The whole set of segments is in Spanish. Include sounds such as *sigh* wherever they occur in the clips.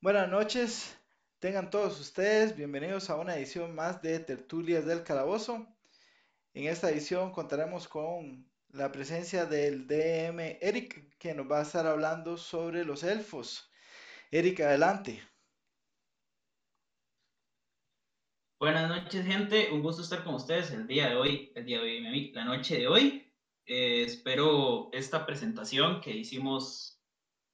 Buenas noches, tengan todos ustedes bienvenidos a una edición más de Tertulias del Calabozo. En esta edición contaremos con la presencia del DM Eric, que nos va a estar hablando sobre los elfos. Eric, adelante. Buenas noches, gente. Un gusto estar con ustedes el día de hoy, el día de hoy, la noche de hoy. Eh, espero esta presentación que hicimos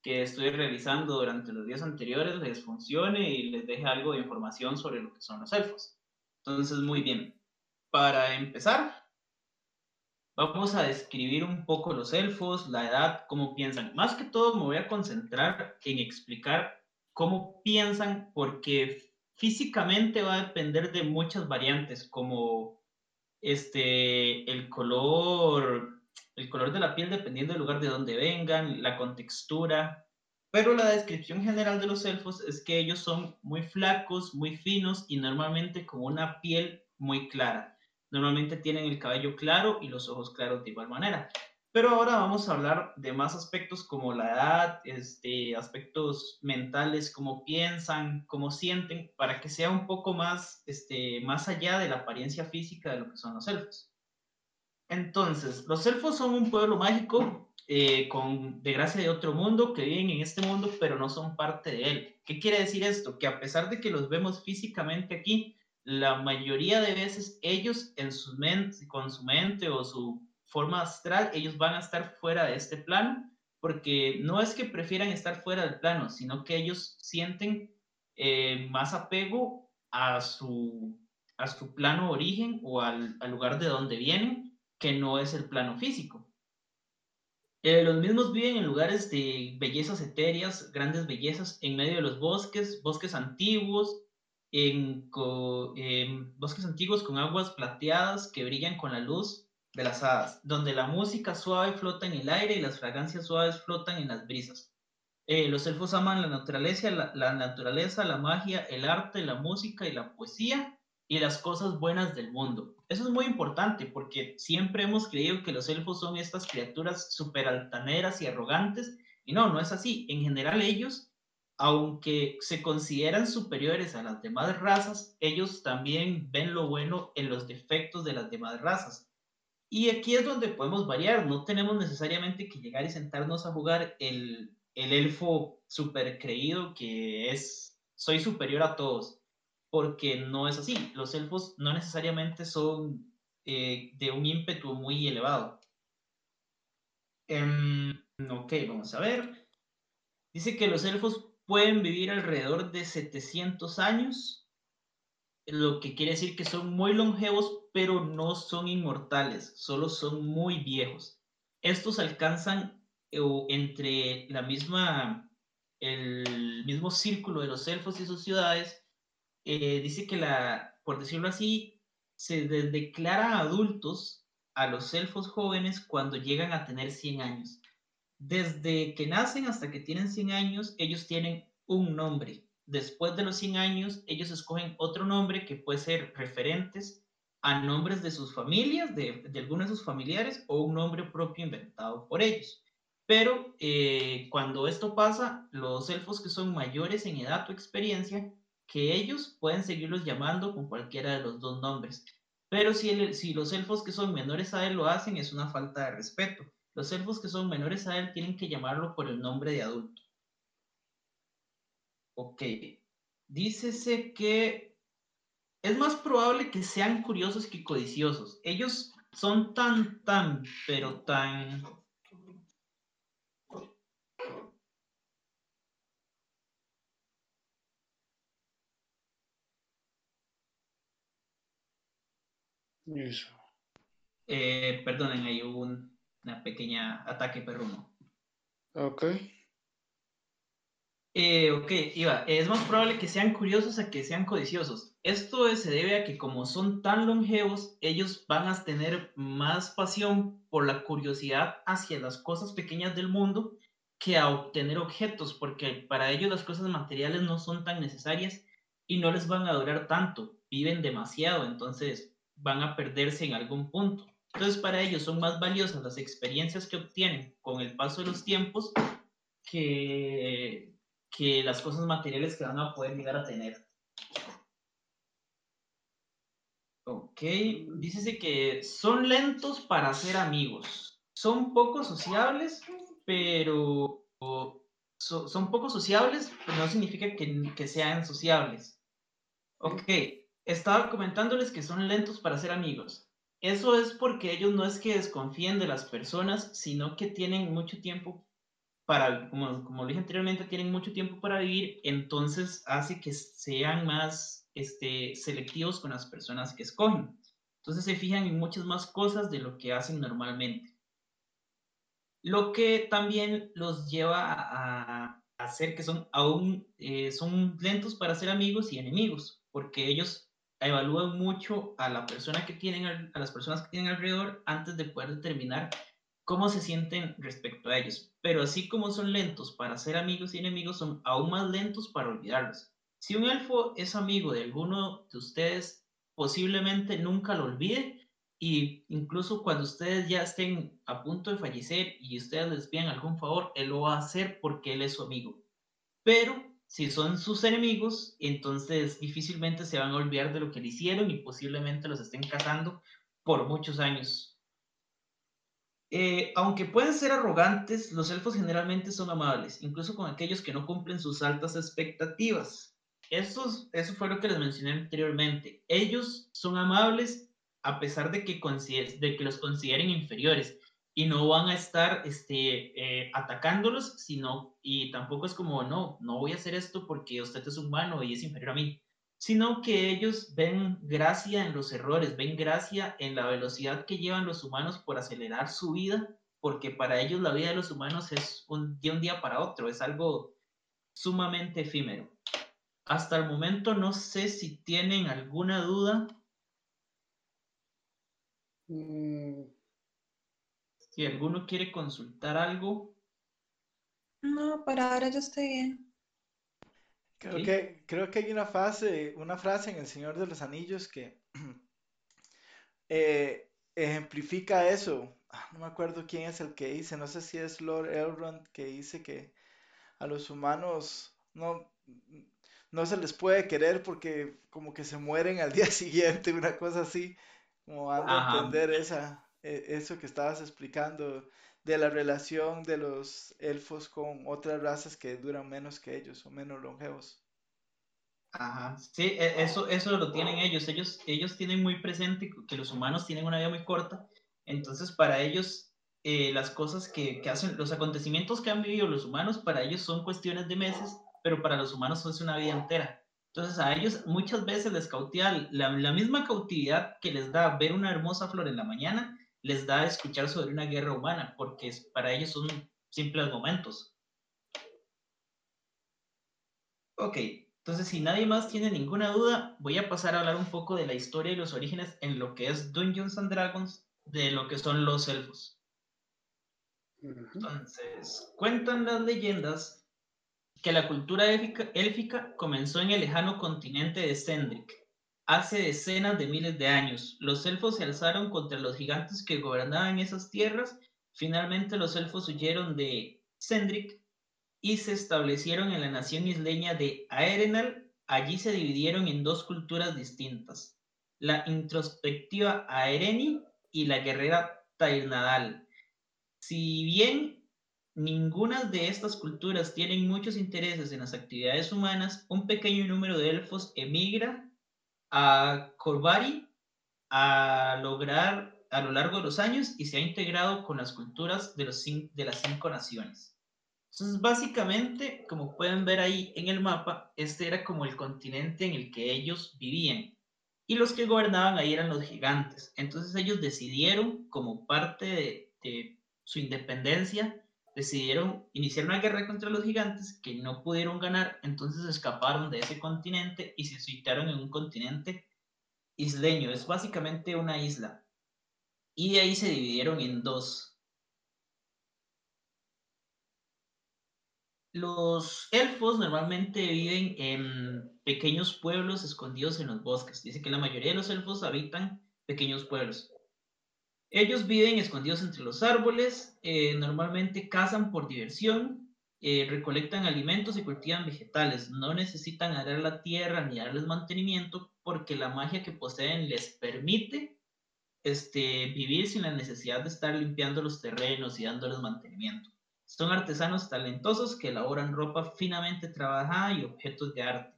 que estoy realizando durante los días anteriores les funcione y les deje algo de información sobre lo que son los elfos. Entonces, muy bien. Para empezar, vamos a describir un poco los elfos, la edad, cómo piensan. Más que todo me voy a concentrar en explicar cómo piensan porque físicamente va a depender de muchas variantes como este el color el color de la piel dependiendo del lugar de donde vengan, la contextura. Pero la descripción general de los elfos es que ellos son muy flacos, muy finos y normalmente con una piel muy clara. Normalmente tienen el cabello claro y los ojos claros de igual manera. Pero ahora vamos a hablar de más aspectos como la edad, este, aspectos mentales, cómo piensan, cómo sienten, para que sea un poco más, este, más allá de la apariencia física de lo que son los elfos. Entonces, los elfos son un pueblo mágico eh, con de gracia de otro mundo que viven en este mundo, pero no son parte de él. ¿Qué quiere decir esto? Que a pesar de que los vemos físicamente aquí, la mayoría de veces ellos en su mente, con su mente o su forma astral, ellos van a estar fuera de este plano, porque no es que prefieran estar fuera del plano, sino que ellos sienten eh, más apego a su, a su plano origen o al, al lugar de donde vienen que no es el plano físico. Eh, los mismos viven en lugares de bellezas etéreas, grandes bellezas, en medio de los bosques, bosques antiguos, en, bosques antiguos con aguas plateadas que brillan con la luz de las hadas, donde la música suave flota en el aire y las fragancias suaves flotan en las brisas. Eh, los elfos aman la naturaleza, la naturaleza, la magia, el arte, la música y la poesía y las cosas buenas del mundo. Eso es muy importante porque siempre hemos creído que los elfos son estas criaturas súper altaneras y arrogantes, y no, no es así. En general ellos, aunque se consideran superiores a las demás razas, ellos también ven lo bueno en los defectos de las demás razas. Y aquí es donde podemos variar, no tenemos necesariamente que llegar y sentarnos a jugar el, el elfo súper creído que es, soy superior a todos porque no es así. Los elfos no necesariamente son eh, de un ímpetu muy elevado. Em, ok, vamos a ver. Dice que los elfos pueden vivir alrededor de 700 años, lo que quiere decir que son muy longevos, pero no son inmortales, solo son muy viejos. Estos alcanzan eh, entre la misma, el mismo círculo de los elfos y sus ciudades, eh, dice que la, por decirlo así, se declara adultos a los elfos jóvenes cuando llegan a tener 100 años. Desde que nacen hasta que tienen 100 años, ellos tienen un nombre. Después de los 100 años, ellos escogen otro nombre que puede ser referentes a nombres de sus familias, de, de algunos de sus familiares, o un nombre propio inventado por ellos. Pero eh, cuando esto pasa, los elfos que son mayores en edad o experiencia que ellos pueden seguirlos llamando con cualquiera de los dos nombres. Pero si, si los elfos que son menores a él lo hacen, es una falta de respeto. Los elfos que son menores a él tienen que llamarlo por el nombre de adulto. Ok. Dícese que es más probable que sean curiosos que codiciosos. Ellos son tan, tan, pero tan Eso. Eh, perdonen, hay un una pequeña ataque perruno. Ok. Eh, ok, Iba, es más probable que sean curiosos a que sean codiciosos. Esto se debe a que como son tan longevos, ellos van a tener más pasión por la curiosidad hacia las cosas pequeñas del mundo que a obtener objetos, porque para ellos las cosas materiales no son tan necesarias y no les van a durar tanto, viven demasiado, entonces van a perderse en algún punto. Entonces para ellos son más valiosas las experiencias que obtienen con el paso de los tiempos que, que las cosas materiales que van a poder llegar a tener. Ok, dice que son lentos para ser amigos. Son poco sociables, pero son poco sociables, pero no significa que, que sean sociables. Ok, estaba comentándoles que son lentos para ser amigos. Eso es porque ellos no es que desconfíen de las personas, sino que tienen mucho tiempo para, como, como dije anteriormente, tienen mucho tiempo para vivir, entonces hace que sean más este, selectivos con las personas que escogen. Entonces se fijan en muchas más cosas de lo que hacen normalmente. Lo que también los lleva a, hacer que son aún eh, son lentos para ser amigos y enemigos, porque ellos evalúan mucho a la persona que tienen, a las personas que tienen alrededor antes de poder determinar cómo se sienten respecto a ellos. Pero así como son lentos para ser amigos y enemigos, son aún más lentos para olvidarlos. Si un elfo es amigo de alguno de ustedes, posiblemente nunca lo olvide y incluso cuando ustedes ya estén a punto de fallecer y ustedes les pidan algún favor, él lo va a hacer porque él es su amigo. Pero si son sus enemigos, entonces difícilmente se van a olvidar de lo que le hicieron y posiblemente los estén cazando por muchos años. Eh, aunque pueden ser arrogantes, los elfos generalmente son amables, incluso con aquellos que no cumplen sus altas expectativas. Eso, eso fue lo que les mencioné anteriormente. Ellos son amables a pesar de que, de que los consideren inferiores y no van a estar este, eh, atacándolos, sino, y tampoco es como, no, no voy a hacer esto porque usted es humano y es inferior a mí, sino que ellos ven gracia en los errores, ven gracia en la velocidad que llevan los humanos por acelerar su vida, porque para ellos la vida de los humanos es un, de un día para otro, es algo sumamente efímero. Hasta el momento no sé si tienen alguna duda. Mm, si alguno quiere consultar algo. No, para ahora yo estoy bien. Creo, que, creo que hay una frase, una frase en El Señor de los Anillos que *clears throat* eh, ejemplifica eso. Ah, no me acuerdo quién es el que dice, no sé si es Lord Elrond que dice que a los humanos no, no se les puede querer porque como que se mueren al *laughs* día siguiente, una cosa así, como a entender esa, eso que estabas explicando de la relación de los elfos con otras razas que duran menos que ellos o menos longevos. Ajá, sí, e, eso, eso lo tienen ellos. ellos. Ellos tienen muy presente que los humanos tienen una vida muy corta, entonces para ellos eh, las cosas que, que, hacen, los acontecimientos que han vivido los humanos, para ellos son cuestiones de meses, pero para los humanos es una vida entera. Entonces a ellos muchas veces les cautiva la, la misma cautividad que les da ver una hermosa flor en la mañana, les da escuchar sobre una guerra humana, porque para ellos son simples momentos. Ok, entonces si nadie más tiene ninguna duda, voy a pasar a hablar un poco de la historia y los orígenes en lo que es Dungeons and Dragons, de lo que son los elfos. Entonces, cuentan las leyendas que la cultura élfica, élfica comenzó en el lejano continente de Sendrik, Hace decenas de miles de años, los elfos se alzaron contra los gigantes que gobernaban esas tierras. Finalmente los elfos huyeron de Sendrik y se establecieron en la nación isleña de Aerenal. Allí se dividieron en dos culturas distintas, la introspectiva Aereni y la guerrera Tairnadal. Si bien ninguna de estas culturas tienen muchos intereses en las actividades humanas, un pequeño número de elfos emigra a Corbari a lograr a lo largo de los años y se ha integrado con las culturas de, las cinco naciones. Entonces, básicamente, como pueden ver ahí en el mapa, este era como el continente en el que ellos vivían. Y los que gobernaban ahí eran los gigantes. Entonces ellos decidieron, como parte de su independencia, decidieron iniciar una guerra contra los gigantes que no pudieron ganar, entonces escaparon de ese continente y se situaron en un continente isleño, es básicamente una isla. Y de ahí se dividieron en dos. Los elfos normalmente viven en pequeños pueblos escondidos en los bosques. Dice que la mayoría de los elfos habitan pequeños pueblos. Ellos viven escondidos entre los árboles, eh, normalmente cazan por diversión, eh, recolectan alimentos y cultivan vegetales. No necesitan arar la tierra ni darles mantenimiento porque la magia que poseen les permite este, vivir sin la necesidad de estar limpiando los terrenos y dándoles mantenimiento. Son artesanos talentosos que elaboran ropa finamente trabajada y objetos de arte.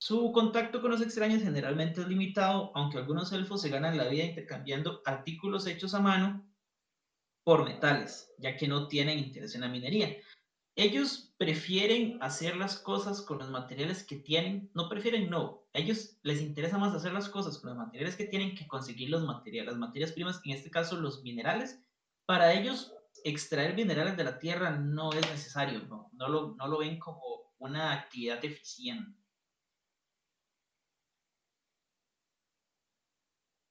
Su contacto con los extraños generalmente es limitado, aunque algunos elfos se ganan la vida intercambiando artículos hechos a mano por metales, ya que no tienen interés en la minería. Ellos prefieren hacer las cosas con los materiales que tienen, no prefieren, no, a ellos les interesa más hacer las cosas con los materiales que tienen que conseguir los materiales, las materias primas, en este caso los minerales. Para ellos, extraer minerales de la tierra no es necesario, no, lo ven como una actividad eficiente.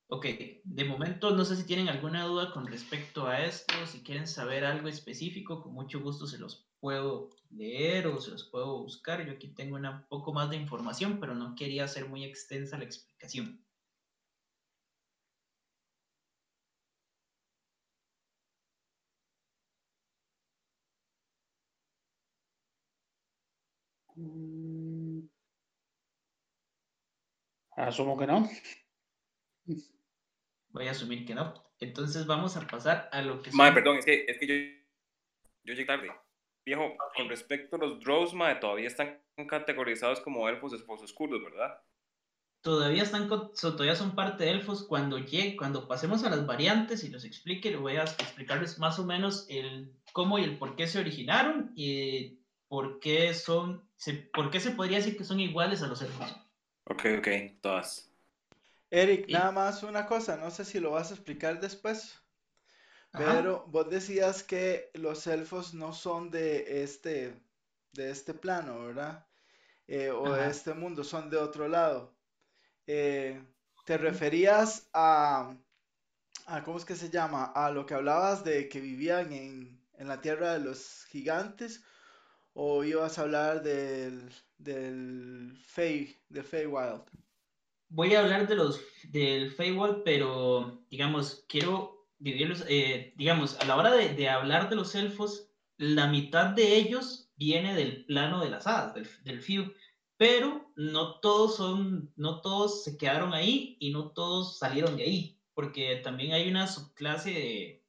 Ok, de momento no sé si tienen alguna duda con respecto a esto, si quieren saber algo específico, con mucho gusto se los puedo leer o se los puedo buscar. Yo aquí tengo un poco más de información, pero no quería hacer muy extensa la explicación. Mm. Asumo que no. Voy a asumir que no. Entonces vamos a pasar a lo que... Madre, perdón, es que, es que yo, yo llegué tarde. Viejo, con respecto a los Drows, madre, todavía están categorizados como elfos, elfos oscuros, ¿verdad? Todavía están, todavía son parte de elfos. Cuando llegue, cuando pasemos a las variantes y los explique, voy a explicarles más o menos el cómo y el por qué se originaron y por qué son, se, por qué se podría decir que son iguales a los elfos. Ok, ok, todas. Eric, nada más una cosa, no sé si lo vas a explicar después, pero vos decías que los elfos no son de este, de este plano, ¿verdad? Eh, o de este mundo, son de otro lado. Eh, ¿te referías a, a, ¿cómo es que se llama? A lo que hablabas de que vivían en, en la tierra de los gigantes, o ibas a hablar del, del Fey, del Feywild? Voy a hablar de los del Feywild, pero digamos, quiero dividirlos, eh, digamos, a la hora de, hablar de los elfos, la mitad de ellos viene del plano de las hadas, del, del pero no todos son, no todos se quedaron ahí y no todos salieron de ahí, porque también hay una subclase de,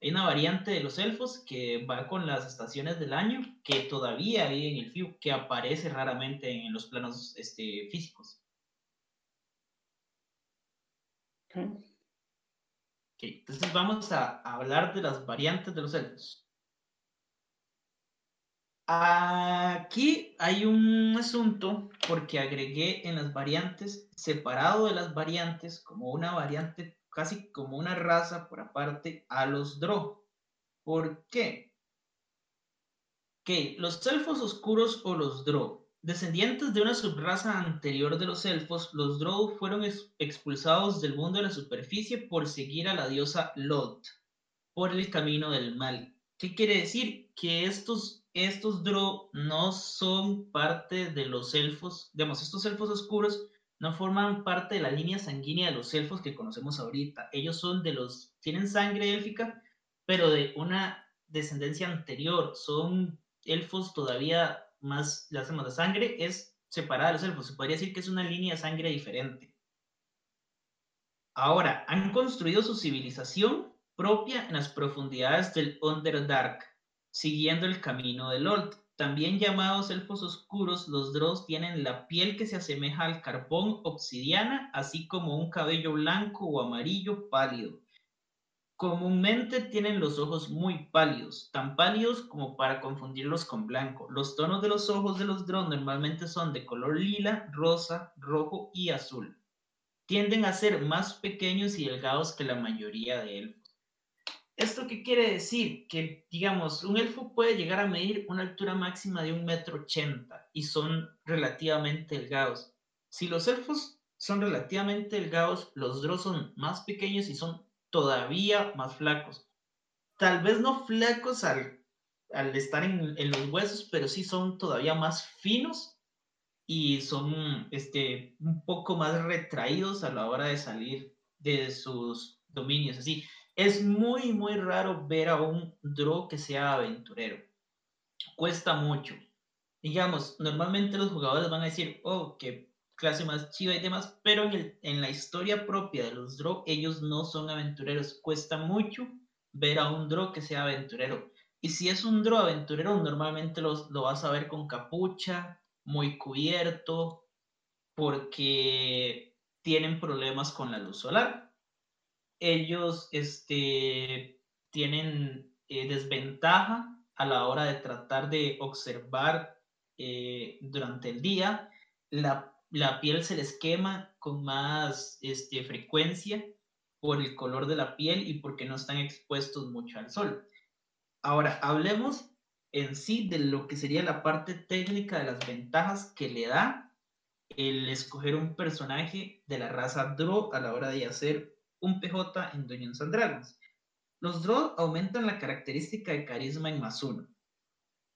hay una variante de los elfos que va con las estaciones del año que todavía vive en el Fiu, que aparece raramente en los planos este, físicos. Entonces vamos a hablar de las variantes de los elfos. Aquí hay un asunto porque agregué en las variantes, separado de las variantes, como una variante, casi como una raza por aparte, a los Drow. ¿Por qué? Que los elfos oscuros o los Drow Descendientes de una subraza anterior de los elfos, los Drow fueron expulsados del mundo de la superficie por seguir a la diosa Lot por el camino del mal. ¿Qué quiere decir? Que estos, estos Drow no son parte de los elfos, digamos, estos elfos oscuros no forman parte de la línea sanguínea de los elfos que conocemos ahorita. Ellos son de los, tienen sangre élfica, pero de una descendencia anterior. Son elfos todavía más la hacemos de sangre es separada de los elfos. Se podría decir que es una línea de sangre diferente. Ahora, han construido su civilización propia en las profundidades del Underdark, siguiendo el camino del Old. También llamados elfos oscuros, los Drows tienen la piel que se asemeja al carbón obsidiana, así como un cabello blanco o amarillo pálido. Comúnmente tienen los ojos muy pálidos, tan pálidos como para confundirlos con blanco. Los tonos de los ojos de los drones normalmente son de color lila, rosa, rojo y azul. Tienden a ser más pequeños y delgados que la mayoría de elfos. ¿Esto qué quiere decir? Que, digamos, un elfo puede llegar a medir una altura máxima de un metro ochenta y son relativamente delgados. Si los elfos son relativamente delgados, los drones son más pequeños y son todavía más flacos. Tal vez no flacos al, al estar en, en, los huesos, pero sí son todavía más finos y son este, un poco más retraídos a la hora de salir de sus dominios. Así, es muy, muy raro ver a un Drow que sea aventurero. cuesta mucho. Digamos, normalmente los jugadores van a decir, oh, qué clase más chiva y demás, pero en, el- en la historia propia de los Drow, ellos no son aventureros. Cuesta mucho ver a un Drow que sea aventurero. Y si es un Drow aventurero, normalmente los, lo vas a ver con capucha, muy cubierto, porque tienen problemas con la luz solar. Ellos este, tienen eh, desventaja a la hora de tratar de observar eh, durante el día. La, la piel se les quema con más este, frecuencia por el color de la piel y porque no están expuestos mucho al sol. Ahora, hablemos en sí de lo que sería la parte técnica de las ventajas que le da el escoger un personaje de la raza Drow a la hora de hacer un PJ en Dungeons and Dragons. Los Drow aumentan la característica de carisma en más uno.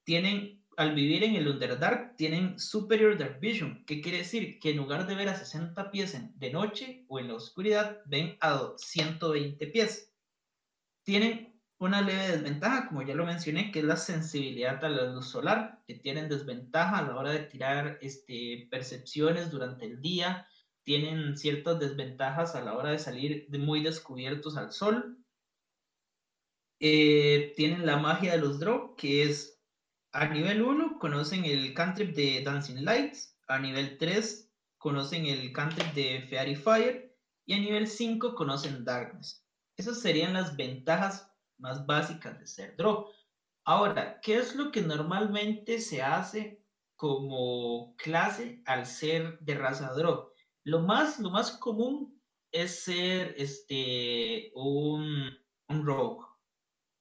Tienen, al vivir en el Underdark, tienen Superior Dark Vision, que quiere decir que en lugar de ver a 60 pies de noche o en la oscuridad, ven a 120 pies. Tienen una leve desventaja, como ya lo mencioné, que es la sensibilidad a la luz solar, que tienen desventaja a la hora de tirar este, percepciones durante el día, tienen ciertas desventajas a la hora de salir muy descubiertos al sol. Eh, tienen la magia de los Drow, que es a nivel 1 conocen el cantrip de Dancing Lights, a nivel 3 conocen el cantrip de Fairy Fire y a nivel 5 conocen Darkness. Esas serían las ventajas más básicas de ser Drow. Ahora, ¿qué es lo que normalmente se hace como clase al ser de raza Drow? Lo más, lo más común es ser este, un, un rogue.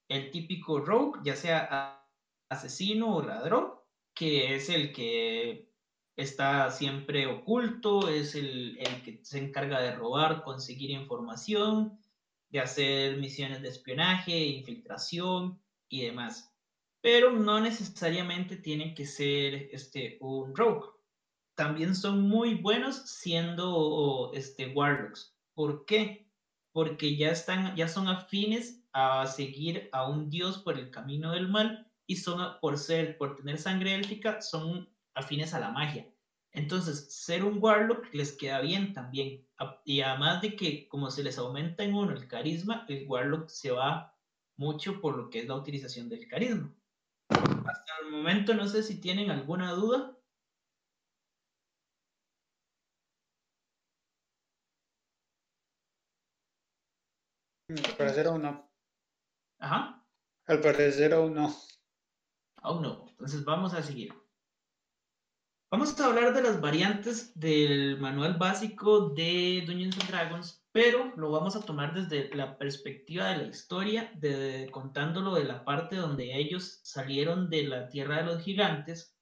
El típico rogue, ya sea asesino o ladrón, que es el que está siempre oculto, es el, el que se encarga de robar, conseguir información, de hacer misiones de espionaje, infiltración y demás. Pero no necesariamente tienen que ser este, un rogue. También son muy buenos siendo este, warlocks. ¿Por qué? Porque ya, están, ya son afines a seguir a un dios por el camino del mal y son por ser, por tener sangre élfica, son afines a la magia. Entonces, ser un warlock les queda bien también. Y además de que como se les aumenta en uno el carisma, el warlock se va mucho por lo que es la utilización del carisma. Hasta el momento no sé si tienen alguna duda. Al parecer aún no. Ajá. Al parecer aún no. Aún no. Entonces vamos a seguir. Vamos a hablar de las variantes del manual básico de Dungeons and Dragons, pero lo vamos a tomar desde la perspectiva de la historia, de, contándolo de la parte donde ellos salieron de la Tierra de los Gigantes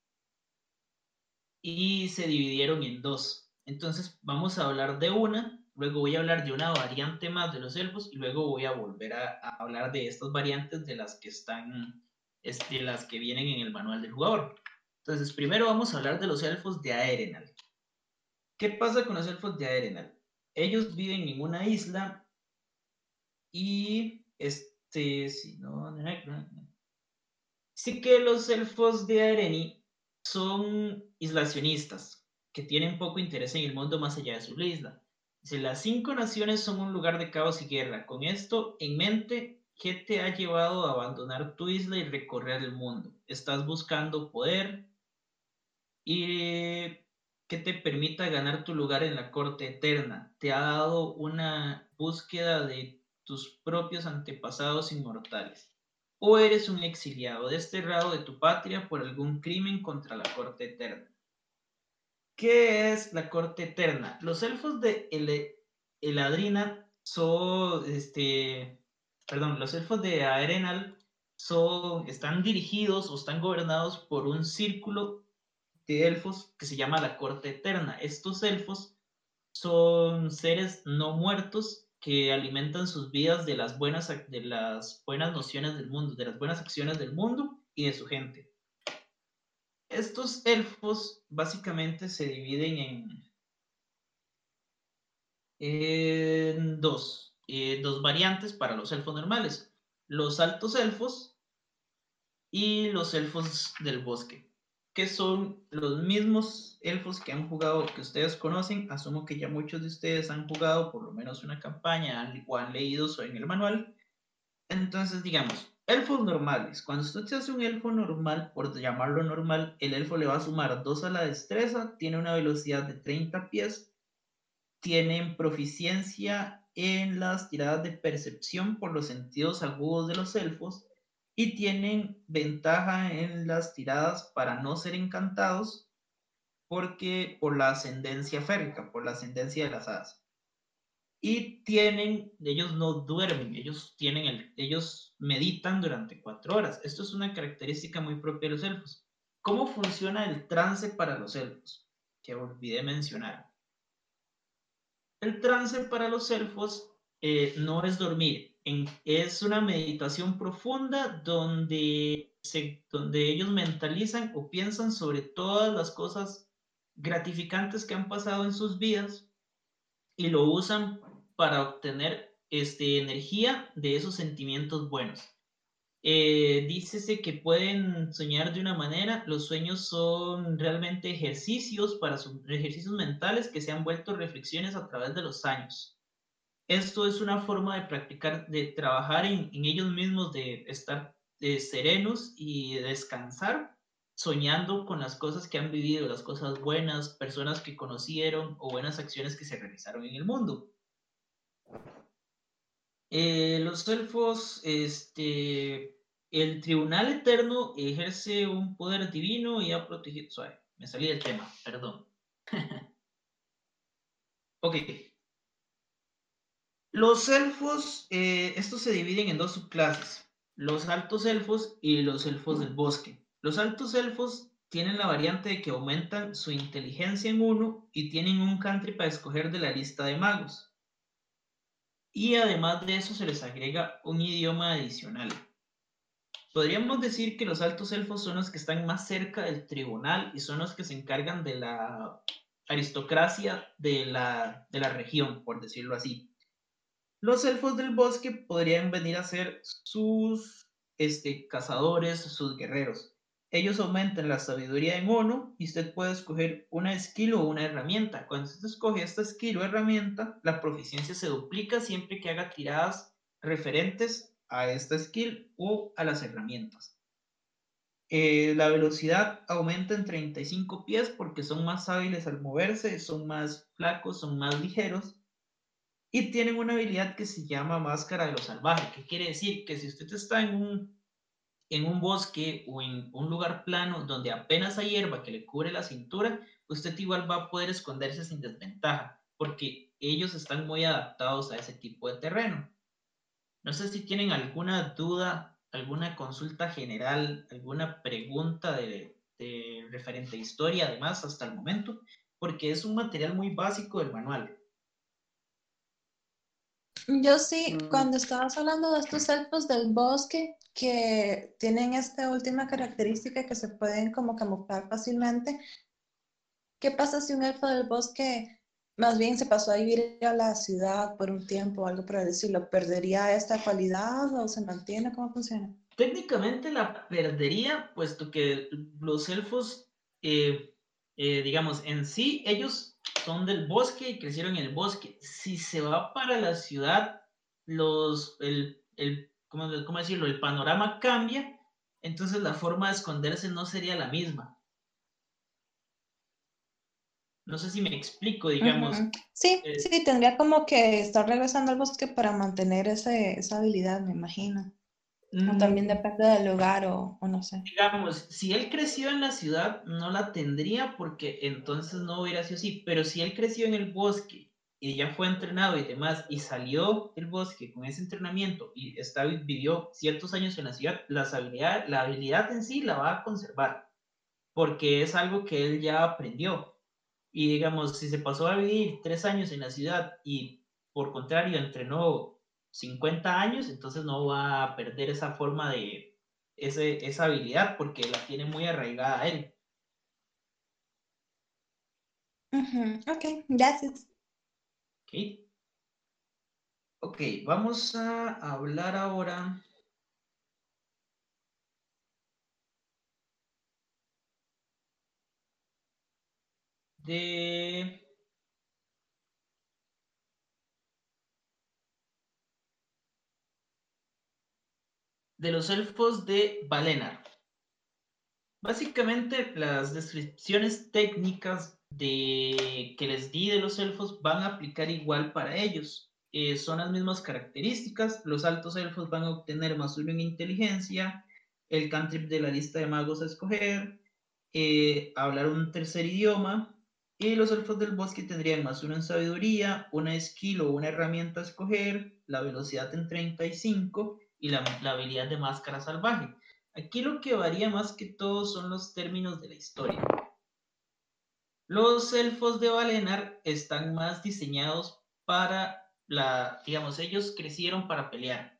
y se dividieron en dos. Entonces vamos a hablar de una, luego voy a hablar de una variante más de los elfos y luego voy a volver a, a hablar de estas variantes de las que están, este, las que vienen en el manual del jugador. Entonces, primero vamos a hablar de los elfos de Aerenal. ¿Qué pasa con los elfos de Aerenal? Ellos viven en una isla y este, si no, sí que los elfos de Aereni son islacionistas, que tienen poco interés en el mundo más allá de su isla. Dice, las cinco naciones son un lugar de caos y guerra. Con esto en mente, ¿qué te ha llevado a abandonar tu isla y recorrer el mundo? ¿Estás buscando poder? y que te permita ganar tu lugar en la corte eterna. Te ha dado una búsqueda de tus propios antepasados inmortales. O eres un exiliado desterrado de tu patria por algún crimen contra la corte eterna. ¿Qué es la corte eterna? Los elfos de El- Eladrina son, este, perdón, los elfos de Aerenal son, están dirigidos o están gobernados por un círculo de elfos que se llama la Corte Eterna. Estos elfos son seres no muertos que alimentan sus vidas de las buenas, de las buenas nociones del mundo, de las buenas acciones del mundo y de su gente. Estos elfos básicamente se dividen en, en dos, eh, dos variantes para los elfos normales. Los altos elfos y los elfos del bosque, que son los mismos elfos que han jugado, que ustedes conocen. Asumo que ya muchos de ustedes han jugado por lo menos una campaña o han leído en el manual. Entonces, digamos, elfos normales. Cuando usted se hace un elfo normal, por llamarlo normal, el elfo le va a sumar 2 a la destreza, tiene una velocidad de 30 pies, tienen proficiencia en las tiradas de percepción por los sentidos agudos de los elfos y tienen ventaja en las tiradas para no ser encantados porque por la ascendencia férrica, por la ascendencia de las hadas y tienen, ellos no duermen, ellos tienen el, ellos meditan durante cuatro horas. Esto es una característica muy propia de los elfos. ¿Cómo funciona el trance para los elfos? Que olvidé mencionar. El trance para los elfos eh, no es dormir, es una meditación profunda donde, ellos mentalizan o piensan sobre todas las cosas gratificantes que han pasado en sus vidas y lo usan para obtener este, energía de esos sentimientos buenos. Eh, dícese que pueden soñar de una manera, los sueños son realmente ejercicios para ejercicios mentales que se han vuelto reflexiones a través de los años. Esto es una forma de practicar, de trabajar en, ellos mismos, de estar serenos y descansar, soñando con las cosas que han vivido, las cosas buenas, personas que conocieron o buenas acciones que se realizaron en el mundo. Eh, los elfos, este, el tribunal eterno ejerce un poder divino y ha protegido. Suave, me salí del tema, perdón. *laughs* ok. Los elfos, eh, estos se dividen en dos subclases: los altos elfos y los elfos del bosque. Los altos elfos tienen la variante de que aumentan su inteligencia en uno y tienen un country para escoger de la lista de magos y además de eso se les agrega un idioma adicional. Podríamos decir que los altos elfos son los que están más cerca del tribunal y son los que se encargan de la aristocracia de la, de la región, por decirlo así. Los elfos del bosque podrían venir a ser sus este, cazadores, sus guerreros ellos aumentan la sabiduría en uno y usted puede escoger una skill o una herramienta. Cuando usted escoge esta skill o herramienta, la proficiencia se duplica siempre que haga tiradas referentes a esta skill o a las herramientas. Eh, la velocidad aumenta en 35 pies porque son más hábiles al moverse, son más flacos, son más ligeros y tienen una habilidad que se llama máscara de lo salvaje, que quiere decir que si usted está en un en un bosque o en un lugar plano donde apenas hay hierba que le cubre la cintura, usted igual va a poder esconderse sin desventaja, porque ellos están muy adaptados a ese tipo de terreno. No sé si tienen alguna duda, alguna consulta general, alguna pregunta de, referente a historia, además, hasta el momento, porque es un material muy básico del manual. Yo sí, mm. cuando estabas hablando de estos elfos del bosque, que tienen esta última característica que se pueden como camuflar fácilmente. ¿Qué pasa si un elfo del bosque más bien se pasó a vivir a la ciudad por un tiempo o algo por decirlo? ¿Perdería esta cualidad o se mantiene? ¿Cómo funciona? Técnicamente la perdería, puesto que los elfos, eh, eh, digamos, en sí, ellos son del bosque y crecieron en el bosque. Si se va para la ciudad, los, el, el ¿cómo, decirlo? El panorama cambia, entonces la forma de esconderse no sería la misma. No sé si me explico, digamos. Sí, eh, sí, tendría como que estar regresando al bosque para mantener ese, esa habilidad, me imagino. También mm. depende del lugar o, o, no sé. Digamos, si él creció en la ciudad, no la tendría porque entonces no hubiera sido así. Pero si él creció en el bosque y ya fue entrenado y demás, y salió del bosque con ese entrenamiento y está, vivió ciertos años en la ciudad, las habilidad, la habilidad en sí la va a conservar, porque es algo que él ya aprendió. Y digamos, si se pasó a vivir tres años en la ciudad y por contrario entrenó 50 años, entonces no va a perder esa forma de, ese, esa habilidad porque la tiene muy arraigada a él. Uh -huh. Ok, gracias. Okay. ok, vamos a hablar ahora. de de los elfos de Valenar. Básicamente las descripciones técnicas de, que les di de los elfos van a aplicar igual para ellos. Eh, son las mismas características. Los altos elfos van a obtener más uno en inteligencia, el cantrip de la lista de magos a escoger, eh, hablar un tercer idioma, y los elfos del bosque tendrían más uno en sabiduría, una skill o una herramienta a escoger, la velocidad en 35 y la, habilidad de máscara salvaje. Aquí lo que varía más que todo son los términos de la historia. Los elfos de Valenar están más diseñados para la, digamos, ellos crecieron para pelear.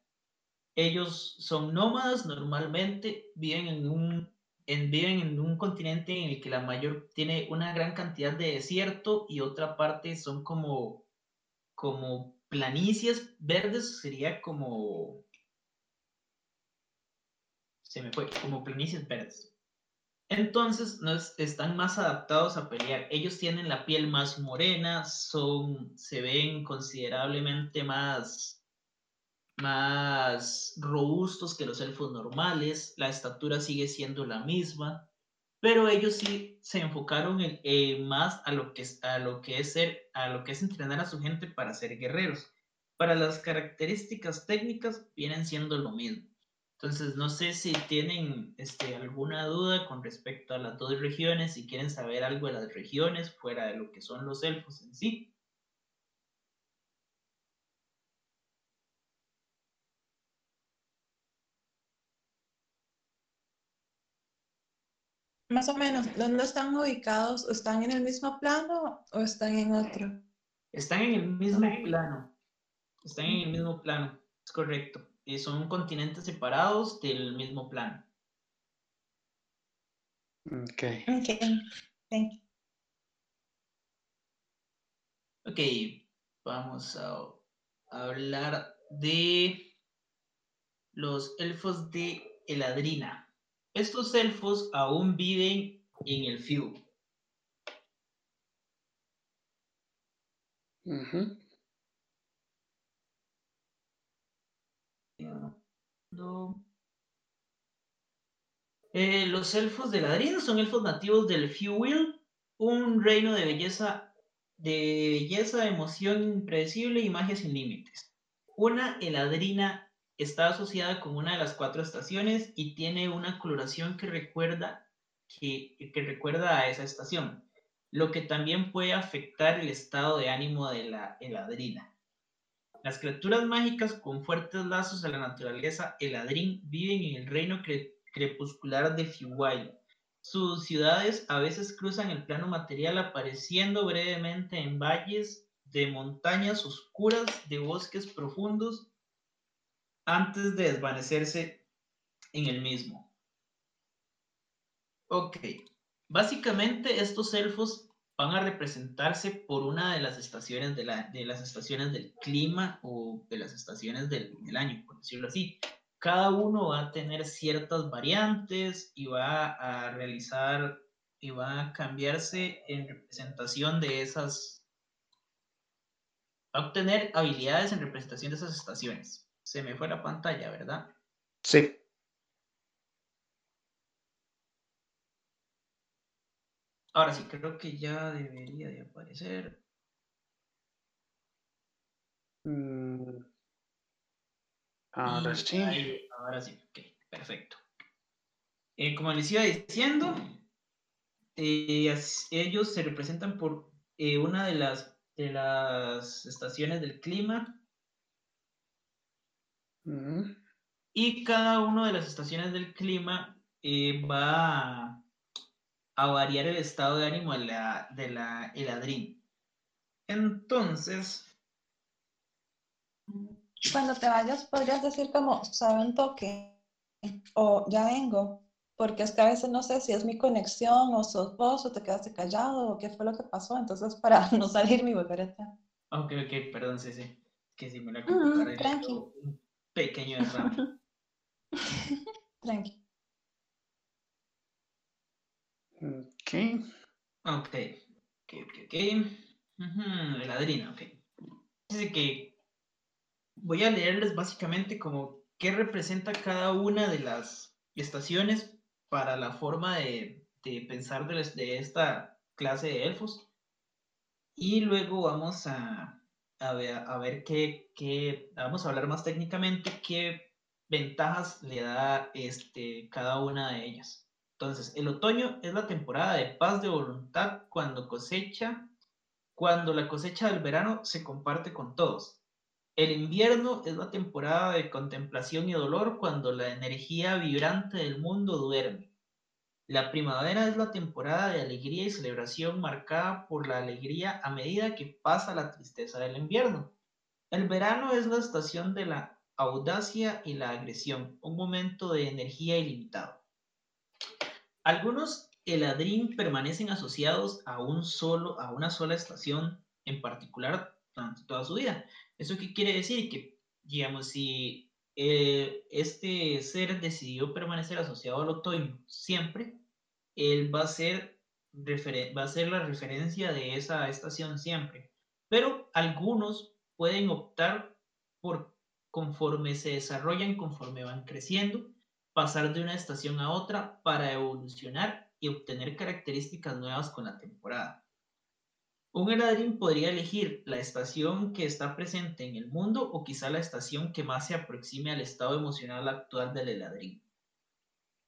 Ellos son nómadas normalmente, viven en un, en, viven en un continente en el que la mayor tiene una gran cantidad de desierto y otra parte son como, como planicies verdes, sería como se me fue, como planicies verdes. Entonces no están más adaptados a pelear. Ellos tienen la piel más morena, son, se ven considerablemente más, más robustos que los elfos normales. La estatura sigue siendo la misma, pero ellos sí se enfocaron más a lo que a lo que es ser, a lo que es entrenar a su gente para ser guerreros. Para las características técnicas vienen siendo lo mismo. Entonces, no sé si tienen este, alguna duda con respecto a las dos regiones, si quieren saber algo de las regiones fuera de lo que son los elfos en sí. Más o menos, ¿dónde están ubicados? ¿Están en el mismo plano o están en otro? Están en el mismo plano. Están en el mismo plano, es correcto son continentes separados del mismo plano. Ok. Ok, thank you. Ok, vamos a hablar de los elfos de Eladrina. Estos elfos aún viven en el Fiu. Eh, los elfos de ladrino son elfos nativos del Fewil, un reino de belleza, de belleza, emoción impredecible y magia sin límites. Una heladrina está asociada con una de las cuatro estaciones y tiene una coloración que recuerda, que, que recuerda a esa estación, lo que también puede afectar el estado de ánimo de la heladrina. Las criaturas mágicas con fuertes lazos a la naturaleza Eladrin viven en el reino crepuscular de Feywild. Sus ciudades a veces cruzan el plano material apareciendo brevemente en valles de montañas oscuras, de bosques profundos, antes de desvanecerse en el mismo. Ok, básicamente estos elfos van a representarse por una de las estaciones de, la, de las estaciones del clima o de las estaciones del, del, año, por decirlo así. Cada uno va a tener ciertas variantes y va a realizar y va a cambiarse en representación de esas, va a obtener habilidades en representación de esas estaciones. Se me fue la pantalla, ¿verdad? Sí. Ahora sí, creo que ya debería de aparecer. Mm. Ahora Y sí. ahí- ahora sí, ok, perfecto. Eh, como les iba diciendo, eh, ellos se representan por eh, una de las, de las estaciones del clima Ujú. y cada una de las estaciones del clima va a, variar el estado de ánimo de la, de la heladrín. Entonces, Cuando te vayas, podrías decir como, sabe un toque, o ya vengo, porque es que a veces no sé si es mi conexión, o sos vos, o te quedaste callado, o qué fue lo que pasó, entonces para *laughs* no salirme y volver a entrar. ok, ok, perdón, sí, sí, que si me la Mm, computadora le tranqui. un pequeño derrame. *laughs* Tranqui. Ok. Ok, ok. Ok, ok. Ujú, Heladrina, ok. Dice que voy a leerles básicamente como qué representa cada una de las estaciones para la forma de, de pensar de, de esta clase de elfos. Y luego vamos a, a ver, a ver qué, qué- vamos a hablar más técnicamente qué ventajas le da este, cada una de ellas. Entonces, el otoño es la temporada de paz de voluntad cuando cosecha, cuando la cosecha del verano se comparte con todos. El invierno es la temporada de contemplación y dolor cuando la energía vibrante del mundo duerme. La primavera es la temporada de alegría y celebración marcada por la alegría a medida que pasa la tristeza del invierno. El verano es la estación de la audacia y la agresión, un momento de energía ilimitado. Algunos heladrín permanecen asociados a un solo, a una sola estación en particular durante toda su vida. ¿Eso qué quiere decir? Que, digamos, si eh, este ser decidió permanecer asociado al otoño siempre, él va a ser, va a ser la referencia de esa estación siempre. Pero algunos pueden optar por, conforme se desarrollan, conforme van creciendo, pasar de una estación a otra para evolucionar y obtener características nuevas con la temporada. Un heladrín podría elegir la estación que está presente en el mundo o quizá la estación que más se aproxime al estado emocional actual del heladrín.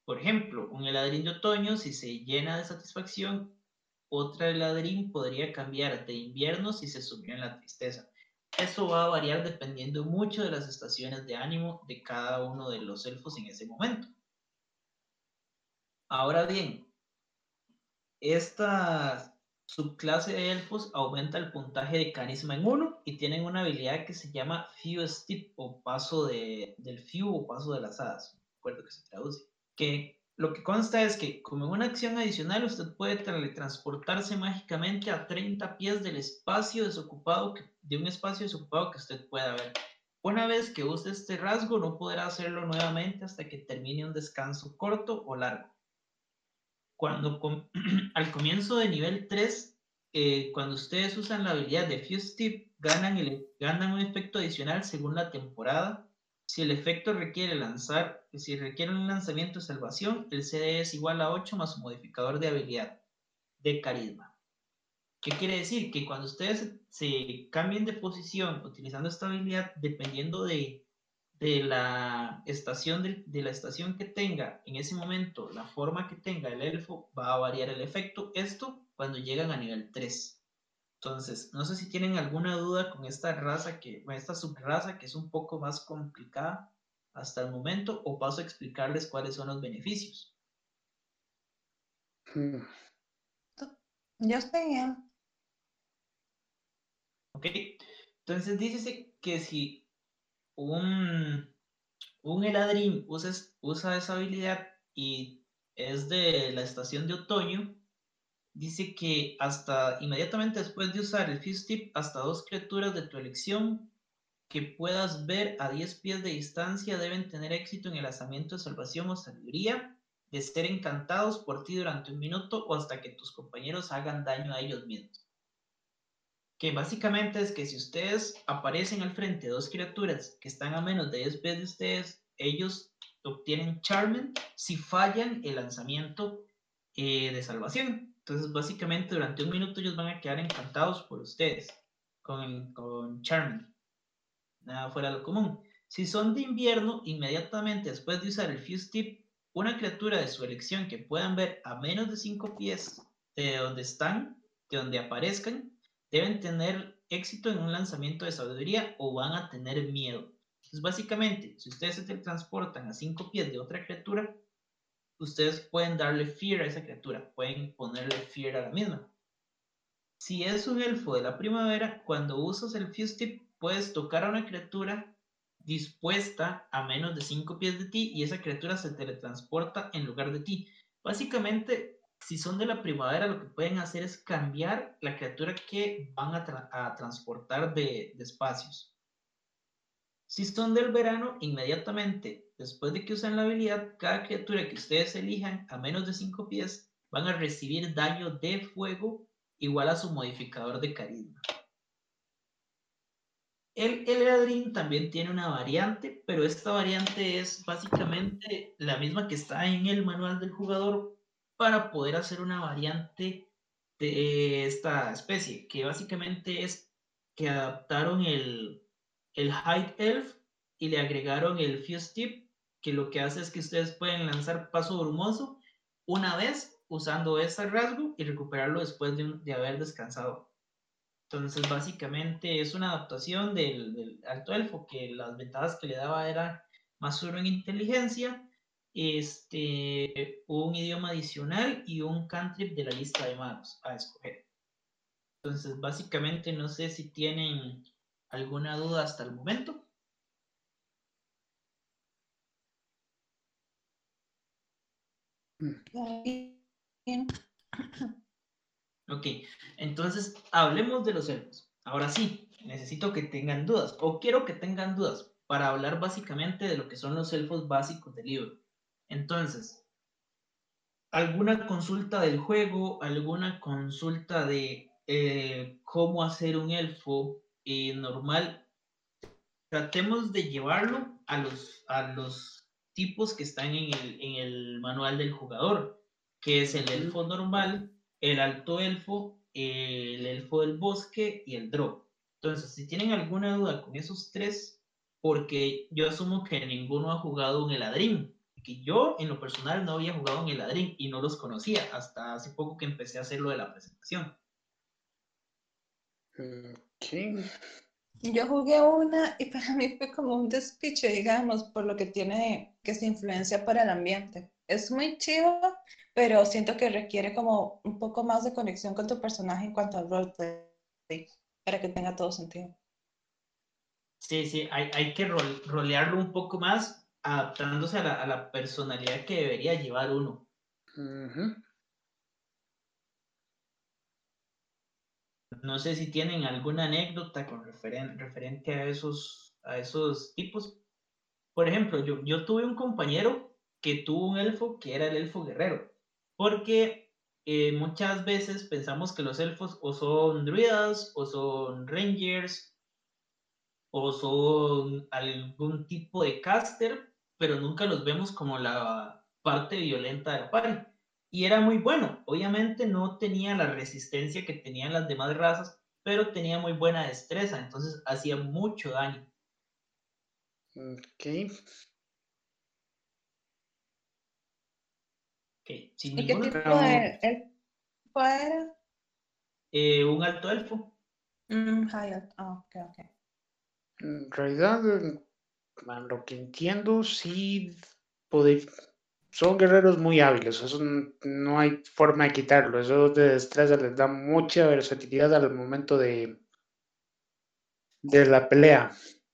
Por ejemplo, un heladrín de otoño, si se llena de satisfacción, otra heladrín podría cambiar de invierno si se sumió en la tristeza. Eso va a variar dependiendo mucho de las estaciones de ánimo de cada uno de los elfos en ese momento. Ahora bien, esta subclase de elfos aumenta el puntaje de carisma en 1 y tienen una habilidad que se llama Few Step o paso de, del Few o paso de las hadas. Recuerdo que se traduce. Lo que consta es que como una acción adicional usted puede teletransportarse mágicamente a 30 pies del espacio desocupado que, de un espacio desocupado que usted pueda ver. Una vez que use este rasgo no podrá hacerlo nuevamente hasta que termine un descanso corto o largo cuando *clears throat* al comienzo de nivel 3, eh, cuando ustedes usan la habilidad de Fuse Tip, ganan un efecto adicional según la temporada. Si el efecto requiere lanzar, si requiere un lanzamiento de salvación, el CD es igual a 8 más su modificador de habilidad de carisma. ¿Qué quiere decir? Que cuando ustedes se, cambien de posición utilizando esta habilidad, dependiendo de, de la estación de, de la estación que tenga en ese momento, la forma que tenga el elfo, va a variar el efecto. Esto cuando llegan a nivel 3. Entonces, no sé si tienen alguna duda con esta raza que, con esta subraza que es un poco más complicada hasta el momento, o paso a explicarles cuáles son los beneficios. Mm, Yo estoy bien. ¿Ok? Entonces, dícese que si un, un heladrín usa, usa esa habilidad y es de la estación de otoño, dice que hasta inmediatamente después de usar el Fuse Tip, hasta dos criaturas de tu elección que puedas ver a 10 pies de distancia deben tener éxito en el lanzamiento de salvación o sabiduría, de ser encantados por ti durante un minuto o hasta que tus compañeros hagan daño a ellos mismos. Que básicamente es que si ustedes aparecen al frente de dos criaturas que están a menos de 10 pies de ustedes, ellos obtienen Charmen si fallan el lanzamiento eh, de salvación. Entonces, básicamente, durante un minuto ellos van a quedar encantados por ustedes con, con Charmen. Nada fuera de lo común. Si son de invierno, inmediatamente después de usar el Fuse Tip, una criatura de su elección que puedan ver a menos de 5 pies de donde están, de donde aparezcan, deben tener éxito en un lanzamiento de sabiduría o van a tener miedo. Entonces, básicamente, si ustedes se transportan a 5 pies de otra criatura, ustedes pueden darle fear a esa criatura, pueden ponerle fear a la misma. Si es un elfo de la primavera, cuando usas el Fuse Tip, puedes tocar a una criatura dispuesta a menos de 5 pies de ti y esa criatura se teletransporta en lugar de ti. Básicamente, si son de la primavera, lo que pueden hacer es cambiar la criatura que van a, tra a transportar de espacios. Si son del verano, inmediatamente después de que usen la habilidad, cada criatura que ustedes elijan a menos de 5 pies van a recibir daño de fuego igual a su modificador de carisma. El, el también tiene una variante, pero esta variante es básicamente la misma que está en el manual del jugador para poder hacer una variante de esta especie, que básicamente es que adaptaron el, el Hide Elf y le agregaron el Fuse Tip, que lo que hace es que ustedes pueden lanzar paso brumoso una vez usando este rasgo y recuperarlo después de, de haber descansado. Entonces, básicamente es una adaptación del, alto elfo, que las ventajas que le daba eran más uno en inteligencia, este, un idioma adicional y un cantrip de la lista de magos a escoger. Entonces, básicamente no sé si tienen alguna duda hasta el momento. Ok, entonces hablemos de los elfos. Ahora sí, necesito que tengan dudas, o quiero que tengan dudas, para hablar básicamente de lo que son los elfos básicos del libro. Entonces, ¿alguna consulta del juego, alguna consulta de eh, cómo hacer un elfo eh, normal? Tratemos de llevarlo a los, a los tipos que están en el, en el manual del jugador, que es el elfo normal, el alto elfo, el elfo del bosque y el drop. Entonces, si tienen alguna duda con esos tres, porque yo asumo que ninguno ha jugado en el ladrín, que yo en lo personal no había jugado en el ladrín y no los conocía hasta hace poco que empecé a hacer lo de la presentación. Yo jugué una y para mí fue como un despiche, digamos, por lo que tiene que se influencia para el ambiente. Es muy chido, pero siento que requiere como un poco más de conexión con tu personaje en cuanto al roleplay, para que tenga todo sentido. Sí, sí, hay, hay que rolearlo un poco más, adaptándose a la, a la, personalidad que debería llevar uno. No sé si tienen alguna anécdota con referente a esos, a esos tipos. Por ejemplo, yo, yo tuve un compañero que tuvo un elfo que era el elfo guerrero porque eh, muchas veces pensamos que los elfos o son druidas o son rangers o son algún tipo de caster, pero nunca los vemos como la parte violenta de la party. Y era muy bueno. Obviamente no tenía la resistencia que tenían las demás razas, pero tenía muy buena destreza, entonces hacía mucho daño. Ok. ¿Y qué tipo de elfo era? Eh, un alto elfo. Mm, ah, ok, ok. En realidad, lo que entiendo, sí son guerreros muy hábiles, eso no hay forma de quitarlo, eso de destreza les da mucha versatilidad al momento de, de la pelea,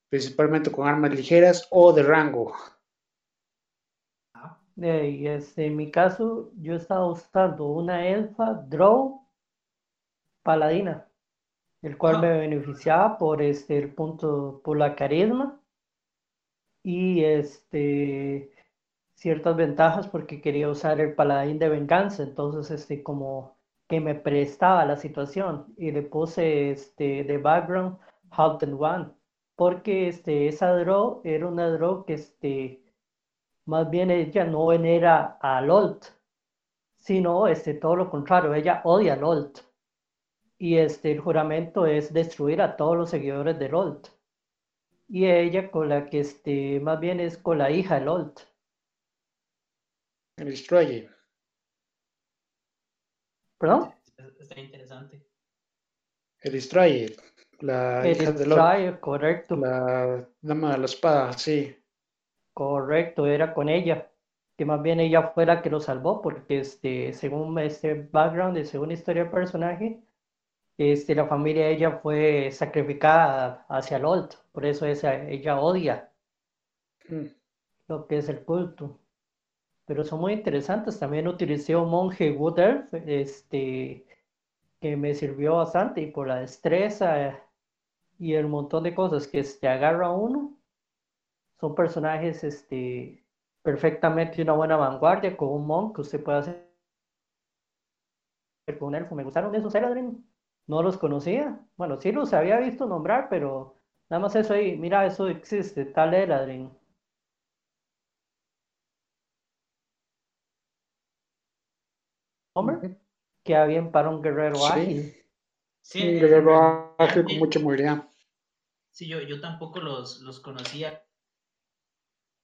principalmente con armas ligeras o de rango. y este, en mi caso, yo estaba usando una elfa Drow paladina, el cual me beneficiaba por este el punto, por la carisma y este ciertas ventajas porque quería usar el paladín de venganza, entonces este como que me prestaba la situación y le puse este de background Halt and One porque este esa draw era una draw que este más bien ella no venera a Lolt, sino este, todo lo contrario, ella odia a Lolt. Y este, el juramento es destruir a todos los seguidores de Lolt. Y ella con la que este, más bien es con la hija de Lolt. El Destroyer. ¿Perdón? Está interesante. El Destroyer. La el hija de correcto. La dama de la espada, sí. Correcto, era con ella, que más bien ella fue la que lo salvó, porque este, según este background, según historia del personaje, este, la familia de ella fue sacrificada hacia Lolt, por eso esa, ella odia Mm. lo que es el culto. Pero son muy interesantes. También utilicé un monje Wood Elf, este, que me sirvió bastante y por la destreza y el montón de cosas que se agarra uno son personajes este, perfectamente una buena vanguardia con un monk que usted puede hacer con un elfo. Me gustaron esos Eladrin. No los conocía. Bueno, sí los había visto nombrar, pero nada más eso ahí. Mira, eso existe, tal Eladrin. Homer, queda bien para un guerrero Sí. ágil. Sí, Un guerrero realidad, ágil con eh, mucha movilidad. sí, yo, yo tampoco los, los conocía,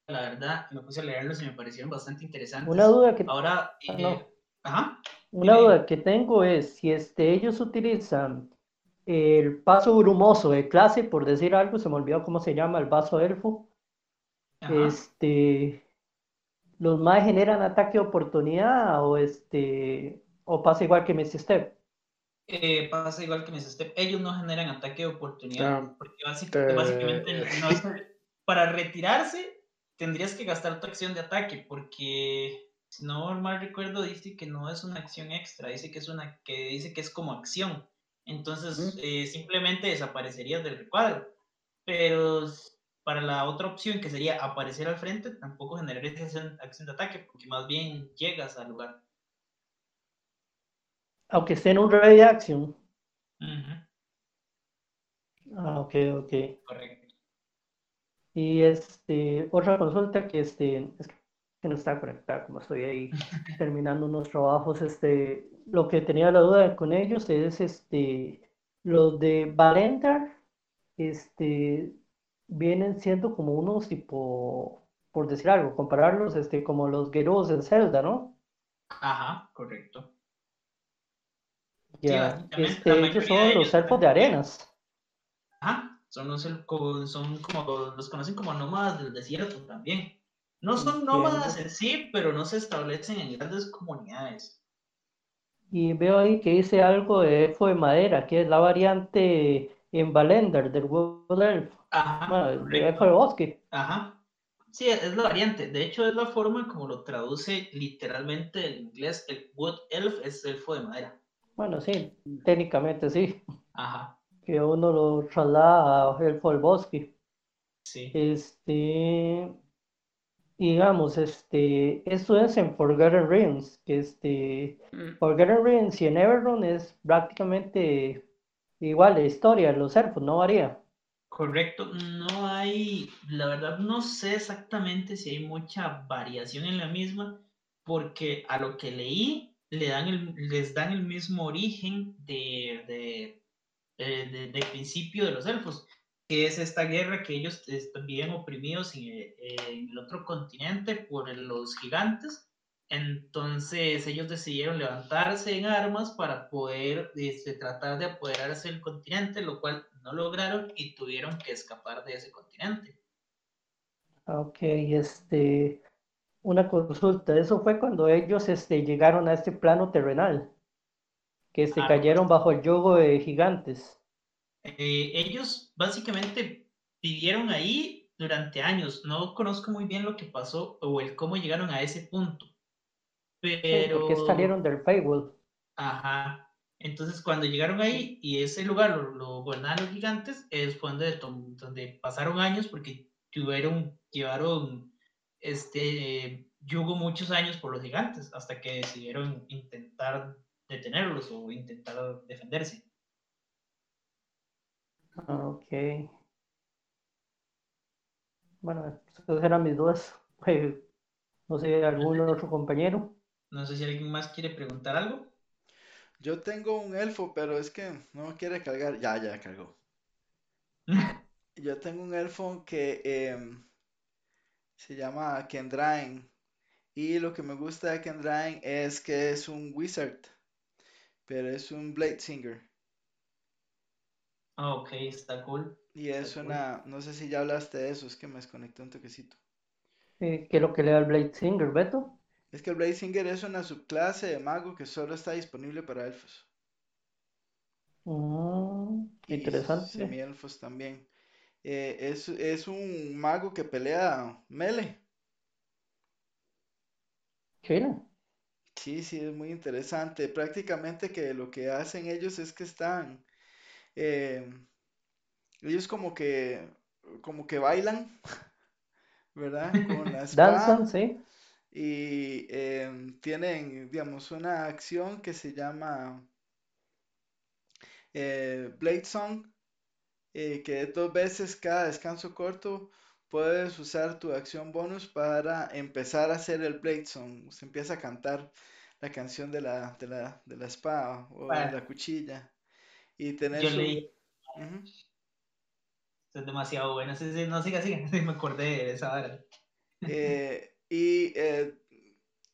la verdad, me puse a leerlos y me parecieron bastante interesantes. Una duda que, Ahora, Ah, eh, no. ajá, una duda que tengo es si este, ellos utilizan el paso brumoso de clase, por decir algo, se me olvidó cómo se llama, el vaso elfo. ajá. Este, los más generan ataque de oportunidad o este, o pasa igual que Misty Step. Eh, pasa igual que mis step. Ellos no generan ataque de oportunidad. Ah, porque básic- te- básicamente no es- para retirarse tendrías que gastar tu acción de ataque. Porque si no mal recuerdo, dice que no es una acción extra. Dice que es una que dice que es como acción. Entonces eh, simplemente desaparecerías del recuadro. Pero para la otra opción que sería aparecer al frente, tampoco generarías acción, acción de ataque. Porque más bien llegas al lugar. Aunque esté en un ready action. Ujú, Ah, ok, ok. correcto. Y este, otra consulta que este, es que no está conectada, como estoy ahí *laughs* terminando unos trabajos, este, lo que tenía la duda con ellos es este, los de Valentar, este, vienen siendo como unos tipo, por decir algo, compararlos este, como los guerreros en Zelda, ¿no? Ajá, correcto. Sí, Ya, básicamente este, ellos son los elfos de arenas. Ajá, son, los, son como, los conocen como nómadas del desierto también. No son nómadas en sí, pero no se establecen en grandes comunidades. Y veo ahí que dice algo de elfo de madera, que es la variante en Valendar del Wood Elf. Ajá, Bueno, elfo de bosque. Ajá. Sí, es la variante. De hecho, es la forma como lo traduce literalmente el inglés. El Wood Elf es elfo de madera. Bueno, sí, técnicamente sí, Ajá, que uno lo traslada a elfo del bosque. sí. Este, digamos, este, esto es en Forgotten Realms, que este, Mm. Forgotten Realms y en Everrun es prácticamente igual la historia, los elfos, no varía. Correcto, no hay, la verdad no sé exactamente si hay mucha variación en la misma, porque a lo que leí le dan el- les dan el mismo origen de, de, de- de- de principio de los elfos, que es esta guerra que ellos viven oprimidos en, eh, en el otro continente por los gigantes. Entonces ellos decidieron levantarse en armas para poder este, tratar de apoderarse del continente, lo cual no lograron y tuvieron que escapar de ese continente. Ok, este, una consulta, eso fue cuando ellos este, llegaron a este plano terrenal, que se Ah, cayeron correcto. bajo el yugo de gigantes. Eh, ellos básicamente vivieron ahí durante años. No conozco muy bien lo que pasó o el cómo llegaron a ese punto. Sí, Pero, porque salieron del Feywild. ajá. Entonces, cuando llegaron ahí y ese lugar lo, lo gobernaban los gigantes, es fue donde, donde pasaron años porque tuvieron, llevaron este yugo muchos años por los gigantes hasta que decidieron intentar detenerlos o intentar defenderse. Ah, Ok. Bueno, esas eran mis dudas. *laughs* Eh, No sé, algún otro compañero. No sé si alguien más quiere preguntar algo. Yo tengo un elfo, pero es que no quiere cargar. Ya, ya cargó. *laughs* Yo tengo un elfo que em, se llama Kendrain. Y lo que me gusta de Kendrain es que es un wizard, pero es un blade singer. Ah, ok, está cool. Y es Está cool. una, no sé si ya hablaste de eso, es que me desconecté un toquecito. Eh, ¿qué es lo que le da el Blade Singer, Beto? Es que el blade singer es una subclase de mago que solo está disponible para elfos. Mm, Y interesante. semielfos también. Eh, es, es un mago que pelea melee. Chile. Sí, sí, es muy interesante. Prácticamente que lo que hacen ellos es que están, eh, ellos como que, como que bailan, *laughs* ¿verdad? Con la *laughs* espada. Danzan, sí. Y em, tienen, digamos, una acción que se llama eh, Blade Song, eh, que dos veces cada descanso corto puedes usar tu acción bonus para empezar a hacer el Blade Song. Se empieza a cantar la canción de la, de la, de la espada o de la cuchilla. Y tenés Yo leí, esto es demasiado bueno. No, siga, siga. *laughs* Me acordé de esa hora. Eh, y eh,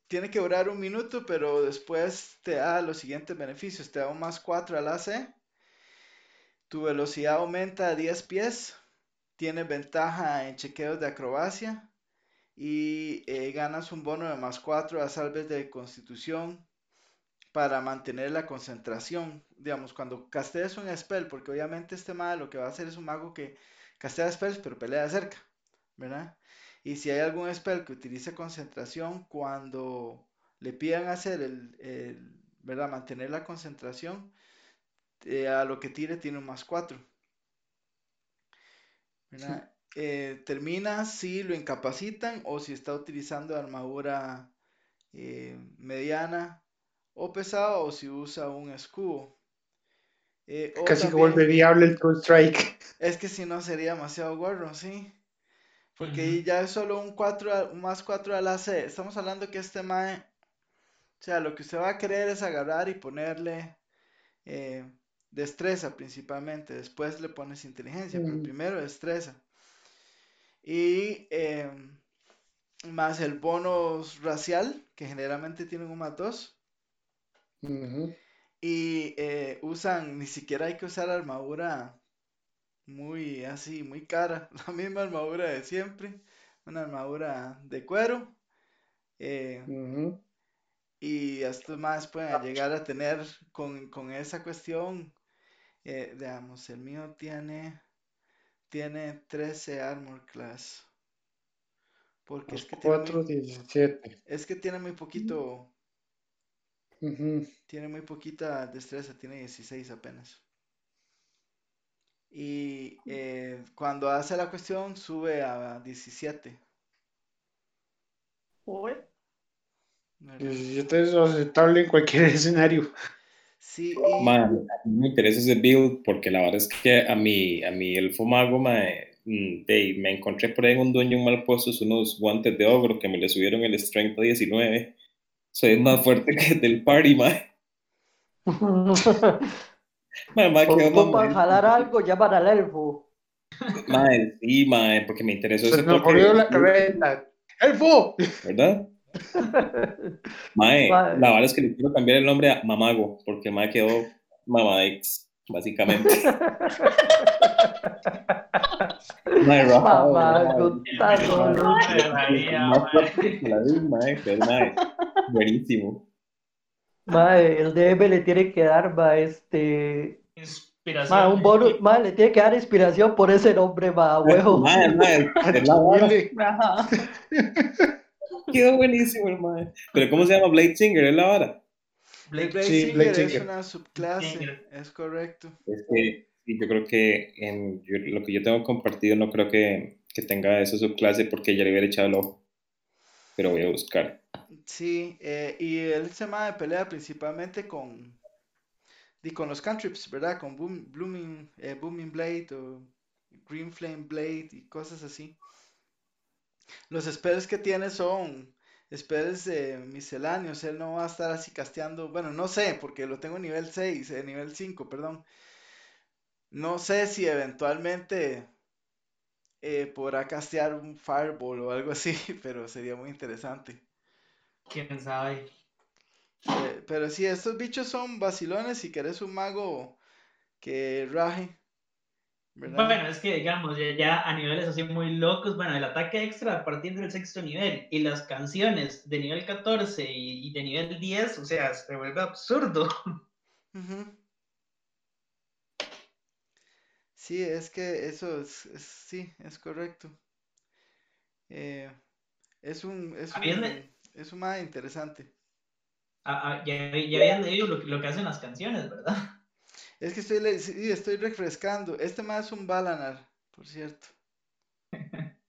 tiene que durar un minuto, pero después te da los siguientes beneficios. Te da un más 4 al AC. Tu velocidad aumenta a 10 pies. Tienes ventaja en chequeos de acrobacia. Y eh, ganas un bono de más 4 a salves de constitución para mantener la concentración. Digamos, cuando castees un spell, porque obviamente este mago lo que va a hacer es un mago que castea spells, pero pelea de cerca, ¿verdad? Y si hay algún spell que utilice concentración, cuando le pidan hacer el, el, ¿verdad? Mantener la concentración, eh, a lo que tire tiene un más 4. ¿verdad? Eh, termina si lo incapacitan o si está utilizando armadura eh, mediana o pesada o si usa un escudo. Casi que también- vuelve viable el True Strike. es que si no sería demasiado gorro, sí. Porque ahí ya es solo un 4 a- un más 4 al AC. Estamos hablando que este mae, o sea, lo que usted va a querer es agarrar y ponerle eh, destreza principalmente. Después le pones inteligencia, pero primero destreza. Y eh, más el bonus racial, que generalmente tienen un más 2. Ujú. Y eh, usan, ni siquiera hay que usar armadura muy así, muy cara. *laughs* La misma armadura de siempre. Una armadura de cuero. eh, Ujú. y estos más pueden llegar a tener con, con esa cuestión. eh, veamos, el mío tiene, tiene 13 armor class. Porque es que tiene 4, muy, 17. es que tiene muy poquito, Ujú. tiene muy poquita destreza, tiene 16 apenas. Y eh, cuando hace la cuestión sube a 17. Uy, ¿verdad? 17 es aceptable en cualquier *laughs* escenario. Sí, y Ma, a mí me interesa ese build porque la verdad es que a mi, a mi elfo mago mae, mm, de- me encontré por ahí en un dueño mal puestos unos guantes de ogro que me le subieron el strength a 19. Soy más fuerte *laughs* que el del party, mae. *laughs* Mae, mae, quedó Ocupan mamadísimo. jalar algo, llaman al elfo. Mae, sí, mae, porque me interesó Se ese me toque, ocurrió la cabeza. ¡Elfo! ¿verdad? Mae, Mae. la verdad es que le quiero cambiar el nombre a Mamago, porque mae quedó Mamadex, básicamente. Mae, Rafa, Mamá, mae. Más fuerte que la de un mae, pero mae, buenísimo. Mae, el DM le tiene que dar, ma, este, Inspiración. ma, un bonus, *laughs* ma, le tiene que dar inspiración por ese nombre, ma, huevo. Mae, es la vara. Ajá. *laughs* Quedó buenísimo el mae. Pero ¿cómo se llama? Blade Singer, es la vara. Blade- Sí, Blade Blade Singer es una subclase, Singer. es correcto. Es que yo creo que en yo- lo que yo tengo compartido no creo que, que tenga eso subclase porque ya le hubiera echado el ojo. Pero voy a buscar. Sí, eh, y él se llama de pelea principalmente con, y con los cantrips, ¿verdad? Con Boom- eh, Booming Blade o Green Flame Blade y cosas así. Los spells que tiene son spells misceláneos, él no va a estar así casteando, bueno, no sé, porque lo tengo nivel 6, eh, nivel 5, perdón. No sé si eventualmente podrá castear un Fireball o algo así, *laughs* pero sería muy interesante. ¿Quién sabe? Eh, pero sí, estos bichos son vacilones si querés un mago que raje, ¿verdad? Bueno, es que digamos, ya, ya a niveles así muy locos, bueno, el ataque extra a partir del sexto nivel y las canciones de nivel 14 y, y de nivel 10, o sea, se vuelve absurdo. Sí, es que eso es, es- sí, es correcto. Eh, es un, es un, es un mago interesante. Ah, ah, ya, ya habían leído lo, que- lo que hacen las canciones, ¿verdad? Es que estoy, sí, estoy refrescando. Este mago es un Balanar, por cierto. *laughs*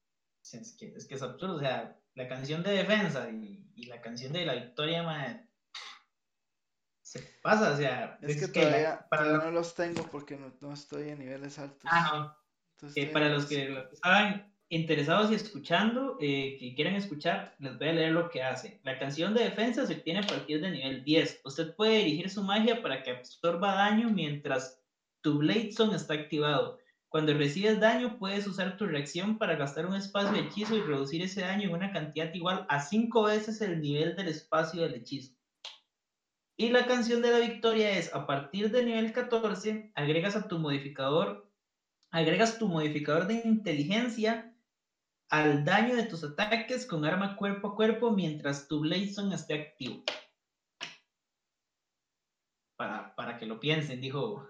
Es que, es que es absurdo, o sea, la canción de defensa y, y la canción de la victoria, mae, se pasa, o sea, Es que la- todavía, para todavía los- no los tengo porque no, no estoy en niveles altos. ah, no, Entonces, eh, para los que, los que estaban interesados y escuchando, eh, que quieran escuchar, les voy a leer lo que hace. La canción de defensa se obtiene a partir de nivel 10. Usted puede dirigir su magia para que absorba daño mientras tu Blade Zone está activado. Cuando recibes daño, puedes usar tu reacción para gastar un espacio de hechizo y reducir ese daño en una cantidad igual a 5 veces el nivel del espacio del hechizo. Y la canción de la victoria es, a partir de nivel 14, agregas a tu modificador, agregas tu modificador de inteligencia al daño de tus ataques con arma cuerpo a cuerpo mientras tu Blade Zone esté activo. Para, para que lo piensen, dijo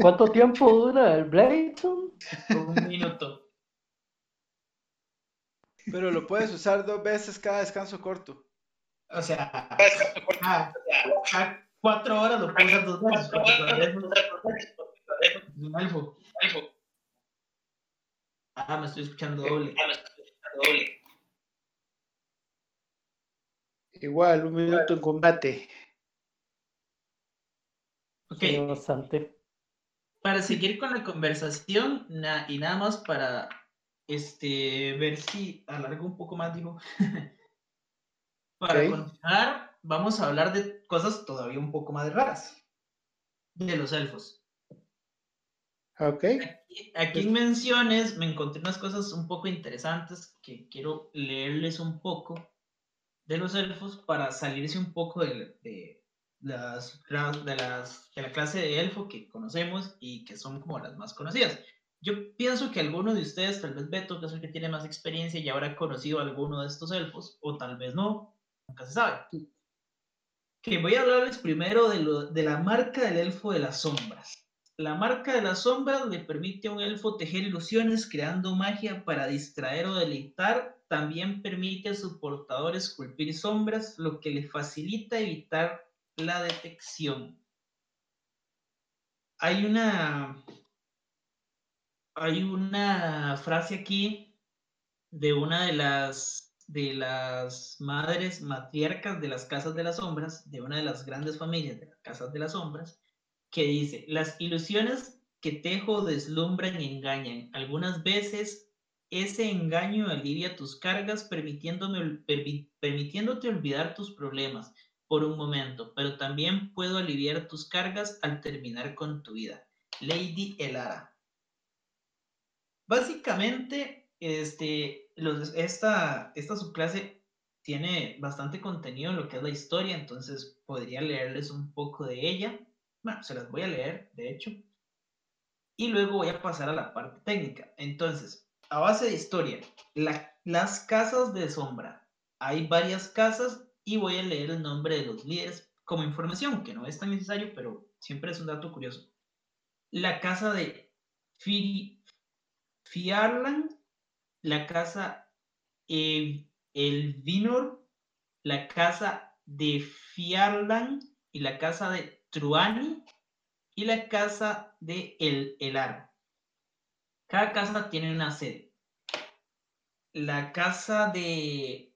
¿Cuánto tiempo dura el Blazon? un minuto. Pero lo puedes usar dos veces cada descanso corto. O sea, cada, cada cuatro horas lo puedes usar dos veces. es un elfo. Ah, me estoy escuchando doble. Igual, un minuto en combate. Ok. Bastante. para seguir con la conversación na- y nada más para este ver si alargo un poco más, digo. *laughs* para continuar, vamos a hablar de cosas todavía un poco más raras. De los elfos. Ok. Aquí, en menciones me encontré unas cosas un poco interesantes que quiero leerles un poco de los elfos para salirse un poco de, de las, de, las, de la clase de elfo que conocemos y que son como las más conocidas. Yo pienso que alguno de ustedes, tal vez Beto, que es el que tiene más experiencia, ya habrá conocido a alguno de estos elfos, o tal vez no, nunca se sabe. Que voy a hablarles primero de, lo, de la marca del elfo de las sombras. La marca de las sombras le permite a un elfo tejer ilusiones creando magia para distraer o deleitar. También permite a su portador esculpir sombras, lo que le facilita evitar la detección. Hay una, hay una frase aquí de una de las, de las madres matriarcas de las casas de las sombras, de una de las grandes familias de las casas de las sombras, que dice, las ilusiones que tejo deslumbran y engañan. Algunas veces ese engaño alivia tus cargas permitiéndote olvidar tus problemas por un momento, pero también puedo aliviar tus cargas al terminar con tu vida. Lady Elara. Básicamente, este, esta, esta subclase tiene bastante contenido en lo que es la historia, entonces podría leerles un poco de ella. Bueno, se las voy a leer, de hecho. Y luego voy a pasar a la parte técnica. Entonces, a base de historia, la- las casas de sombra. Hay varias casas y voy a leer el nombre de los líderes como información, que no es tan necesario, pero siempre es un dato curioso. La casa de Firi, Fiarlan, la casa El, Elvinor, la casa de Fiarlan y la casa de Truani y la casa de El Elar. Cada casa tiene una sede. La casa de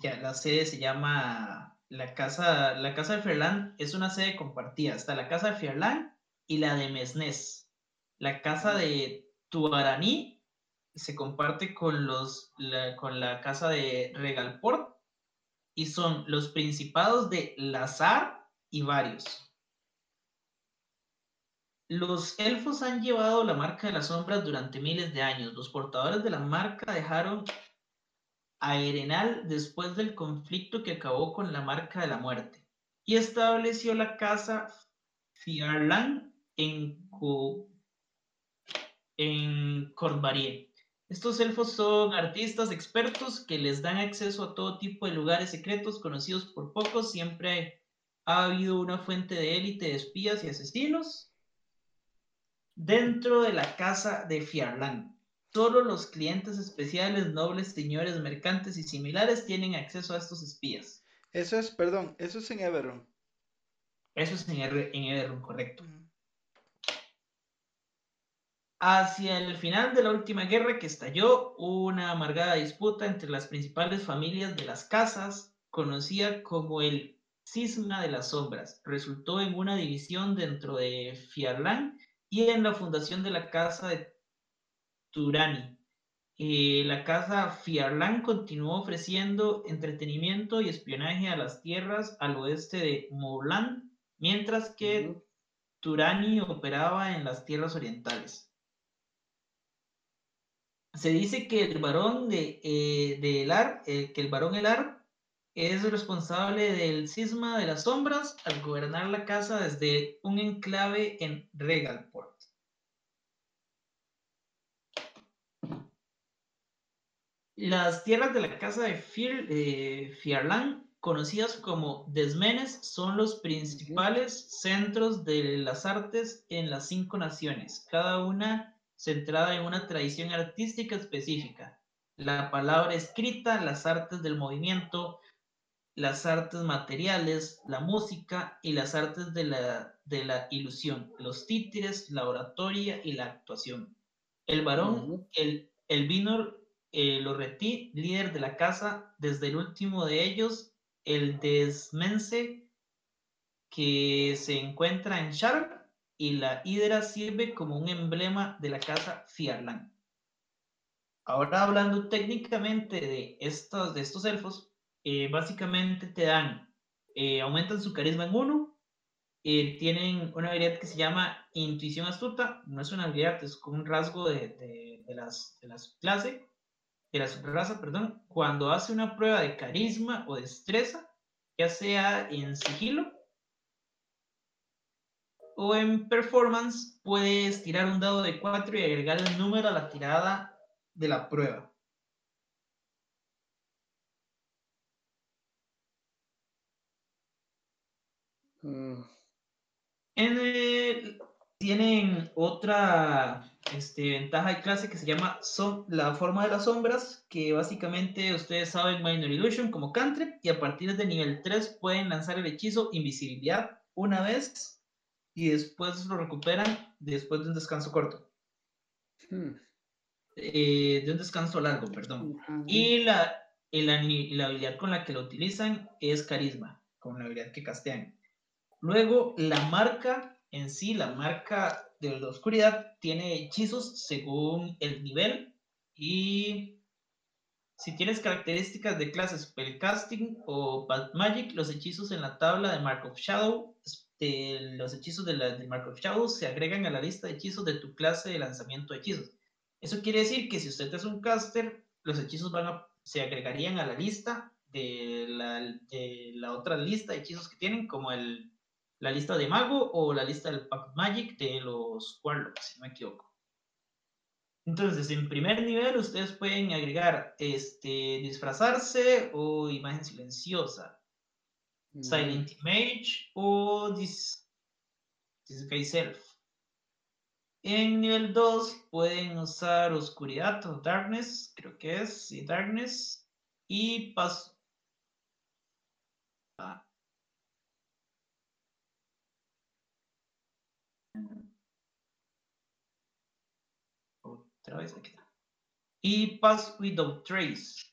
lla- la sede se llama la casa, la casa de Fiarlan es una sede compartida. Está la casa de Fiarlan y la de Mesnés. La casa de Tuaraní se comparte con, los, con la casa de Regalport y son los principados de Lazar y varios. Los elfos han llevado la marca de las sombras durante miles de años. Los portadores de la marca dejaron a Erenal después del conflicto que acabó con la marca de la muerte y estableció la casa Fiarlan en, Co-. Estos elfos son artistas expertos que les dan acceso a todo tipo de lugares secretos conocidos por pocos. Siempre ha habido una fuente de élite de espías y asesinos dentro de la casa de Fiarlan. Solo los clientes especiales, nobles, señores, mercantes y similares tienen acceso a estos espías. Eso es, perdón, eso es en Everon. Eso es en, R en Everon, correcto. Hacia el final de la última guerra que estalló, una amargada disputa entre las principales familias de las casas, conocida como el Cisma de las Sombras, resultó en una división dentro de Fiarlan y en la fundación de la Casa de Turani. Eh, la Casa Fiarlan continuó ofreciendo entretenimiento y espionaje a las tierras al oeste de Mourland, mientras que Turani operaba en las tierras orientales se dice que el varón de, eh, Elar, eh, que el varón Elar es responsable del cisma de las sombras al gobernar la casa desde un enclave en Regalport. Las tierras de la casa de Fier, Fiarlan, conocidas como Desmenes, son los principales centros de las artes en las cinco naciones, cada una centrada en una tradición artística específica. La palabra escrita, las artes del movimiento, las artes materiales, la música y las artes de la, de la ilusión, los títeres, la oratoria y la actuación. El varón, el, el Vinor eh, Loretti, líder de la casa, desde el último de ellos, el Desmense, que se encuentra en Sharp, y la hidra sirve como un emblema de la casa Fiarlan. Ahora hablando técnicamente de estos, de estos elfos, eh, básicamente te dan, eh, aumentan su carisma en uno, eh, tienen una habilidad que se llama intuición astuta, no es una habilidad, es como un rasgo de, de, de las, de las clases, de la raza, perdón, cuando hace una prueba de carisma o destreza, ya sea en sigilo o en performance puedes tirar un dado de 4 y agregar el número a la tirada de la prueba. Mm. tienen otra este, ventaja de clase que se llama son, la forma de las sombras, que básicamente ustedes saben Minor Illusion como cantrip, y a partir de nivel 3 pueden lanzar el hechizo invisibilidad una vez y después lo recuperan después de un descanso corto. Hmm. Eh, de un descanso largo, perdón. Y la, la, habilidad con la que lo utilizan es carisma, con la habilidad que castean. Luego, la marca en sí, la marca de la oscuridad, tiene hechizos según el nivel y si tienes características de clases Spellcasting o Bad Magic, los hechizos en la tabla de Mark of Shadow los hechizos de la, del Mark of Shadows se agregan a la lista de hechizos de tu clase de lanzamiento de hechizos. Eso quiere decir que si usted es un caster, los hechizos van a, se agregarían a la lista de la, de otra lista de hechizos que tienen, como la lista de mago o la lista del Pack Magic de los Warlocks, si no me equivoco. Entonces, en primer nivel, ustedes pueden agregar este, disfrazarse o imagen silenciosa. Silent Image o This, Guy Self. En nivel 2 pueden usar oscuridad o darkness, creo que es, sí, darkness, y paso. Ah. Otra vez aquí está. Y Pass Without Trace.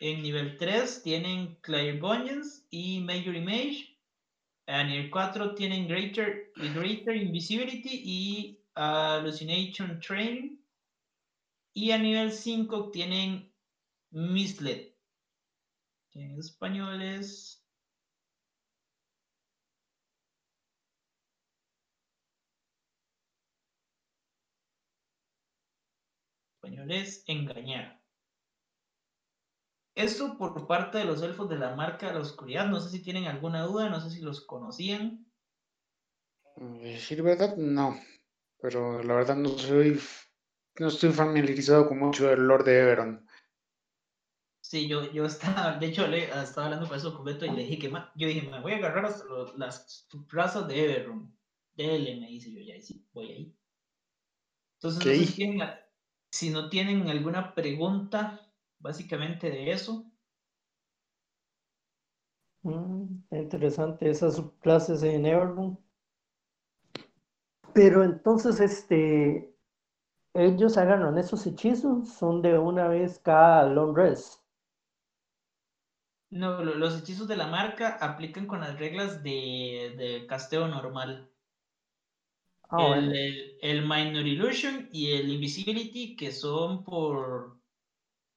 En nivel 3 tienen Clairvoyance y Major Image. En nivel 4 tienen Greater, Greater Invisibility y Hallucination Training. Y a nivel 5 tienen Misled. En español es. Español es engañar. Esto por parte de los elfos de la marca de la oscuridad. No sé si tienen alguna duda, no sé si los conocían. Decir verdad, no. Pero la verdad no soy. No estoy familiarizado con mucho del Lord de Everon. Sí, yo, yo estaba, de hecho, le, estaba hablando con eso con Beto y le dije que yo dije, me voy a agarrar las, razas de Everon. Dele, me dice yo, ya, sí, voy ahí. Entonces, no sé si, si no tienen alguna pregunta básicamente de eso. Mm, interesante esas subclases en Everloom. Pero entonces, este, ellos agarran esos hechizos, son de una vez cada long rest. No, lo- los hechizos de la marca aplican con las reglas de, de casteo normal. Ah, el, bueno. el, el Minor Illusion y el Invisibility, que son por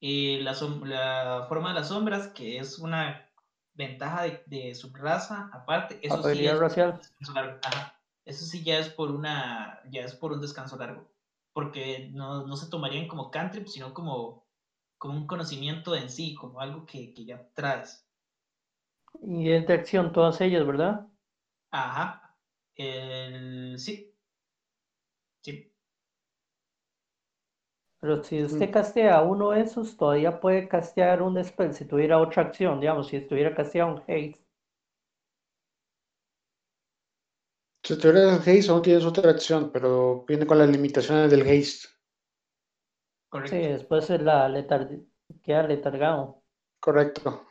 eh, la, la forma de las sombras, que es una ventaja de, de su raza, aparte, eso sí es racial. Ajá. Eso sí ya es por una, ya es por un descanso largo. Porque no, no se tomarían como cantrip, sino como, como un conocimiento en sí, como algo que, que ya traes. Y es de acción todas ellas, ¿verdad? Ajá. El, sí. Sí. Pero si usted castea uno de esos, todavía puede castear un spell si tuviera otra acción, digamos, si estuviera casteado un haste. Si tuvieras el haste, aún tienes otra acción, pero viene con las limitaciones del haste. Correcto. Sí, después se la letar- queda letargado. Correcto.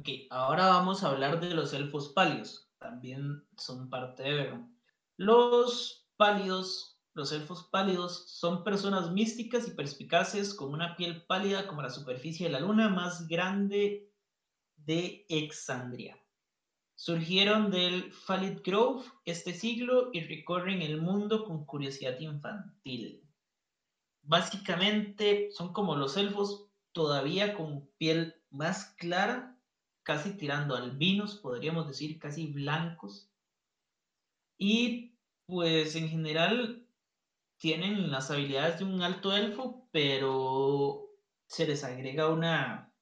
Ok, ahora vamos a hablar de los elfos pálidos. También son parte de Everon. Los pálidos, los elfos pálidos, son personas místicas y perspicaces con una piel pálida como la superficie de la luna más grande de Exandria. Surgieron del Falit Grove este siglo y recorren el mundo con curiosidad infantil. Básicamente son como los elfos todavía con piel más clara, casi tirando albinos, podríamos decir casi blancos. Y pues en general tienen las habilidades de un alto elfo, pero se les agrega una,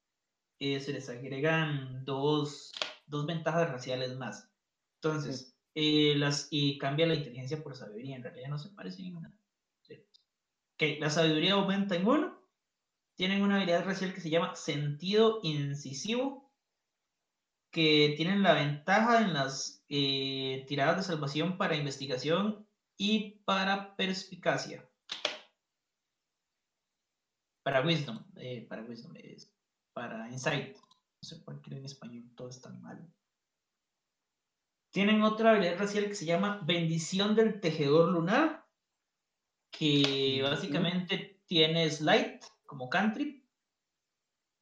eh, se les agregan dos, dos ventajas raciales más. Entonces, eh, las, y cambia la inteligencia por sabiduría, en realidad no se parece ninguna. Sí. La sabiduría aumenta en uno. Tienen una habilidad racial que se llama sentido incisivo, que tienen la ventaja en las eh, tiradas de salvación para investigación y para perspicacia. Para wisdom, eh, para wisdom, es para insight. No sé por qué en español todo es tan mal. Tienen otra habilidad racial que se llama bendición del tejedor lunar, que básicamente tiene slide como cantrip.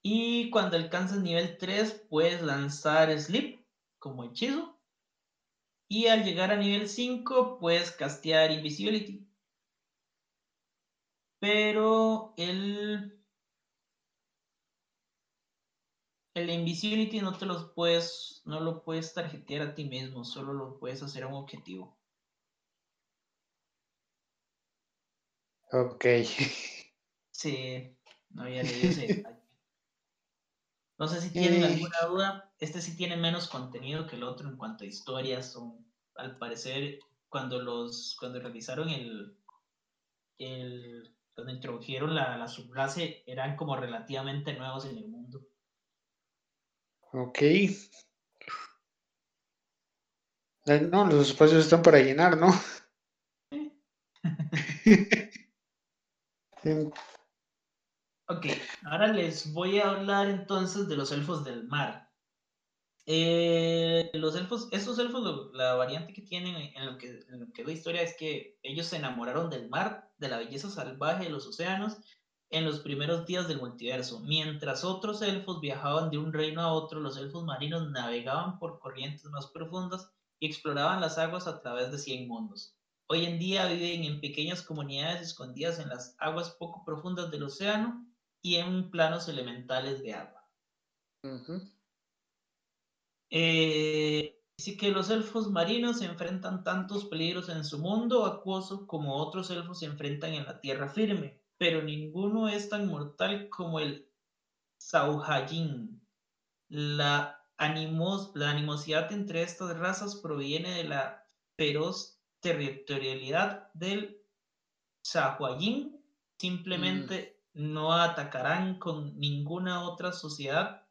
Y cuando alcanzas nivel 3 puedes lanzar sleep como hechizo. Y al llegar a nivel 5 puedes castear invisibility. Pero el el invisibility no te los puedes no lo puedes tarjetear a ti mismo, solo lo puedes hacer a un objetivo. Ok. *laughs* Sí, no había leído ese *laughs* detalle. No sé si tienen Eh. alguna duda. Este sí tiene menos contenido que el otro en cuanto a historias. Son, al parecer, cuando los, cuando realizaron el, el cuando introdujeron la, la subclase, eran como relativamente nuevos en el mundo. Ok. Eh, No, los espacios están para llenar, ¿no? Sí. *laughs* Ok, ahora les voy a hablar entonces de los elfos del mar. Eh, los elfos, estos elfos, la variante que tienen en lo que, en lo que es la historia es que ellos se enamoraron del mar, de la belleza salvaje de los océanos, en los primeros días del multiverso. Mientras otros elfos viajaban de un reino a otro, los elfos marinos navegaban por corrientes más profundas y exploraban las aguas a través de cien mundos. Hoy en día viven en pequeñas comunidades escondidas en las aguas poco profundas del océano y en planos elementales de agua. Ujú. Eh, Dice que los elfos marinos se enfrentan tantos peligros en su mundo acuoso como otros elfos se enfrentan en la tierra firme, pero ninguno es tan mortal como el Sauhajin. La, animos- la animosidad entre estas razas proviene de la feroz territorialidad del Sahuagin. Simplemente no atacarán con ninguna otra sociedad,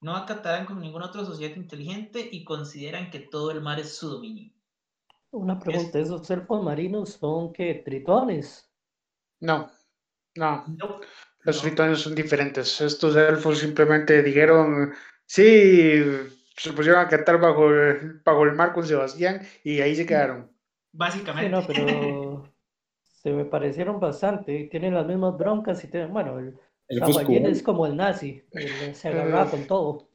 no acatarán con ninguna otra sociedad inteligente y consideran que todo el mar es su dominio. Una pregunta, ¿esos elfos marinos son qué? ¿Tritones? No, no. No, Los no. tritones son diferentes. Estos elfos simplemente dijeron, sí, se pusieron a cantar bajo el, bajo el mar con Sebastián y ahí se quedaron. básicamente. Sí, no, pero *laughs* se me parecieron bastante. Tienen las mismas broncas y tienen, bueno, el, El Fusco. es como el nazi, el- se agarra con todo.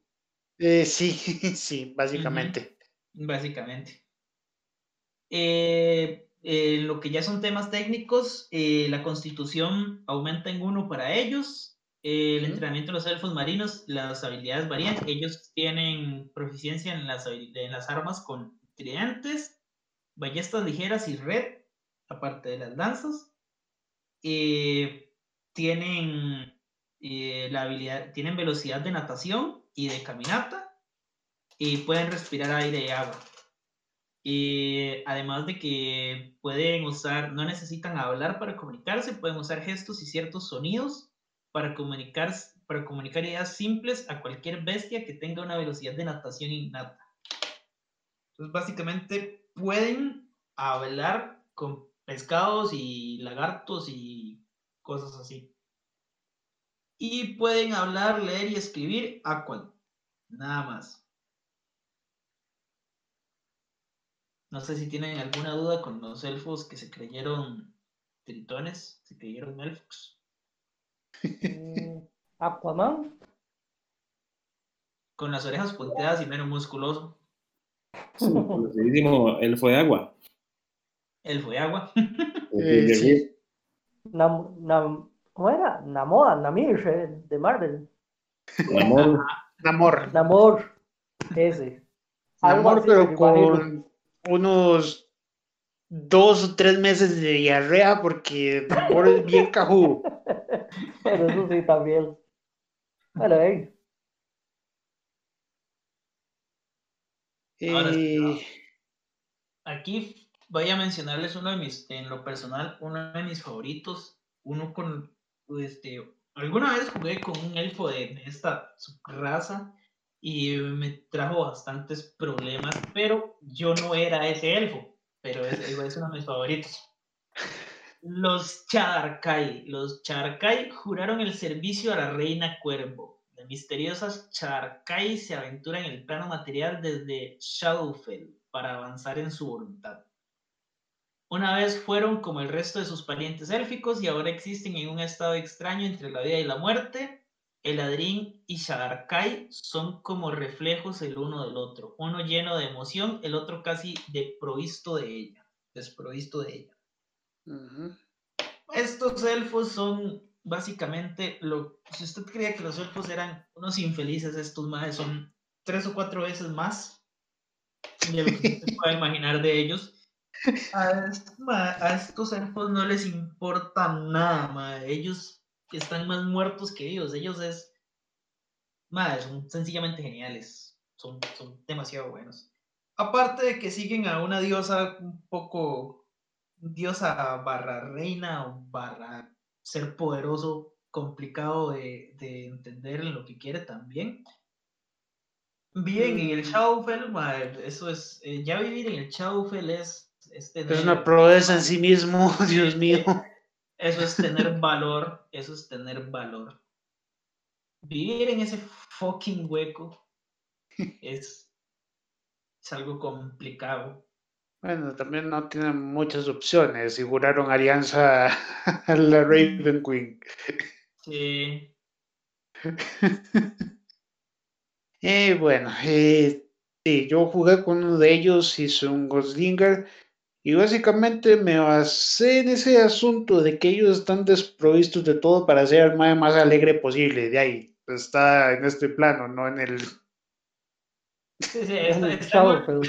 Eh, sí, *laughs* sí, básicamente. Básicamente. Eh, eh, lo que ya son temas técnicos, eh, la constitución aumenta en uno para ellos. eh, el entrenamiento de los elfos marinos, las habilidades varían. Ellos tienen proficiencia en las, habil- en las armas con tridentes, ballestas ligeras y red, aparte de las lanzas. Eh, tienen eh, la habilidad, tienen velocidad de natación y de caminata y pueden respirar aire y agua. Y además de que pueden usar, no necesitan hablar para comunicarse, pueden usar gestos y ciertos sonidos para comunicar, para comunicar ideas simples a cualquier bestia que tenga una velocidad de natación innata. Entonces, básicamente pueden hablar con pescados y lagartos y cosas así. Y pueden hablar, leer y escribir Aquan. Nada más. No sé si tienen alguna duda con los elfos que se creyeron tritones, se creyeron elfos. Mm, Aquaman, Con las orejas punteadas y menos musculoso. Sí, elfo de agua. Elfo de agua. Eh, sí. Nam, Nam- ¿cómo era? Namor, Namir, eh, de Marvel. Namor. Namor. Namor, ese. Namor, pero con unos dos o tres meses de diarrea porque Namor es bien cajudo. *laughs* Pero eso sí también. Bueno, Ahora Eh, Aquí voy a mencionarles uno de mis, en lo personal, uno de mis favoritos. Uno con, este, alguna vez jugué con un elfo de esta raza y me trajo bastantes problemas, pero yo no era ese elfo, pero es, es uno de mis favoritos. Los Charkai. Los Charkai juraron el servicio a la reina Cuervo. Las misteriosas Charkai se aventuran en el plano material desde Shadowfell para avanzar en su voluntad. Una vez fueron como el resto de sus parientes élficos y ahora existen en un estado extraño entre la vida y la muerte. Eladrin y Shadarkai son como reflejos el uno del otro, uno lleno de emoción, el otro casi desprovisto de ella, desprovisto de ella. ujú. Estos elfos son básicamente lo. Si usted creía que los elfos eran unos infelices, estos más son tres o cuatro veces más de lo que usted puede *laughs* imaginar de ellos. A, est- ma- a estos elfos no les importa nada, ma. ellos están más muertos que vivos. Ellos es. ma, son sencillamente geniales. Son, son demasiado buenos. Aparte de que siguen a una diosa un poco diosa barra reina o barra ser poderoso, complicado de, de entender en lo que quiere también. Bien, en el Mm. Shadowfell, eso es, eh, ya vivir en el Shadowfell es, es tener, Es una proeza en sí mismo, *laughs* Dios mío. eso es tener valor, eso es tener valor. Vivir en ese fucking hueco es, es algo complicado. Bueno, también no tienen muchas opciones y juraron alianza a *laughs* la Raven Queen. Sí, *laughs* Eh, bueno, eh, sí, yo jugué con uno de ellos, hice un Ghostlinger, y básicamente me basé en ese asunto de que ellos están desprovistos de todo para ser el mae más alegre posible. De ahí está en este plano, no en el. sí, sí, está, en un-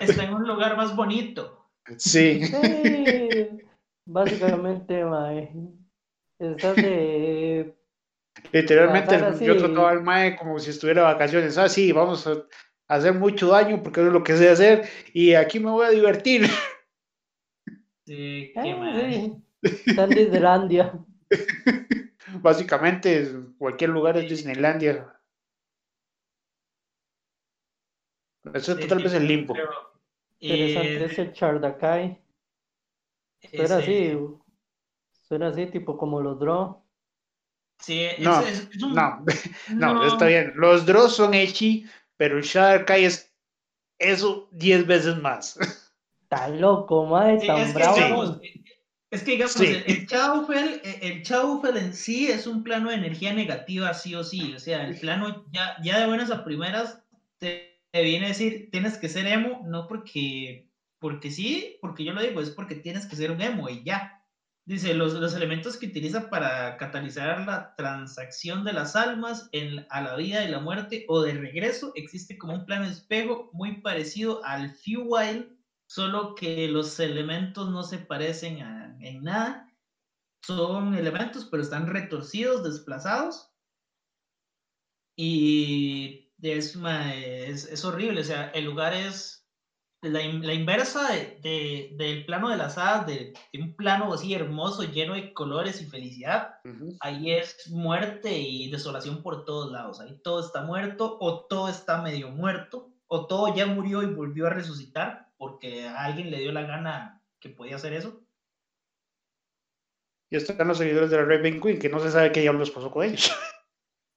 está en *laughs* lugar más bonito. Sí, Sí, básicamente, mae. Estás de. literalmente yo trataba al mae como si estuviera de vacaciones. Ah, sí, vamos a hacer mucho daño porque es lo que sé hacer y aquí me voy a divertir. Sí, qué Ah, mal. sí. Están de Islandia. *laughs* Básicamente, cualquier lugar es Disneylandia. Eso Sí, es tal vez el limbo. pero, Interesante eh, ese Chardakai. Suena ese- así. Suena así, tipo como los Draw. Sí, No, es- es un- *laughs* No, no, está bien. Los Dross son Echi, pero el Shadow Kai es eso 10 veces más. Está loco, Sí, tan es, que, bravo. digamos, es que digamos, Sí. el, el Chaufel, eh, el Chaufel en sí es un plano de energía negativa sí o sí, o sea, el plano ya, ya de buenas a primeras te, te viene a decir, tienes que ser emo, no porque, porque sí, porque yo lo digo, es porque tienes que ser un emo y ya. Dice, los, los elementos que utiliza para catalizar la transacción de las almas en, a la vida y la muerte o de regreso existe como un plano espejo muy parecido al Feywild, solo que los elementos no se parecen a- en nada. Son elementos, pero están retorcidos, desplazados. Y es, es, es horrible, o sea, el lugar es la, in- la inversa de, de- del plano de las hadas, de, de un plano así hermoso, lleno de colores y felicidad. Ujú. Ahí es muerte y desolación por todos lados. Ahí todo está muerto o todo está medio muerto o todo ya murió y volvió a resucitar porque a alguien le dio la gana que podía hacer eso. Y están los seguidores de la Raven Queen, que no se sabe qué diablos pasó con ellos.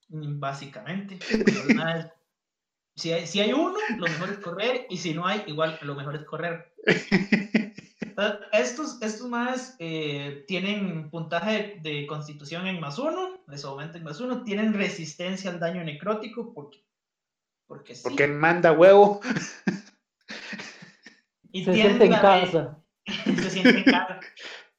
Mm, Básicamente. *laughs* Nada, si, hay, si hay uno, lo mejor es correr y si no hay, igual lo mejor es correr. Entonces, *laughs* Estos, estos más eh, tienen puntaje de, de constitución en más uno, les aumenta en más uno, tienen resistencia al daño necrótico porque, porque sí. Porque manda huevo. *laughs* y Se siente en casa. se siente en casa.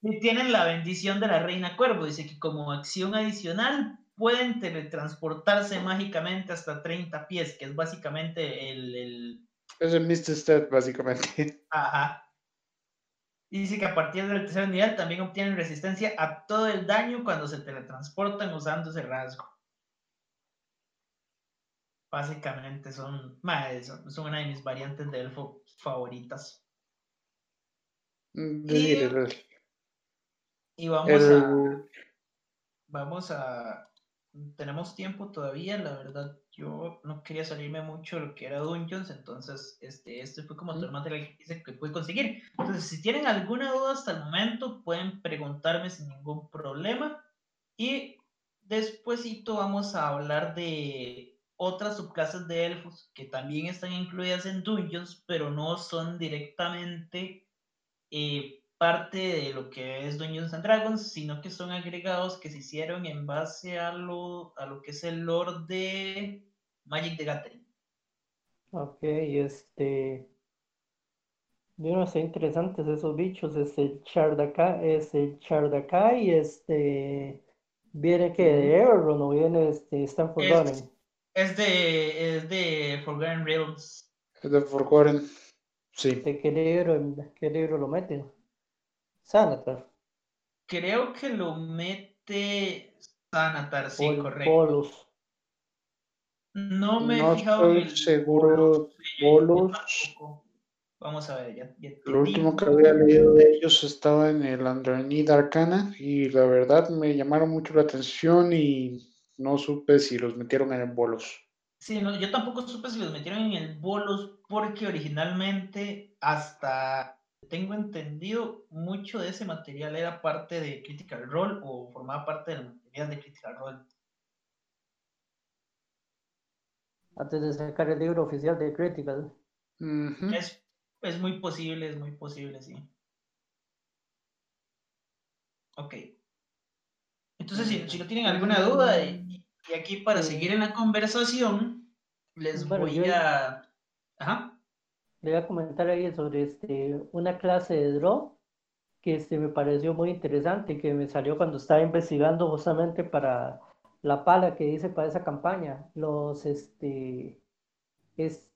Y tienen la bendición de la reina cuervo. Dice que como acción adicional pueden teletransportarse mágicamente hasta 30 pies, que es básicamente el, el- Es el Mr. Step, básicamente. Ajá. Y dice que a partir del tercer nivel también obtienen resistencia a todo el daño cuando se teletransportan usando ese rasgo. Básicamente son, son, una de mis variantes de elfo favoritas. Mm, Y- el- Y vamos a... Vamos a... Tenemos tiempo todavía, la verdad. Yo no quería salirme mucho de lo que era Dungeons, entonces este, este fue como todo el material que pude conseguir. Entonces, si tienen alguna duda hasta el momento, pueden preguntarme sin ningún problema. Y despuesito vamos a hablar de otras subclases de elfos que también están incluidas en Dungeons, pero no son directamente eh, parte de lo que es Dungeons and Dragons, sino que son agregados que se hicieron en base a lo, a lo que es el lore de Magic the Gathering. Ok, este. Yo no sé, interesantes esos bichos. Es el Chardaka, es el Chardakai, este. Viene que de Everron o viene este Stanford Es- Forgotten. Es de, es de Forgotten Realms. es de Forgotten. Sí. ¿De qué libro, qué libro lo meten? Sanatar. Creo que lo mete Sanatar, sí, Pol- correcto. Polos. No me he fijado estoy el seguro. Polos. tampoco. Vamos a ver, ya, ya Lo último que había leído de ellos estaba en el Underneath Arcana y la verdad me llamaron mucho la atención y no supe si los metieron en el bolos. Sí, no, yo tampoco supe si los metieron en el bolos porque originalmente hasta tengo entendido mucho de ese material era parte de Critical Role o formaba parte del material de Critical Role. Antes de sacar el libro oficial de Critical. Es, es muy posible, es muy posible, sí. Ok. Entonces, si, si no tienen alguna duda, y, y aquí para seguir en la conversación, les Bueno, voy yo- a... Ajá. Le voy a comentar ahí sobre este, una clase de draw que este, me pareció muy interesante y que me salió cuando estaba investigando justamente para la pala que hice para esa campaña. Los, este, es,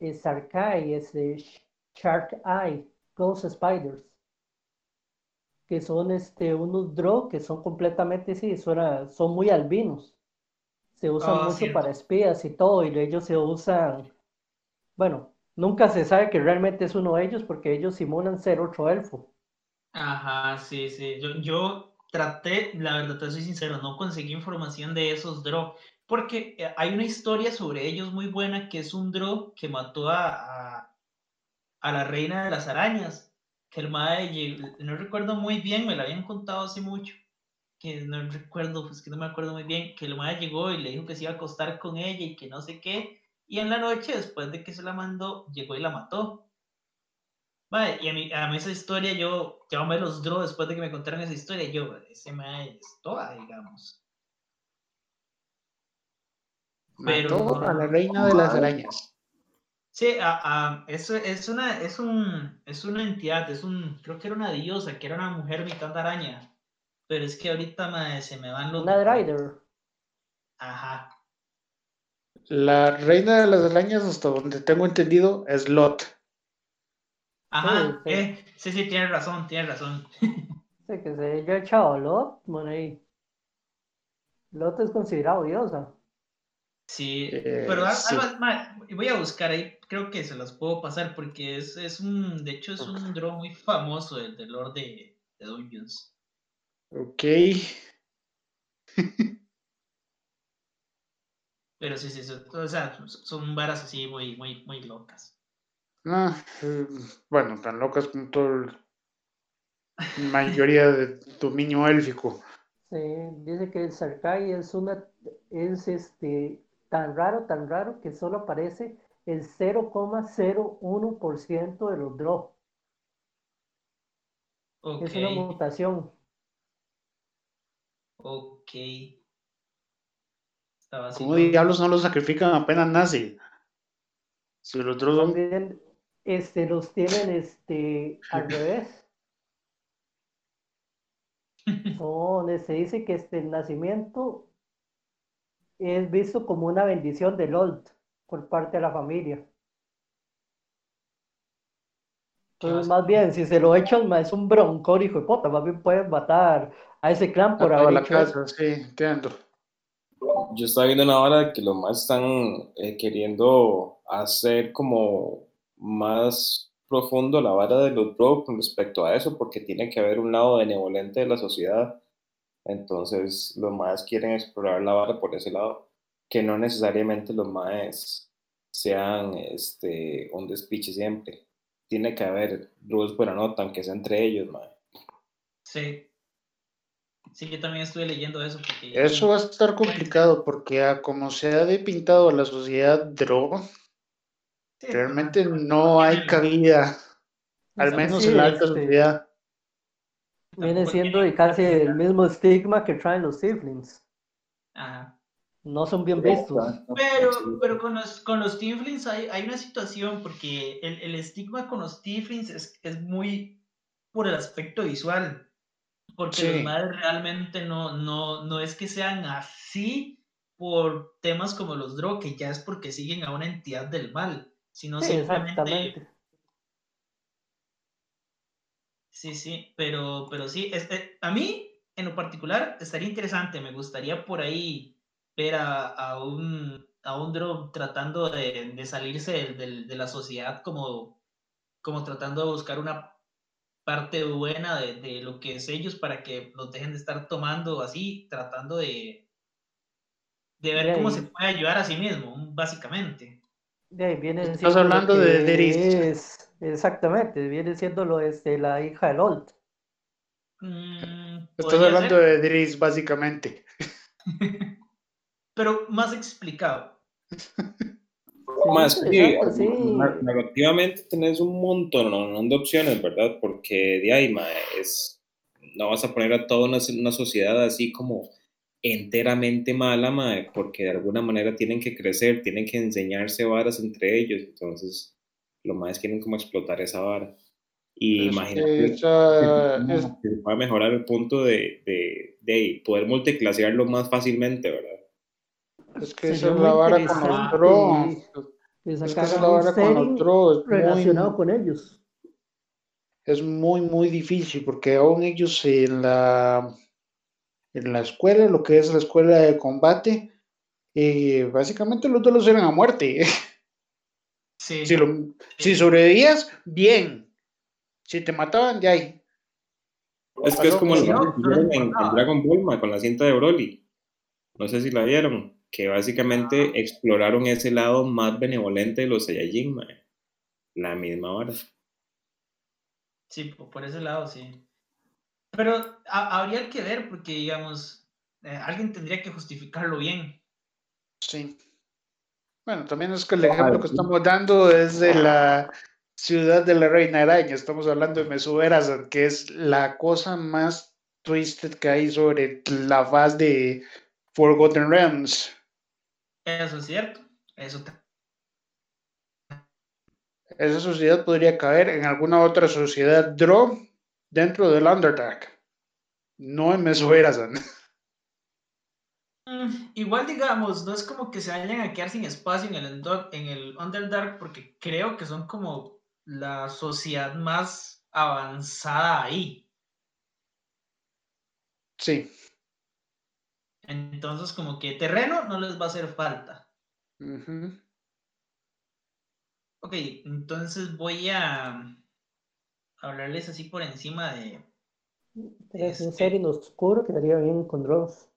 es Arcai, es Shark Eye, Ghost Spiders, que son este, unos draw que son completamente, sí, suena- son muy albinos. Se usan Ah, mucho cierto. para espías y todo, y ellos se usan, bueno, nunca se sabe que realmente es uno de ellos porque ellos simulan ser otro elfo. Ajá, sí, sí. Yo, yo traté, la verdad, te soy sincero, no conseguí información de esos Drow, porque eh, hay una historia sobre ellos muy buena que es un Drow que mató a, a, a la reina de las arañas, que el llegó- no recuerdo muy bien, me la habían contado hace mucho, que no recuerdo, pues que no me acuerdo muy bien, que el mae llegó y le dijo que se iba a acostar con ella y que no sé qué, y en la noche, después de que se la mandó, llegó y la mató. Mae, y a mí, a mí esa historia, yo, yo me los draw después de que me contaron esa historia, yo, ese mae es toda, digamos. Pero Mató a la reina de las arañas. Sí, a- a- es, es, una, es, un, es una entidad, es un, creo que era una diosa, que era una mujer mitad araña. Pero es que ahorita mae, se me van los. Una Rider. Ajá. La reina de las arañas, hasta donde tengo entendido, es Lot. Ajá. Sí, sí. Eh, sí, sí, tienes razón, tienes razón. *laughs* Sí, que se haya echado Lot, bueno, ahí. Lot es considerado diosa. Sí, Eh, pero al- sí. algo- ma, voy a buscar ahí, creo que se las puedo pasar porque es, es un, de hecho es un draw muy famoso del, del Lord de, de Dungeons. Ok. *laughs* Pero sí, sí, son- o sea, son- varas así muy, muy, muy locas. Ah, eh, bueno, tan locas como todo la mayoría de dominio élfico. Sí, dice que el Sarkai es una, es este, tan raro, tan raro que solo aparece el 0,01% de los. Ok, Es una mutación. ok. Estaba así. ¿Cómo diablos no lo sacrifican apenas nace? Si los otros son También este, los tienen este, al *laughs* revés. No, *laughs* donde se dice que este, el nacimiento es visto como una bendición del Old por parte de la familia. Entonces, más bien, si se lo echan, es un broncón, hijo de puta, más bien pueden matar a ese clan a por toda haber la casa, sí, entiendo. Yo estaba viendo una hora que los más están eh, queriendo hacer como más profundo la vara de los bro con respecto a eso, porque tiene que haber un lado benevolente de la sociedad. Entonces, los más quieren explorar la vara por ese lado, que no necesariamente los más sean este, un despiche siempre. Tiene que haber rules buena nota, aunque sea entre ellos, mae. Sí. Sí, yo también estuve leyendo eso. Porque Eso va a estar complicado porque a como se ha depintado a la sociedad droga, Sí, realmente no hay cabida, al menos sí, en la alta este, sociedad. Viene siendo de casi el mismo estigma que traen los Tiflins. Ajá. No son bien vistos. Pero, pero con los, con los Tieflings hay, hay una situación, porque el, el estigma con los Tieflings es, es muy por el aspecto visual. Porque Sí. los madres realmente no, no, no es que sean así por temas como los Drow, que ya es porque siguen a una entidad del mal, sino Sí, simplemente. Sí, sí, pero, pero sí, este, a mí en lo particular estaría interesante, me gustaría por ahí ver a, a un, a un Drow tratando de, de salirse del- de la sociedad como, como tratando de buscar una parte buena de, de lo que es ellos para que los dejen de estar tomando así, tratando de, de ver De cómo se puede ayudar a sí mismo, básicamente. De ahí viene Estás hablando de Deris. es- exactamente, viene siendo lo este, la hija del Old. Mm, Estás hablando ser, de Driss, básicamente. *laughs* pero más explicado. *laughs* Más que sí. na- narrativamente tenés un montón ¿no? de opciones, ¿verdad? Porque de ahí, es, no vas a poner a toda una, una sociedad así como enteramente mala, mae, porque de alguna manera tienen que crecer, tienen que enseñarse varas entre ellos, entonces los más quieren como explotar esa vara. Y Es imagínate esa- es- se pueda mejorar el punto de, de, de poder multiclasearlo más fácilmente, ¿verdad? Es que esa es la vara con los que Es que esa es la vara con los relacionado muy, con ellos. es muy, muy difícil porque aún ellos en la, en la escuela, lo que es la escuela de combate, eh, básicamente los duelos eran a muerte. *laughs* Sí. Si, lo- si sobrevivías, bien. Si te mataban, de ahí. Es que es como no, no en, en importaba. Dragon Ball, con la cinta de Broly. No sé si la vieron, que básicamente exploraron ese lado más benevolente de los Saiyajin, ma. La misma hora. Sí, po- por ese lado, sí. Pero ha- habría que ver, porque, digamos, eh, alguien tendría que justificarlo bien. Sí. Bueno, también es que el ejemplo que estamos dando es de la Ciudad de la Reina Araña, estamos hablando de Mesuberazan, que es la cosa más twisted que hay sobre la faz de Forgotten Realms. Eso es cierto. Eso Esa sociedad podría caer en alguna otra sociedad Draw dentro del Underdark, no en Mesuberazan. *laughs* Mm, Igual digamos, no es como que se vayan a quedar sin espacio en el, en el Underdark porque creo que son como la sociedad más avanzada ahí. Sí. Entonces como que terreno no les va a hacer falta. ujú. Ok, entonces voy a hablarles así por encima de... Es un Este- ser oscuro quedaría bien con Dross.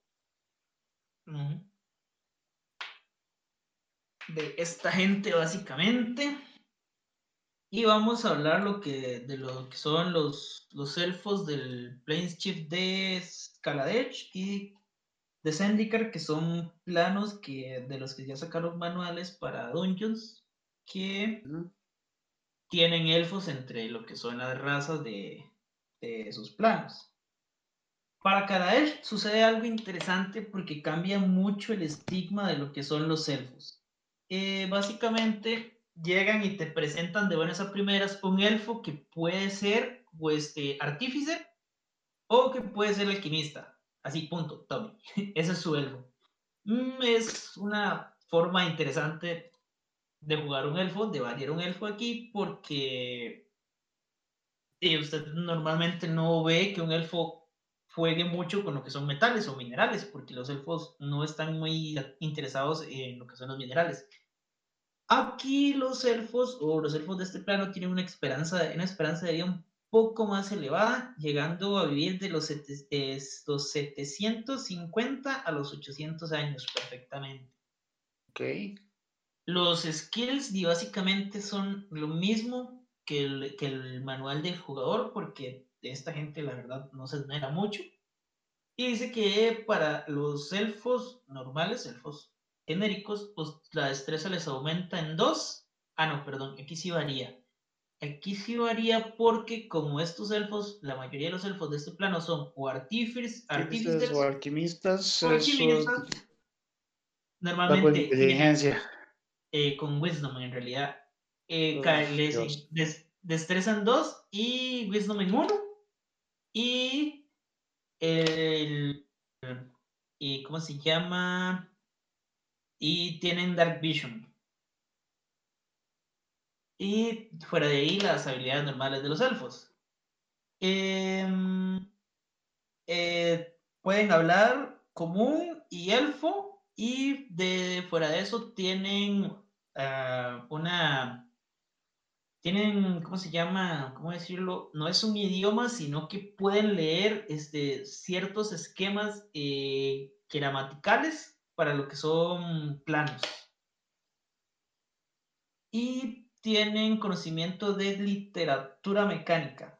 De esta gente básicamente. Y vamos a hablar lo que, de lo que son los, los elfos del Planeshift de Skaladech y de Zendikar, que son planos que, de los que ya sacaron manuales para Dungeons, que tienen elfos entre lo que son las razas de, de sus planos. Para Kadaesh sucede algo interesante porque cambia mucho el estigma de lo que son los elfos. Eh, básicamente llegan y te presentan de buenas a primeras un elfo que puede ser este, artífice o que puede ser alquimista. Así, punto, Tommy. *laughs* Ese es su elfo. Mm, es una forma interesante de jugar un elfo, de variar un elfo aquí, porque eh, usted normalmente no ve que un elfo juegue mucho con lo que son metales o minerales, porque los elfos no están muy interesados en lo que son los minerales. Aquí los elfos o los elfos de este plano tienen una esperanza, una esperanza de vida un poco más elevada, llegando a vivir de los, es- los 750 a los 800 años perfectamente. Ok. Los skills y básicamente son lo mismo que el, que el manual del jugador, porque esta gente la verdad no se esmera mucho. Y dice que para los elfos normales, elfos genéricos, pues la destreza les aumenta en 2. Ah, no, perdón, aquí sí varía. Aquí sí varía porque como estos elfos, la mayoría de los elfos de este plano son o artífices, Artífices artífices o alquimistas, o alquimistas, normalmente inteligencia. eh, con Wisdom en realidad. Eh, les des- destrezan 2 y Wisdom en 1. Y el. ¿Y cómo se llama? Y tienen Dark Vision. Y fuera de ahí, las habilidades normales de los elfos. Em, eh, pueden hablar común y elfo. Y de fuera de eso tienen ah, una. Tienen, ¿cómo se llama? ¿Cómo decirlo? No es un idioma, sino que pueden leer este, ciertos esquemas eh, gramaticales para lo que son planos. Y tienen conocimiento de literatura mecánica.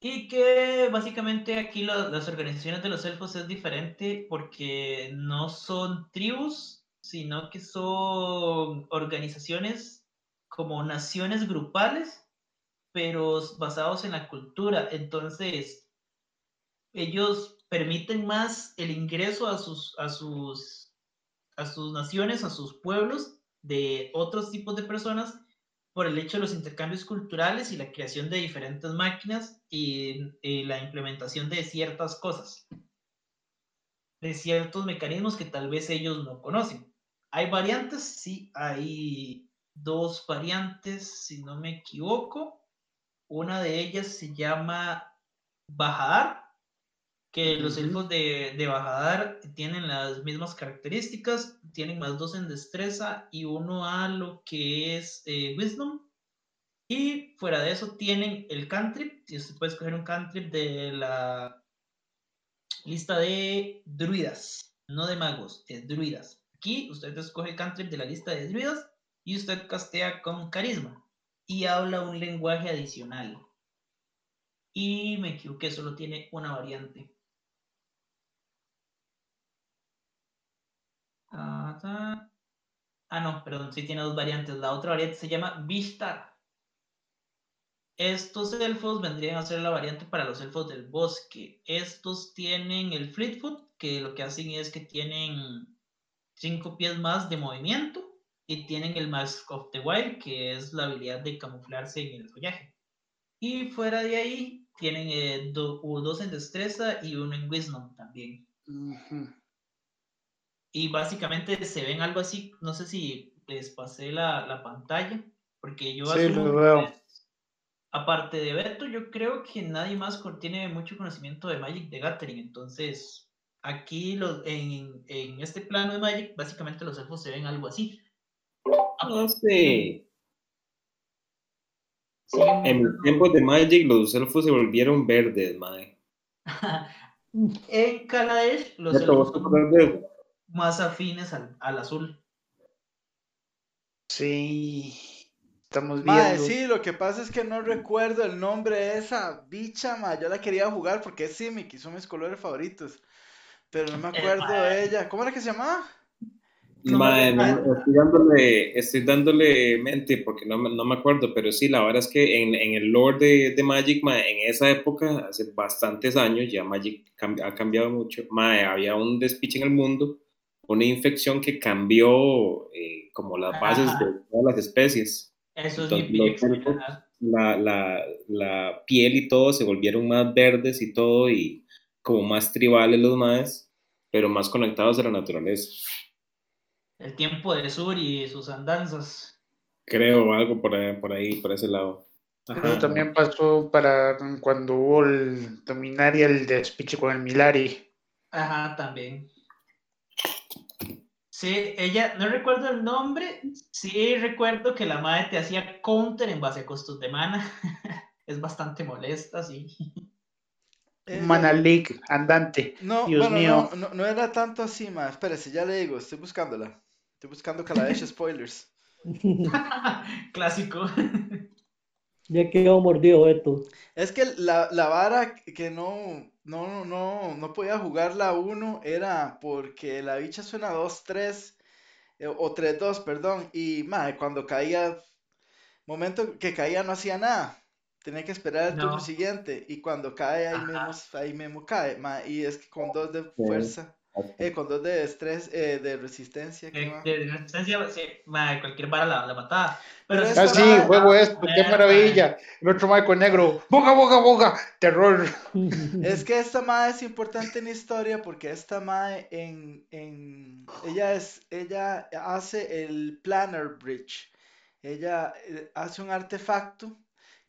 Y que básicamente aquí las organizaciones de los elfos es diferente porque no son tribus, sino que son organizaciones como naciones grupales, pero basados en la cultura. Entonces, ellos permiten más el ingreso a sus, a sus, a sus naciones, a sus pueblos de otros tipos de personas por el hecho de los intercambios culturales y la creación de diferentes máquinas y, la implementación de ciertas cosas, de ciertos mecanismos que tal vez ellos no conocen. ¿Hay variantes? Sí, hay dos variantes, si no me equivoco. Una de ellas se llama Bajadar, que los elfos de, de Bajadar tienen las mismas características, tienen más dos en destreza y uno a lo que es eh, Wisdom. Y fuera de eso tienen el cantrip, y usted puede escoger un cantrip de la lista de druidas, no de magos, de druidas. Aquí usted escoge el cantrip de la lista de druidas y usted castea con carisma y habla un lenguaje adicional. Y me equivoqué, solo tiene una variante. Ah, Ah, no, perdón, sí tiene dos variantes. La otra variante se llama Vishtar. Estos elfos vendrían a ser la variante para los elfos del bosque. Estos tienen el Fleetfoot, que lo que hacen es que tienen cinco pies más de movimiento y tienen el Mask of the Wild, que es la habilidad de camuflarse en el follaje. Y fuera de ahí tienen eh, dos en destreza y uno en wisdom también. Y básicamente se ven algo así, no sé si les pasé la, pantalla, porque yo sí, lo veo. aparte de Beto, yo creo que nadie más tiene mucho conocimiento de Magic de Gathering, entonces aquí los, en, en, este plano de Magic, básicamente los elfos se ven algo así. No sé. en los tiempos de Magic los elfos se volvieron verdes, madre. *laughs* en Kaladesh los elfos son más afines al, al azul. Sí. Estamos viendo. sí, lo que pasa es que no recuerdo el nombre de esa bicha, ma. Yo la quería jugar porque es Simic y son mis colores favoritos. Pero no me *laughs* eh, acuerdo de ella. ¿Cómo era que se llamaba? estoy, dándole, estoy dándole mente porque no, no, me acuerdo, pero sí, la verdad es que en, en el lore de, de Magic, en esa época, hace bastantes años, ya Magic ha cambiado mucho, había un despiche en el mundo, una infección que cambió eh, como las bases de todas las especies. Eso es la, la, la, piel y todo se volvieron más verdes y todo, y como más tribales los más, pero más conectados a la naturaleza. El tiempo de Sur y sus andanzas. Creo, algo por ahí, por, ahí, por ese lado. Pero también pasó para cuando hubo el Dominaria, el despiche con el Milari. Ajá, también. Sí, ella, no recuerdo el nombre, sí recuerdo que la madre te hacía counter en base a costos de mana. *laughs* es bastante molesta, sí. Eh, Manalik, andante. No, Dios mío. No, no, era tanto así, ma. Espérese, ya le digo, estoy buscándola. Estoy buscando Kaladesh *laughs* spoilers. *laughs* Clásico. ya quedó mordido esto. Es que la, la vara que no, no, no, no podía jugar la 1 era porque la bicha suena 2-3 eh, o 3-2, perdón. Y ma, cuando caía, momento que caía no hacía nada. Tenía que esperar el turno siguiente y cuando cae ahí mismo, ahí mismo cae. y es que con dos de fuerza, eh, con dos de estrés, eh, de resistencia. Eh, de resistencia, sí, cualquier vara la, la mataba. Pero ah, sí, juego esto, qué maravilla. El otro con negro, boca, boca, boca, terror. *laughs* Es que esta mae es importante en historia porque esta mae en, en ella es, ella hace el Planner Bridge. Ella hace un artefacto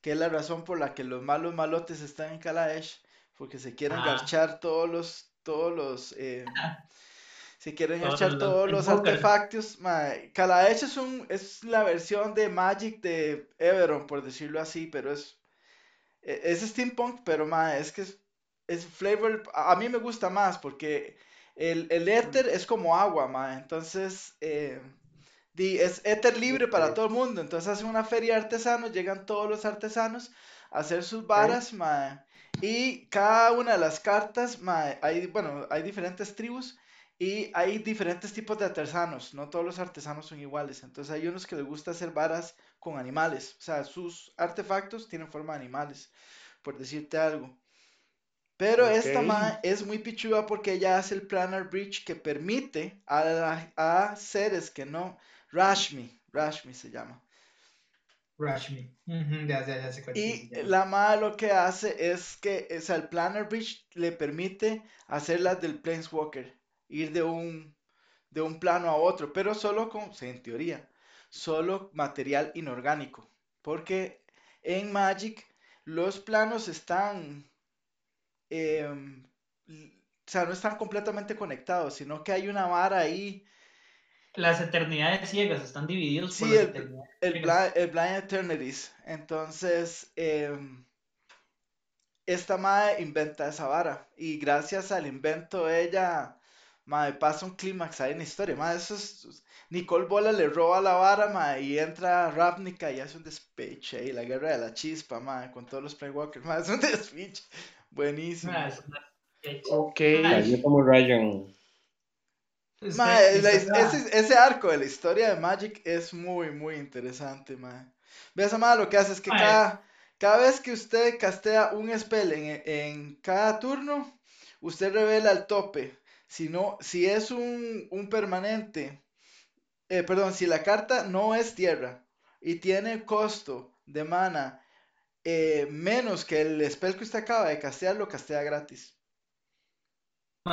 que es la razón por la que los malos malotes están en Kaladesh, porque se quieren garchar todos los, todos los, eh, se quieren garchar todos los artefactos. Kaladesh es, un, es la versión de Magic de Everon, por decirlo así, pero es, e, es steampunk, pero ma, es que es, es flavor, a mí me gusta más porque el, el éter es como agua, ma, entonces... Eh, es éter libre para todo el mundo. Entonces hacen una feria de artesanos, llegan todos los artesanos a hacer sus varas, y cada una de las cartas, hay, bueno, hay diferentes tribus y hay diferentes tipos de artesanos. No todos los artesanos son iguales. Entonces hay unos que les gusta hacer varas con animales. O sea, sus artefactos tienen forma de animales, por decirte algo. Pero esta ma es muy pichuda porque ella hace el Planar Bridge que permite a, a seres que no, Rashmi, Rashmi se llama. Rashmi. y la madre lo que hace es que, o sea, el Planner Bridge le permite hacer las del Planeswalker, ir de un, de un plano a otro, pero solo con, en teoría, solo material inorgánico. Porque en Magic los planos están, em, o sea, no están completamente conectados, sino que hay una vara ahí las eternidades ciegas están divididos sí, el, el, blind, Eternities. Entonces, em, esta madre inventa esa vara. Y gracias al invento ella, madre, pasa un clímax ahí en la historia. Madre, eso es, Nicole Bola le roba la vara, madre, y entra Ravnica y hace un despeche y la guerra de la chispa, madre, con todos los Playwalkers. Madre, es un *laughs* despeche. Buenísimo. ok. como Ryan La- ese, ese arco de la historia de Magic es muy, muy interesante, mae. Ve esa mae, lo que hace es que cada, cada vez que usted castea un spell en, en cada turno, usted revela el tope. Si no, si es un, un permanente, eh, perdón, si la carta no es tierra y tiene costo de mana eh, menos que el spell que usted acaba de castear, lo castea gratis.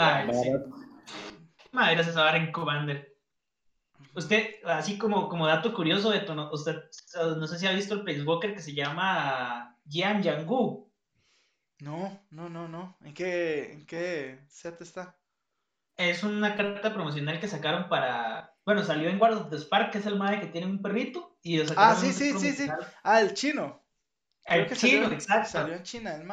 Mae, sí. Mae, gracias a Baren Commander. Usted, así como, como dato curioso, Beto, ¿no? usted no sé si ha visto el Planeswalker que se llama Jian Yangu. No, no, no, no. ¿En qué, en qué set está? Es una carta promocional que sacaron para. Bueno, salió en Guard of the Spark, que es el madre que tiene un perrito. Y Ah, sí, sí, sí, sí. Ah, el chino. Creo El que chino, salió, exacto. Salió en China, el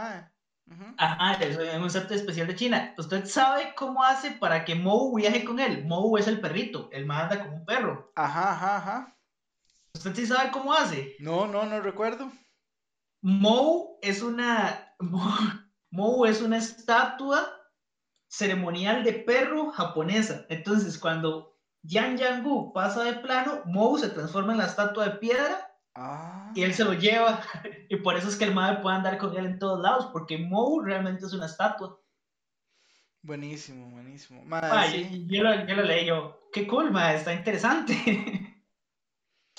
Ajá, es un set especial de China. ¿Usted sabe cómo hace para que Mou viaje con él? Mou es el perrito, él más anda como un perro. Ajá, ajá, ajá. ¿Usted sí sabe cómo hace? No, no, no recuerdo. Mou es una. *laughs* Mou es una estatua ceremonial de perro japonesa. Entonces, cuando Yan Yangu pasa de plano, Mou se transforma en la estatua de piedra Ah. y él se lo lleva. *laughs* Y por eso es que el madre puede andar con él en todos lados, porque Mou realmente es una estatua. Buenísimo, buenísimo. Ah, sí. yo, yo lo, yo lo leí yo. Qué cool, madre, está interesante. *laughs*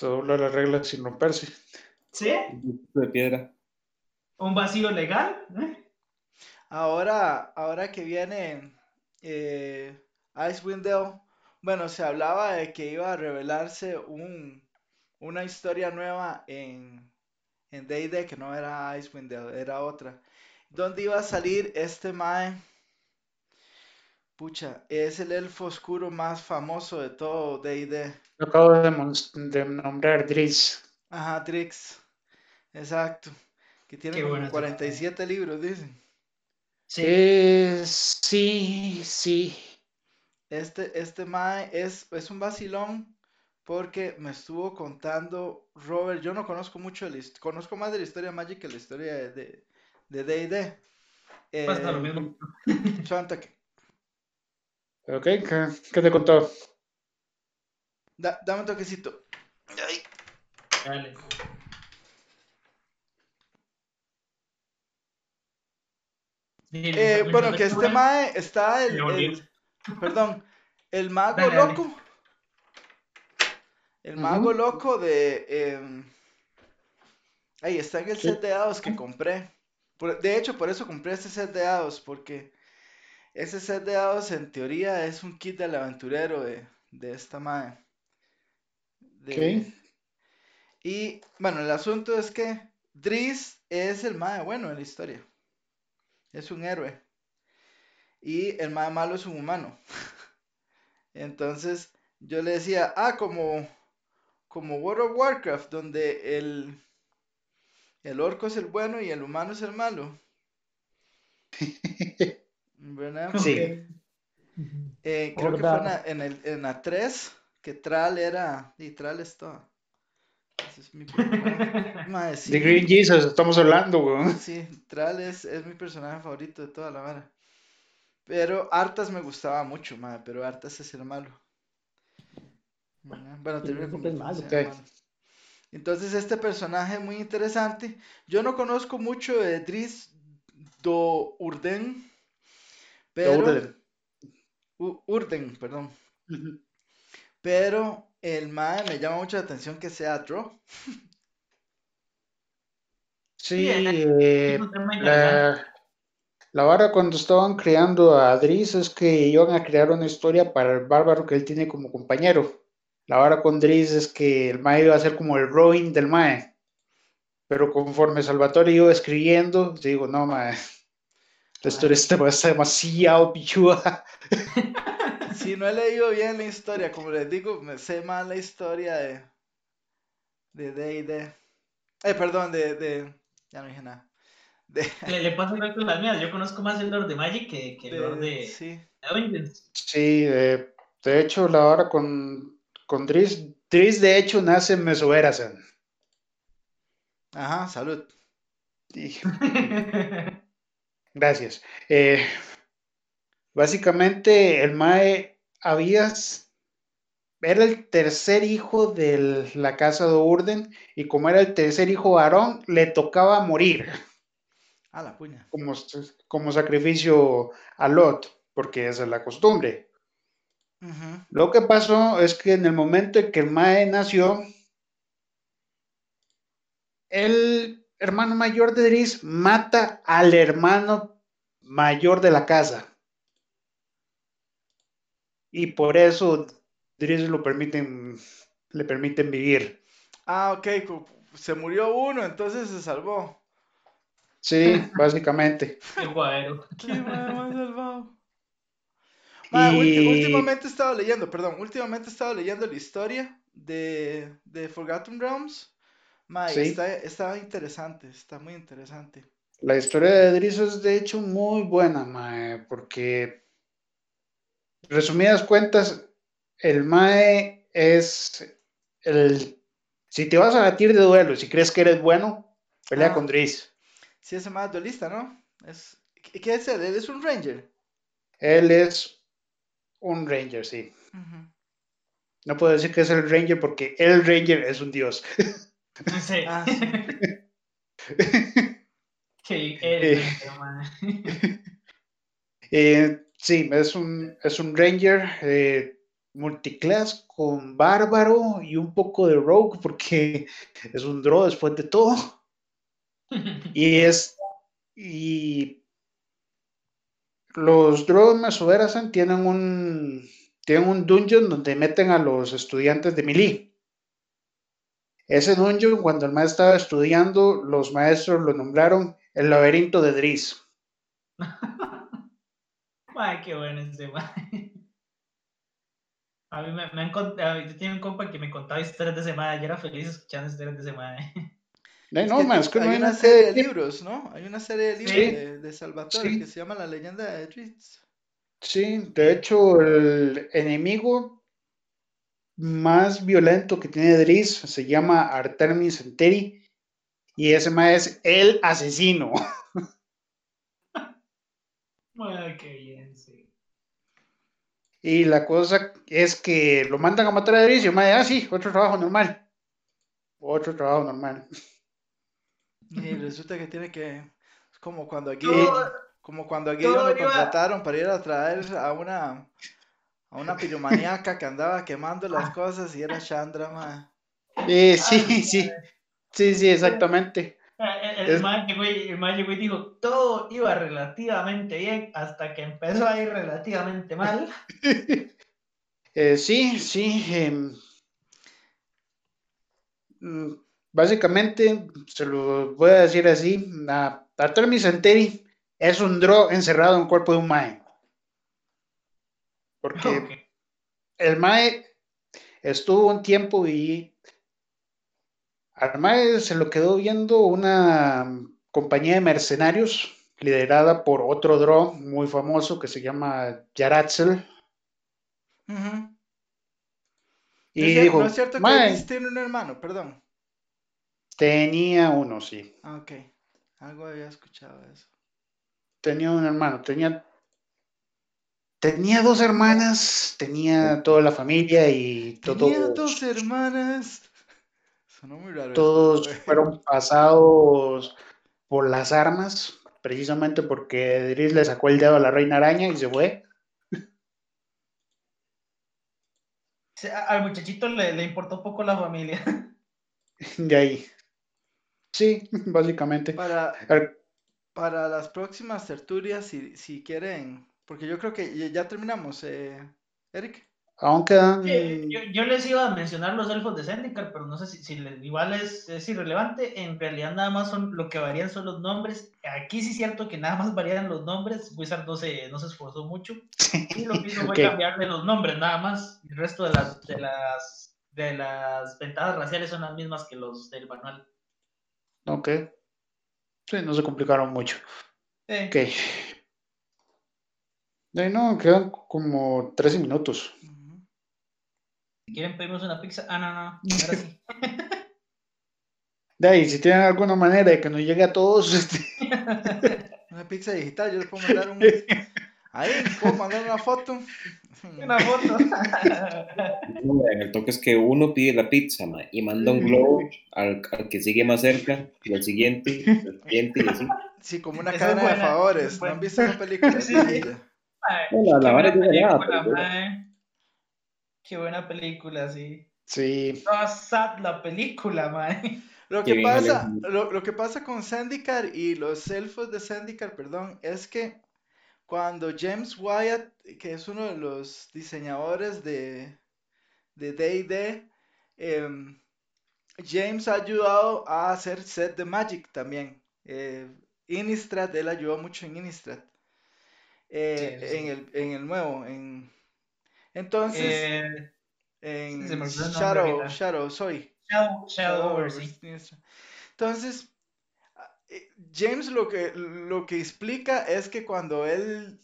Dobla las reglas sin romperse. ¿Sí? De piedra. Un vacío legal. ¿eh? Ahora, ahora que viene eh, Icewind Dale, bueno, se hablaba de que iba a revelarse un, una historia nueva en en D&D que no era Icewind Dale, era otra. Donde iba a salir este mae. Pucha, es el elfo oscuro más famoso de todo D&D. Lo acabo de, nombrar Driz. Ajá, Trix. Exacto. Que tiene como bueno ese 47 libros, dicen. Sí. Eh, sí, sí. Este, este Mae es, es un vacilón porque me estuvo contando Robert. Yo no conozco mucho, his- conozco más de la historia de Magic que la historia de de de D&D. Pasa lo Eh, mismo. *laughs* Ok, ¿qué, qué te contó? da- dame un toquecito. Ay, Dale. eh, bueno, que este Mae está el, el- perdón, el *laughs* mago Dale, dale. loco. El mago loco de... em, ahí está en el set de dados que compré. Por- de hecho, por eso compré este set de dados, porque ese set de dados en teoría es un kit del aventurero de, de esta. De- Ok. Y bueno, el asunto es que Driz es el mae bueno en la historia. Es un héroe. Y el mae malo es un humano. *laughs* Entonces yo le decía, ah, como, como World of Warcraft, donde el, el orco es el bueno y el humano es el malo. *laughs* ¿Verdad? Sí. Eh, creo que fue en Bordado. la, en el, en la 3 que Tral era. Y Tral es todo. Ese es mi personaje. *laughs* Mae, sí. De Green Jesus estamos hablando, weón. Sí, Tral es, es mi personaje favorito de toda la vara. Pero Artas me gustaba mucho, mae, pero Artas es el malo. Bueno, ese con que es mi malo. personaje Ok. malo. Entonces, este personaje muy interesante. Yo no conozco mucho de Driz do Urden, pero Orden. U- Urden, perdón. Pero el mae me llama mucho la atención que sea Draw. Sí, Sí, eh, la, la vara cuando estaban creando a Driz es que iban a crear una historia para el bárbaro que él tiene como compañero. La vara con Driz es que el Mae iba a ser como el Robin del Mae. Pero conforme Salvatore iba escribiendo, digo, no, Mae, la historia está, demasiado pichuda. *laughs* Si no he leído bien la historia, como les digo, me sé más la historia de de D&D. Eh, perdón, de, de ya no dije nada. De, *laughs* Le, le pasa igual con las mías. Yo conozco más el Lord de Magic que, que el Lord de- de, sí. de Dungeons. Sí, eh, de hecho, la vara con, con Driz, Driz de hecho nace en. Ajá, salud. Y- Gracias. Eh, básicamente, el Mae habías, era el tercer hijo de la casa de Urden y como era el tercer hijo varón, le tocaba morir A la puña. como, como sacrificio a Lot, porque esa es la costumbre. Lo que pasó es que en el momento en que el Mae nació, el hermano mayor de Dris mata al hermano mayor de la casa. Y por eso Dris lo permiten, le permiten vivir. Ah, ok. Se murió uno, entonces se salvó. Sí, básicamente. *laughs* Qué guaero. Qué más salvado. Mae, ulti- Y últimamente he estado leyendo, perdón, últimamente he estado leyendo la historia de, de Forgotten Realms. Mae, Sí. está, está interesante, está muy interesante. la historia de Dris es de hecho muy buena, Mae, porque resumidas cuentas, el Mae es el... Si te vas a batir de duelo y si crees que eres bueno, pelea Ah. con Dris. Sí, ese más duelista, ¿no? Es, ¿qué, qué es él? Él es un ranger. Él es un ranger, sí. No puedo decir que es el ranger porque el ranger es un dios. Sí. Ah, *laughs* Eh. *laughs* Eh, sí, es un, es un ranger eh, multiclass con bárbaro y un poco de rogue porque es un draw después de todo. *laughs* Y es. Y los Drow de Mesuberasan tienen un. Tienen un dungeon donde meten a los estudiantes de Melee. Ese dungeon, cuando el maestro estaba estudiando, los maestros lo nombraron el laberinto de Driz. *laughs* Ay, qué bueno ese man. A mí me, me han contado, yo tenía un compa que me contaba historias de ese man, yo era feliz escuchando historias de ese es no, que es que no hay hay una serie de libros, ¿no? Hay una serie de libros Sí. de, de Salvatore Sí. que se llama La leyenda de Dritz. Sí, de hecho, el enemigo más violento que tiene Driz se llama Artemis Enteri y ese más es el asesino. *laughs* Ay, qué bien, sí. Y la cosa es que lo mandan a matar a Driz y el mae, ah, sí, otro trabajo normal. Otro trabajo normal. Y resulta que tiene que. Es como cuando a Todo- como cuando a Gideon todo lo iba- contrataron para ir a traer a una. A una piromaniaca que andaba quemando las cosas y era Chandra, ma. Eh, sí, sí, sí, sí, exactamente. El, el Es- man llegó y, el man llegó y dijo, todo iba relativamente bien hasta que empezó a ir relativamente mal. *laughs* Eh, sí, sí. mm, básicamente, se lo voy a decir así, a Enteri es un draw encerrado en el cuerpo de un mae. Porque Ok. el mae estuvo un tiempo y al mae se lo quedó viendo una compañía de mercenarios liderada por otro draw muy famoso que se llama Yaratzel. Y no, es no cierto que "Mae, Liz tiene un hermano, perdón. Tenía uno, sí. Ah, ok. Algo había escuchado de eso. Tenía un hermano, tenía, tenía dos hermanas, tenía toda la familia y Tenía todos, dos hermanas. Sonó muy raro. todos fueron pasados por las armas, precisamente porque Driz le sacó el dedo a la reina araña y se fue. Al muchachito le, le importó poco la familia. *laughs* De ahí. Sí, *laughs* básicamente. Para, A ver, para las próximas tertulias, si, si quieren, porque yo creo que ya, terminamos, eh, Eric. Aún quedan. Eh, Yo, yo les iba a mencionar los elfos de Zendikar, pero no sé si, si les- igual es, es irrelevante. En realidad nada más son lo que varían son los nombres. Aquí sí es cierto que nada más varían los nombres. Wizard no se, no se esforzó mucho. Y lo que hizo *laughs* fue Ok. cambiarle los nombres nada más. El resto de las, de las, de las ventajas raciales son las mismas que los del manual. Ok. Sí, no se complicaron mucho. Eh, Ok. De ahí no, quedan como 13 minutos. Quieren pedimos una pizza. Ah, no, no. Ahora sí. *laughs* De ahí, si tienen alguna manera de que nos llegue a todos, *laughs* este, Una pizza digital, yo le puedo mandar un... *laughs* Ahí, puedo mandar una foto. Una foto. No, en el toque es que uno pide la pizza ma, y manda un globo al, al que sigue más cerca, y al siguiente, y al siguiente, y así. Sí, como una cadena de buena, favores. ¿No han visto esa película? *laughs* Sí. Sí. Bueno, la vara buena es de mae. Qué buena película, sí. Sí, Toda sad la película, mae. Lo Qué que pasa, lo, lo que pasa con Zendikar y los elfos de Zendikar, perdón, es que cuando James Wyatt, que es uno de los diseñadores de de D&D, em, James ha ayudado a hacer set de Magic también. Eh, Innistrad, él ayudó mucho en Innistrad. Eh, Sí, sí. En el, en el nuevo. En... Entonces, Eh, en Shadow. Shadow, soy. Shadow, Shadow over, sí. Entonces, eh, James lo que, lo que explica es que cuando él,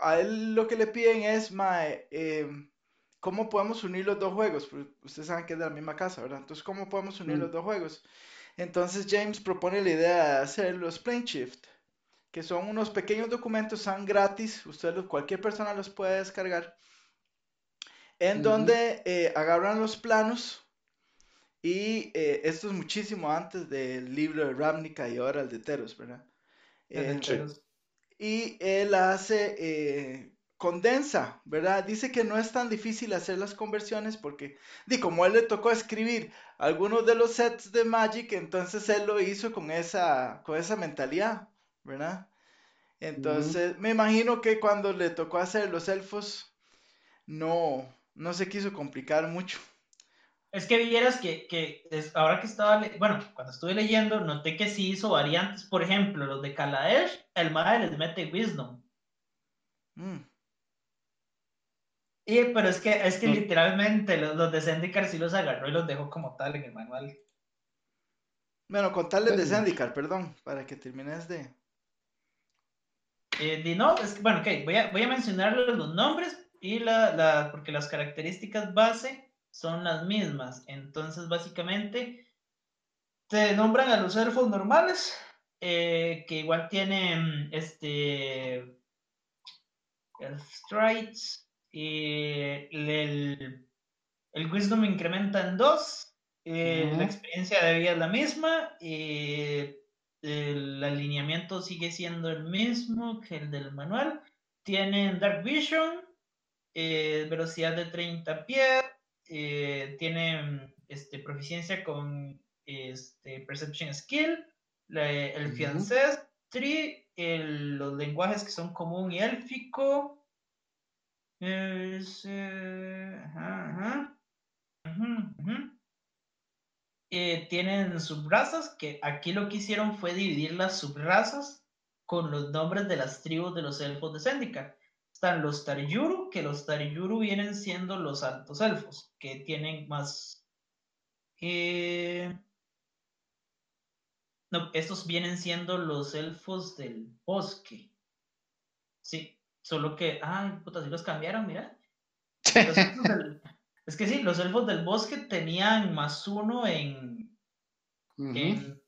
a él lo que le piden es, mae, em, ¿cómo podemos unir los dos juegos? Porque ustedes saben que es de la misma casa, ¿verdad? Entonces, ¿cómo podemos unir Mm. los dos juegos? Entonces, James propone la idea de hacer los Plane Shift, que son unos pequeños documentos, son gratis, usted los- cualquier persona los puede descargar, en donde eh, agarran los planos y eh, esto es muchísimo antes del libro de Ravnica y ahora el de Teros, ¿verdad? Eh, Teros. y él hace, eh, condensa, ¿verdad? Dice que no es tan difícil hacer las conversiones porque, di, como él le tocó escribir algunos de los sets de Magic, entonces él lo hizo con esa, con esa mentalidad, ¿verdad? Entonces, me imagino que cuando le tocó hacer los elfos, no, no se quiso complicar mucho. Es que vieras que, que es- ahora que estaba, bueno, cuando estuve leyendo, noté que sí hizo variantes. Por ejemplo, los de Kaladesh, el Mae les mete Wisdom. Mm. Y, pero es que, es que Mm. literalmente los, los de Zendikar sí los agarró y los dejó como tal en el manual. Bueno, contarles de. Zendikar, perdón, para que termines de... Eh, no, es que, bueno, ok, voy a, voy a mencionarles los nombres y la, la, porque las características base son las mismas. Entonces, básicamente, te nombran a los elfos normales, eh, que igual tienen este Strides, y el, el Wisdom incrementa en 2, la Ujú. experiencia de vida es la misma, el alineamiento sigue siendo el mismo que el del manual. Tienen Dark Vision, eh, velocidad de 30 pies, eh, tienen este, proficiencia con este, Perception Skill, la- el. Fiancestry, el- los lenguajes que son común y élfico. Es, eh, ajá, ajá. Eh, tienen subrazas, que aquí lo que hicieron fue dividir las subrazas con los nombres de las tribus de los elfos de Zendikar. Están los Taryuru, que los Taryuru vienen siendo los altos elfos, que tienen más... eh, No, estos vienen siendo los elfos del bosque. Sí, solo que... Ay, puta, sí los cambiaron, mira. Los elfos del- Es que sí, los elfos del bosque tenían más uno en... En,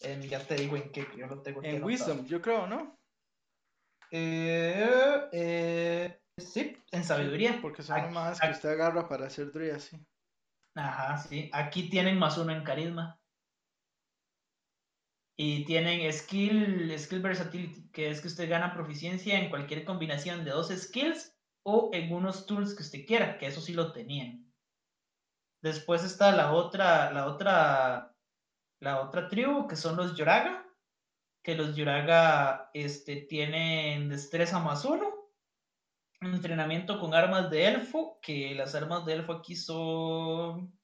en- ya te digo en qué, yo lo tengo En. Wisdom, yo creo, ¿no? Eh, eh, sí, en sabiduría. Porque son Aquí- más que aquí- usted agarra para hacer druida, sí. Ajá, sí. Aquí tienen más uno en carisma. Y tienen skill, skill versatility, que es que usted gana proficiencia en cualquier combinación de dos skills o en unos tools que usted quiera, que eso sí lo tenían. Después está la otra, la otra, la otra tribu, que son los Yoraga, que los Yoraga este, tienen destreza más uno, entrenamiento con armas de elfo, que las armas de elfo aquí son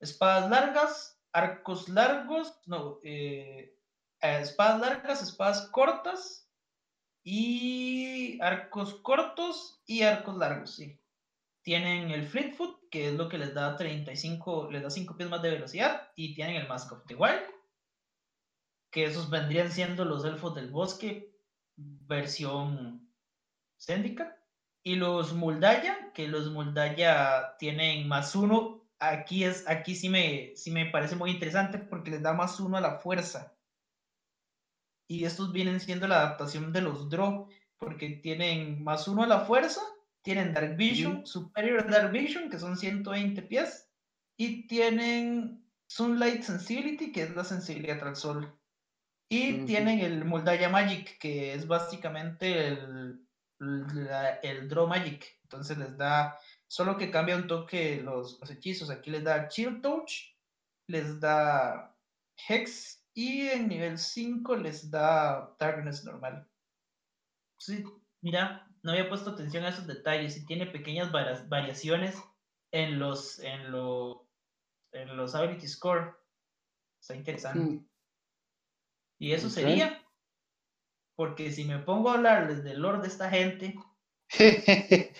espadas largas, arcos largos, no, eh, eh, espadas largas, espadas cortas y arcos cortos y arcos largos, sí. Tienen el Fleetfoot, que es lo que les da 35, les da 5 pies más de velocidad, y tienen el Mask of the Wild, que esos vendrían siendo los elfos del bosque, versión Zendikar. Y los Muldaya, que los Muldaya tienen más uno. Aquí, es, aquí sí, me, sí me parece muy interesante porque les da más uno a la fuerza. Y estos vienen siendo la adaptación de los Draw, porque tienen más uno a la fuerza, tienen Dark Vision, Superior Dark Vision, que son 120 pies, y tienen Sunlight Sensibility, que es la sensibilidad al sol. Y tienen el Muldaya Magic, que es básicamente el, el Draw Magic. Entonces les da, solo que cambia un toque los, los hechizos. Aquí les da Chill Touch, les da Hex, y en nivel 5 les da Darkness normal. Sí, mira, no había puesto atención a esos detalles y tiene pequeñas variaciones en los, en, lo, en los ability score. Está interesante. Y eso sería, porque si me pongo a hablarles del lore de esta gente. *laughs*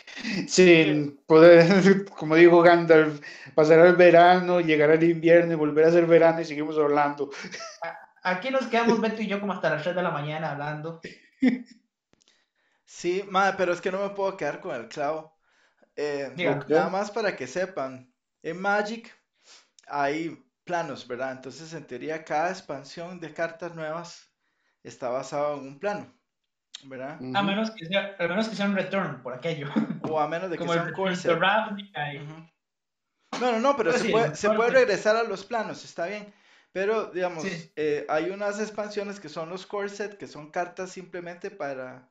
Sin poder, *laughs* como dijo Gandalf, pasar el verano, llegar al invierno y volver a ser verano y seguimos hablando. Aquí nos quedamos *laughs* Beto y yo como hasta las 3 de la mañana hablando. Sí, madre, pero es que no me puedo quedar con el clavo. Eh, nada más para que sepan, en Magic hay planos, ¿verdad? Entonces, en teoría, cada expansión de cartas nuevas está basado en un plano, ¿verdad? A menos que sea, a menos que sea un return por aquello. O a menos de que sea un course. No, no, no, pero se, puede, se puede regresar a los planos, está bien. Pero, digamos, eh, hay unas expansiones que son los core set, que son cartas simplemente para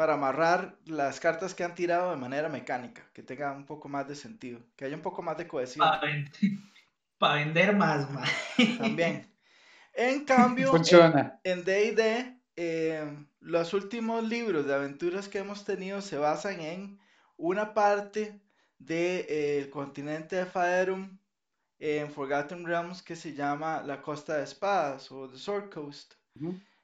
para amarrar las cartas que han tirado de manera mecánica, que tenga un poco más de sentido, que haya un poco más de cohesión. Para vender, más, más. También. *laughs* En cambio, Funciona. en D&D, eh, los últimos libros de aventuras que hemos tenido se basan en una parte del de, eh, continente de Faerum en Forgotten Realms que se llama la Costa de Espadas o The Sword Coast.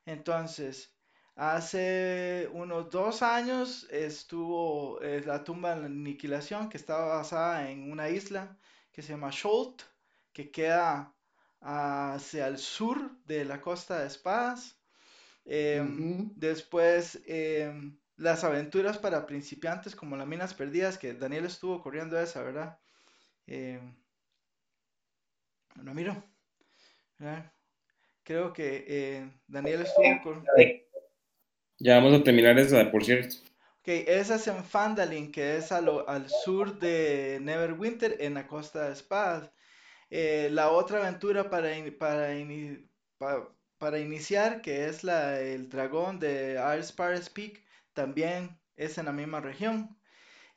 Entonces, Hace unos dos años estuvo eh, la tumba de la aniquilación que estaba basada en una isla que se llama Scholt, que queda hacia el sur de la costa de Espadas. Em, después, em, las aventuras para principiantes como las minas perdidas, que Daniel estuvo corriendo esa, ¿verdad? Eh, no miro. Creo que eh, Daniel estuvo corriendo. Ya vamos a terminar esa, por cierto. Ok, esa es en Fandalin, que es al sur de Neverwinter, en la costa de Spad. Eh, la otra aventura para, para, para, iniciar, que es la, el dragón de Arspares Peak, también es en la misma región.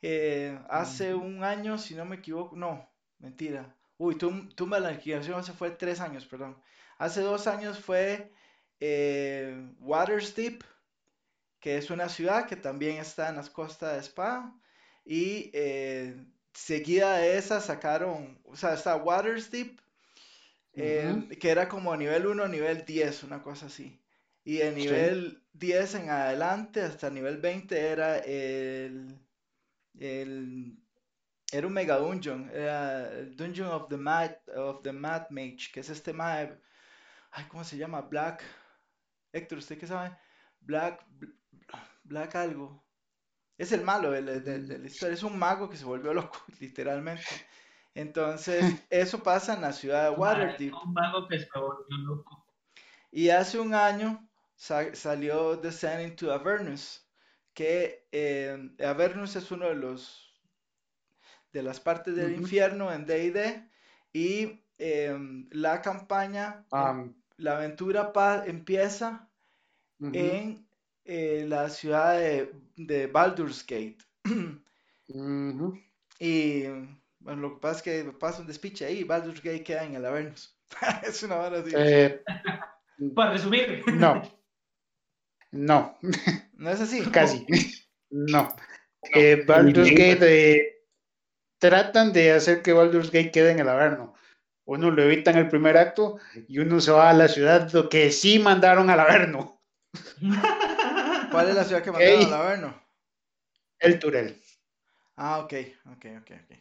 Eh, hace un año, si no me equivoco, no, mentira. Uy, tumba la liquidación hace fue tres años, perdón. Hace dos años fue eh, Watersteep, que es una ciudad que también está en las costas de Spa. Y eh, seguida de esa sacaron, o sea, está Waterdeep, eh, que era como nivel 1, nivel 10, una cosa así. Y de nivel 10 en adelante, hasta nivel 20, era el, el era un mega dungeon, era el Dungeon of the Mad, of the Mad Mage, que es este mad, ay, ¿cómo se llama? Black, Héctor, ¿usted qué sabe? Black, Black algo. Es el malo de la, historia. Es un mago que se volvió loco, *laughs* literalmente. Entonces, *laughs* eso pasa en la ciudad de Waterdeep. Un mago que se volvió loco. Y hace un año salió Descending to Avernus, que eh, Avernus es uno de los de las partes del infierno en D&D y em, la campaña, ah. la aventura empieza en eh, la ciudad de, de Baldur's Gate. *clears throat* Y bueno, lo que pasa es que pasa un despiche ahí, Baldur's Gate queda en el Avernus. *laughs* es una hora así. Eh, *laughs* Para resumir. No. No. *laughs* ¿No es así? Casi. No. Eh, Baldur's Gate tratan de hacer que Baldur's Gate quede en el Averno. Uno lo evita en el primer acto y uno se va a la ciudad lo que sí mandaron al Averno. ¿Cuál es la ciudad que mandaron al Averno? El Turel. Ah, ok, ok, ok, ok.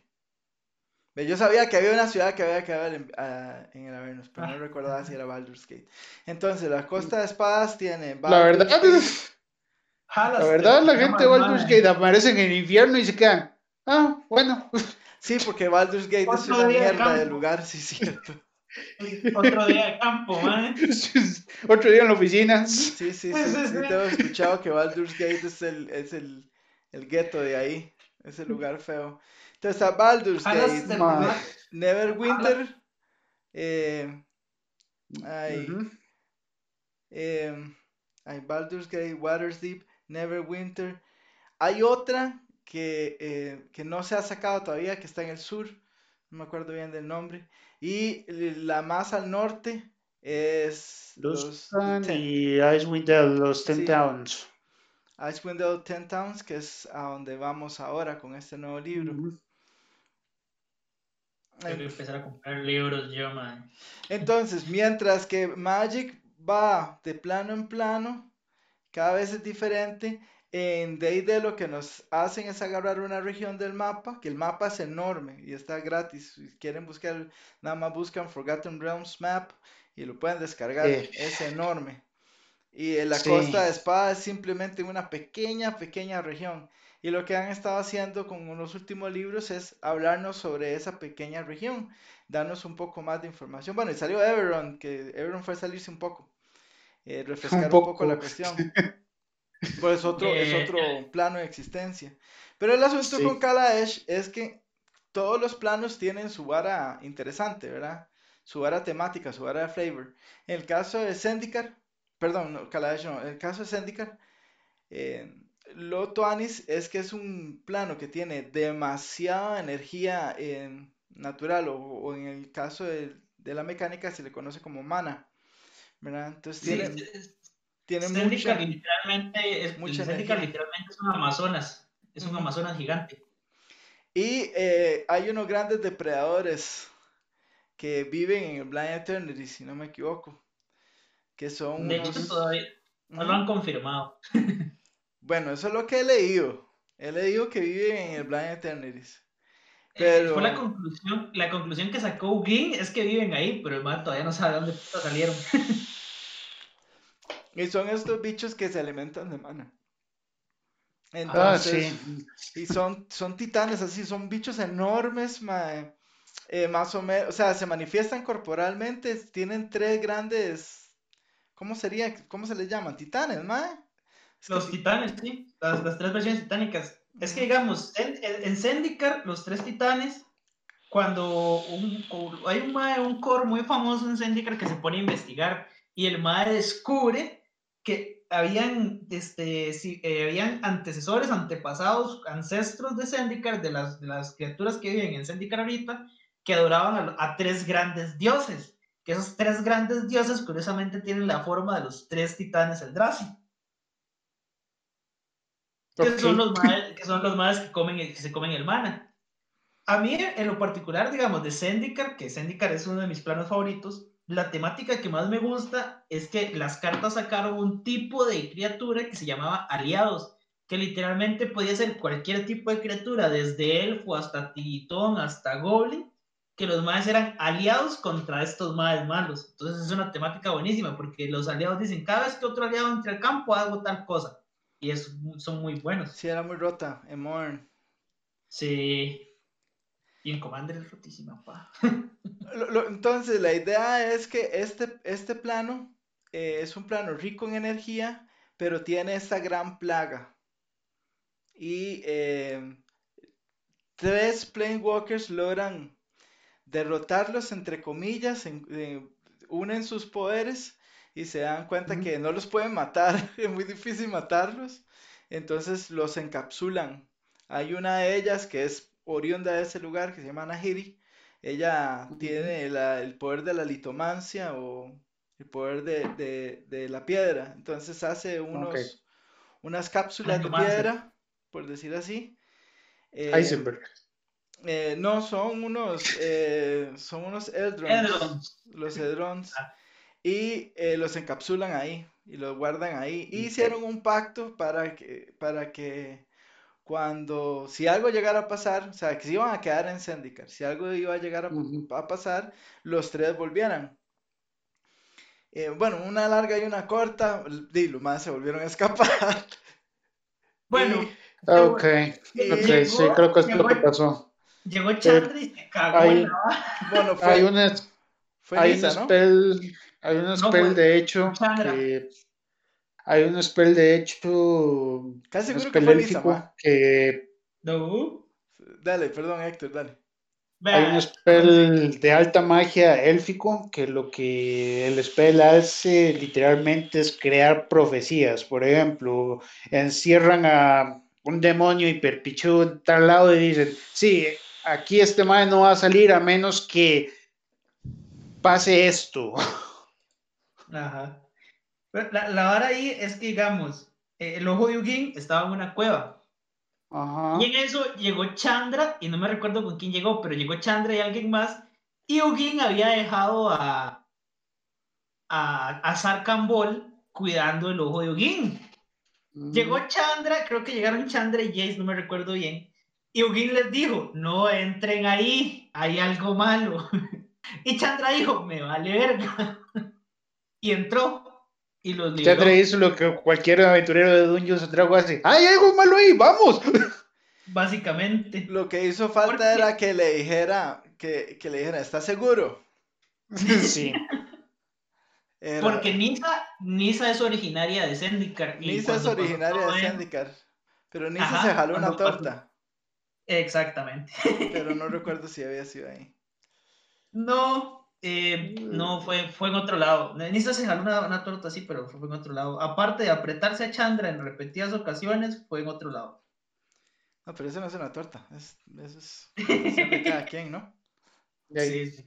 Yo sabía que había una ciudad que había quedado en, ah, en el Avernus, pero no ah. recordaba si era *laughs* Baldur's Gate. Entonces, la Costa de Espadas tiene. la verdad, la verdad, la gente de Baldur's Gate aparece en el infierno y se quedan. Ah, bueno. Sí, porque Baldur's Gate es una mierda de lugar, sí, cierto. Otro día de campo, ¿eh? *laughs* Otro día en la oficina. Sí, sí, sí. sí, te he escuchado que Baldur's Gate es el, es el, el gueto de ahí. ese lugar feo. Entonces a Baldur's Hagas Gate, de- Ma- Neverwinter, eh, hay, Ujú. eh, hay Baldur's Gate, Waterdeep, Neverwinter. Hay otra que, eh, que no se ha sacado todavía, que está en el sur, no me acuerdo bien del nombre. Y la más al norte es Los y Icewind Dale, los Ten Sí. Towns. Icewind Dale Ten Towns, que es a donde vamos ahora con este nuevo libro. Ujú. Tengo que empezar a comprar libros yo, man. Entonces, mientras que Magic va de plano en plano, cada vez es diferente. En D&D lo que nos hacen es agarrar una región del mapa, que el mapa es enorme y está gratis. Si quieren buscar, nada más buscan Forgotten Realms Map y lo pueden descargar. Eh. Es enorme. Y en la Sí. costa de Espada es simplemente una pequeña, pequeña región. Y lo que han estado haciendo con los últimos libros es hablarnos sobre esa pequeña región, darnos un poco más de información. Bueno, y salió Everon, que Everon fue a salirse un poco, eh, refrescar un poco. la poco. cuestión. *laughs* Pues otro, es Eh, otro plano de existencia. Pero el asunto Sí. con Kaladesh es que todos los planos tienen su vara interesante, ¿verdad? Su vara temática, su vara de flavor. En el caso de Zendikar, perdón, no, Kaladesh no, en el caso de Zendikar, eh, lo tuanis es que es un plano que tiene demasiada energía eh, natural, o, o en el caso de, de la mecánica se le conoce como mana, ¿verdad? Entonces tiene, tiene mucha... literalmente es, mucha literalmente es un Amazonas. Es un. Amazonas gigante. Y eh, hay unos grandes depredadores que viven en el Blind Eternity, si no me equivoco. Que son De unos... hecho, todavía no lo han confirmado. *laughs* Bueno, eso es lo que he leído. He leído que viven en el Blind Eternities. Eh, Pero- Fue la conclusión, la conclusión que sacó Gin es que viven ahí, pero el man todavía no sabe dónde salieron. *laughs* Y son estos bichos que se alimentan de mana. Ah, Entonces, sí. y son, son titanes así, son bichos enormes, mae. Eh, más o menos, o sea, se manifiestan corporalmente, tienen tres grandes, ¿cómo sería? ¿Cómo se les llaman? Titanes, mae. Es Los titanes, sí, las, las tres versiones titánicas. Es que, digamos, en, en, en Zendikar, los tres titanes, cuando un, hay un, mae, un core muy famoso en Zendikar que se pone a investigar y el mae descubre que habían, este, sí, eh, habían antecesores, antepasados, ancestros de Zendikar, de las, de las criaturas que viven en Zendikar ahorita, que adoraban a, a tres grandes dioses. Que esos tres grandes dioses, curiosamente, tienen la forma de los tres titanes Eldrazi. Que Ok. son los maes, que son los maes que, comen, que se comen el mana. A mí, en lo particular, digamos, de Zendikar, que Zendikar es uno de mis planos favoritos, la temática que más me gusta es que las cartas sacaron un tipo de criatura que se llamaba aliados, que literalmente podía ser cualquier tipo de criatura, desde elfo hasta titón hasta goblin, que los maes eran aliados contra estos maes malos. Entonces es una temática buenísima, porque los aliados dicen, cada vez que otro aliado entre al campo, hago tal cosa. Y es, son muy buenos. Sí, era muy rota en Modern. Sí. Y en Commander es rotísima, pa. *laughs* Lo- lo- entonces, la idea es que este, este plano eh, es un plano rico en energía, pero tiene esta gran plaga. Y eh, tres Planewalkers logran derrotarlos, entre comillas, en- eh, unen sus poderes y se dan cuenta que no los pueden matar, *laughs* es muy difícil matarlos, entonces los encapsulan. Hay una de ellas que es oriunda de ese lugar, que se llama Nahiri. Ella tiene la- el poder de la litomancia o el poder de, de- de la piedra. Entonces hace unos, unas cápsulas de piedra, por decir así. Eh, Heisenberg. eh, no, son unos, eh, son unos Eldrons, los Eldrons, Ah. y eh, los encapsulan ahí y los guardan ahí. Y hicieron un pacto para que, para que cuando, si algo llegara a pasar, o sea, que se iban a quedar en Zendikar, si algo iba a llegar a, pasar, los tres volvieran. Eh, bueno, una larga y una corta, y los más se volvieron a escapar. *laughs* Bueno, Y- Ah, Ok, y- ok, sí, creo que es lo que pasó. llegó Chandra y se cagó hay- en la vara. bueno, fue, Hay una, fue hay Lisa, un ¿no? spell, hay un spell fue- de hecho Chandra. que hay un spell de hecho, Casi un seguro que spell fue Lisa, que No. Dale, perdón, Héctor, dale. Hay un spell de alta magia élfico que lo que el spell hace literalmente es crear profecías. Por ejemplo, encierran a un demonio hiperpichu en tal lado y dicen, sí, aquí este mae no va a salir a menos que pase esto. *laughs* Ajá. La, la vara ahí es que, digamos, eh, el ojo de Ugin estaba en una cueva. Ajá. Y en eso llegó Chandra, y no me recuerdo con quién llegó, pero llegó Chandra y alguien más. Y Ugin había dejado a, a, a Sarkambol cuidando el ojo de Ugin. Llegó Chandra, creo que llegaron Chandra y Jace, no me recuerdo bien. Y Ugin les dijo, no entren ahí, hay algo malo. *laughs* y Chandra dijo, me vale verga. *laughs* y entró y los libró. Chandra hizo lo que cualquier aventurero de Dungeons and Dragons hace. ¡Ay, hay algo malo ahí! ¡Vamos! *laughs* Básicamente. Lo que hizo falta era que le dijera, que, que le dijera, ¿estás seguro? *laughs* sí. Era- Porque Nisa, Nisa es originaria de Zendikar. Nisa es originaria de Zendikar, pero Nisa Ajá, se jaló una pasó- torta, Exactamente. *laughs* pero no recuerdo si había sido ahí. No, eh, no, fue, fue en otro lado. Nisa se jaló una, una torta así, pero fue en otro lado. Aparte de apretarse a Chandra en repetidas ocasiones, fue en otro lado. No, pero eso no es una torta, es, eso es de cada quien, ¿no? *laughs* Sí, sí.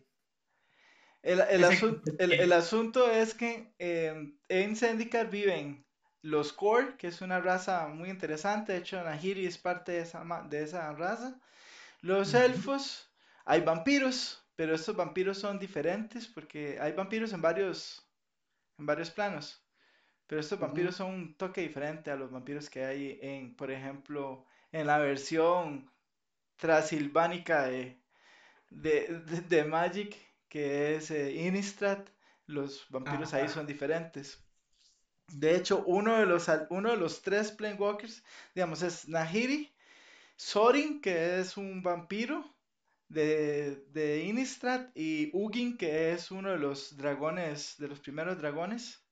El, el, Ese- asun- *laughs* el- el asunto es que eh, en Zendikar viven los Core, que es una raza muy interesante. De hecho, Nahiri es parte de esa, de esa raza. Los elfos, hay vampiros, pero estos vampiros son diferentes porque hay vampiros en varios, en varios planos. Pero estos vampiros son un toque diferente a los vampiros que hay en, por ejemplo, en la versión trasilvánica de, de, de- de Magic, que es eh, Innistrad. Los vampiros ahí son diferentes. De hecho, uno de los, uno de los tres Planewalkers, digamos, es Nahiri, Sorin, que es un vampiro de, de Innistrad, y Ugin, que es uno de los dragones, de los primeros dragones.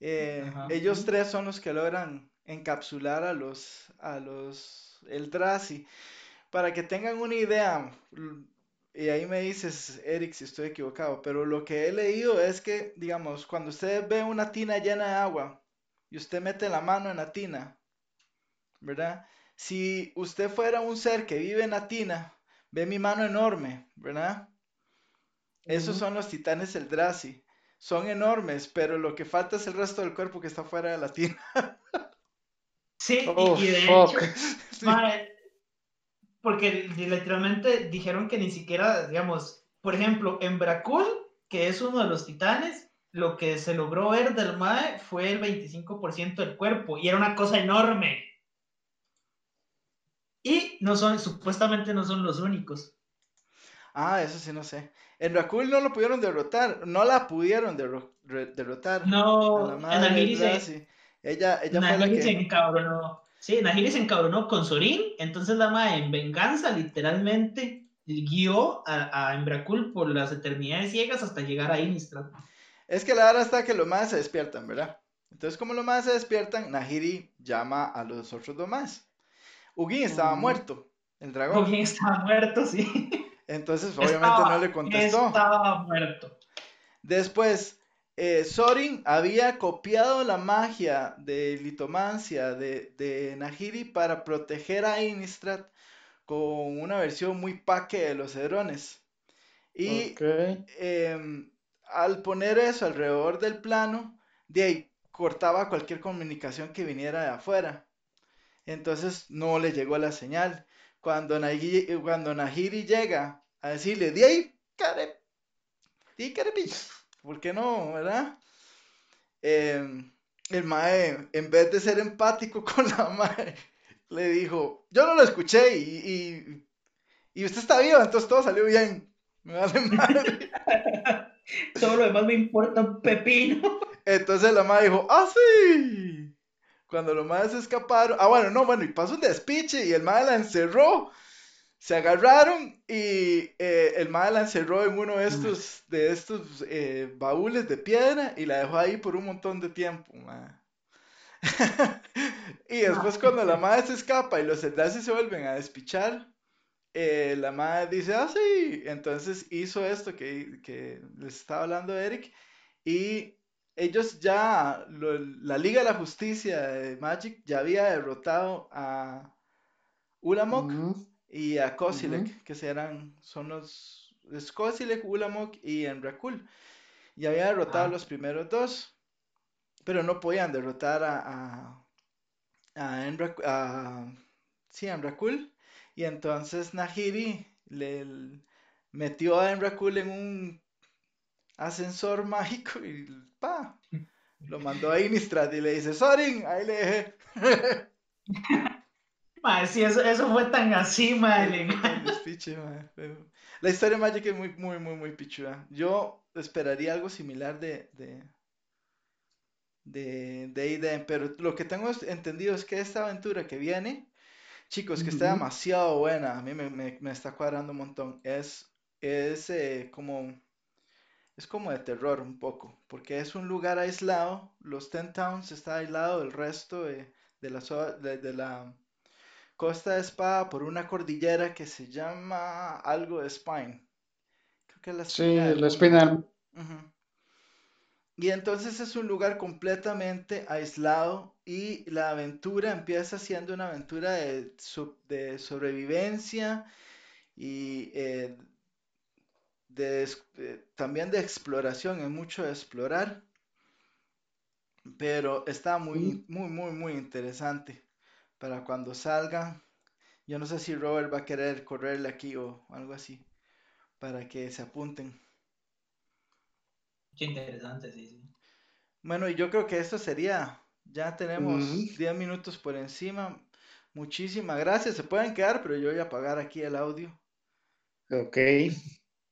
Eh, ellos tres son los que logran encapsular a los, a los Eldrazi. Para que tengan una idea, y ahí me dices, Eric, si estoy equivocado, pero lo que he leído es que, digamos, cuando usted ve una tina llena de agua y usted mete la mano en la tina, ¿verdad? Si usted fuera un ser que vive en la tina, ve mi mano enorme, ¿verdad? Esos son los titanes Eldrazi. Son enormes, pero lo que falta es el resto del cuerpo que está fuera de la tina. *laughs* Sí, y- Oh, y, de fuck. hecho, *laughs* Sí. porque li- literalmente dijeron que ni siquiera, digamos, por ejemplo, en Brakul, que es uno de los titanes, lo que se logró ver del Mae fue el 25% del cuerpo, y era una cosa enorme. Y no son, supuestamente no son los únicos. Ah, eso sí no sé. En Rakul no lo pudieron derrotar, no la pudieron derro- derrotar. a la No, madre Nahiri se. Ella, ella fue la se que... encabronó. Sí, Nahiri se encabronó con Sorin, entonces la Mae en venganza literalmente guió a, a Embrakul por las eternidades ciegas hasta llegar a Innistrad. Es que la verdad está que los más se despiertan, ¿verdad? Entonces, como los más se despiertan, Nahiri llama a los otros dos más. Ugin estaba muerto, el dragón. Ugin estaba muerto, sí. Entonces, obviamente Estaba- no le contestó. Estaba muerto. Después, eh, Sorin había copiado la magia de litomancia de, de Nahiri para proteger a Innistrad con una versión muy paque de los hedrones. Y em, al poner eso alrededor del plano, de ahí cortaba cualquier comunicación que viniera de afuera. Entonces no le llegó la señal. Cuando, Nahiri, cuando Nahiri llega a decirle, de ahí, care, di carepi", ¿por qué no, verdad? Em, el mae, en vez de ser empático *laughs* con la mae, le dijo, yo no lo escuché y, y, y usted está vivo, entonces todo salió bien. Me vale madre. *laughs* Todo lo demás me importa un pepino. Entonces la madre dijo, ¡ah, sí! Cuando los madres se escaparon, ah, bueno, no, bueno, y pasó un despiche y el madre la encerró. Se agarraron y eh, el madre la encerró en uno de estos, de estos eh, baúles de piedra y la dejó ahí por un montón de tiempo, *laughs* y después cuando la madre se escapa y los Eldazi se vuelven a despichar, eh, la madre dice, ah, sí, entonces hizo esto que, que les estaba hablando Eric y ellos ya, lo- la Liga de la Justicia de Magic ya había derrotado a Ulamog Ujú, y a Kozilek, Ujú. que serán, son los, es Kozilek, Ulamog y Enrakul. Y había derrotado a Ah. los primeros dos, pero no podían derrotar a, a, a, Enrak- a- sí, a Enrakul. Y entonces Nahiri le metió a Enrakul en un ascensor mágico y pa, lo mandó a Innistrad y le dice, Sorin, ahí le dejé. *laughs* Mae, sí, eso, eso fue tan así, pero- La historia de Magic es muy, muy, muy, muy pichuda. Yo esperaría algo similar de, de, de, de pero lo que tengo entendido es que esta aventura que viene, chicos, que está demasiado buena, a mí me, me- me está cuadrando un montón, es, es eh, como, es como de terror un poco, porque es un lugar aislado, los Ten Towns está aislado del resto de, de la, de, de la costa de Espada por una cordillera que se llama algo de Spine. Creo que es la Sí, espina del la mundo. espina Ujú. Y entonces es un lugar completamente aislado y la aventura empieza siendo una aventura de, so- de sobrevivencia y eh, de eh, también de exploración, es mucho de explorar, pero está muy, muy, muy, muy interesante para cuando salga. Yo no sé si Robert va a querer correrle aquí o algo así para que se apunten. Qué interesante, sí, sí. Bueno, y yo creo que esto sería, ya tenemos Ujú. 10 minutos por encima. Muchísimas gracias. Se pueden quedar, pero yo voy a apagar aquí el audio. Ok.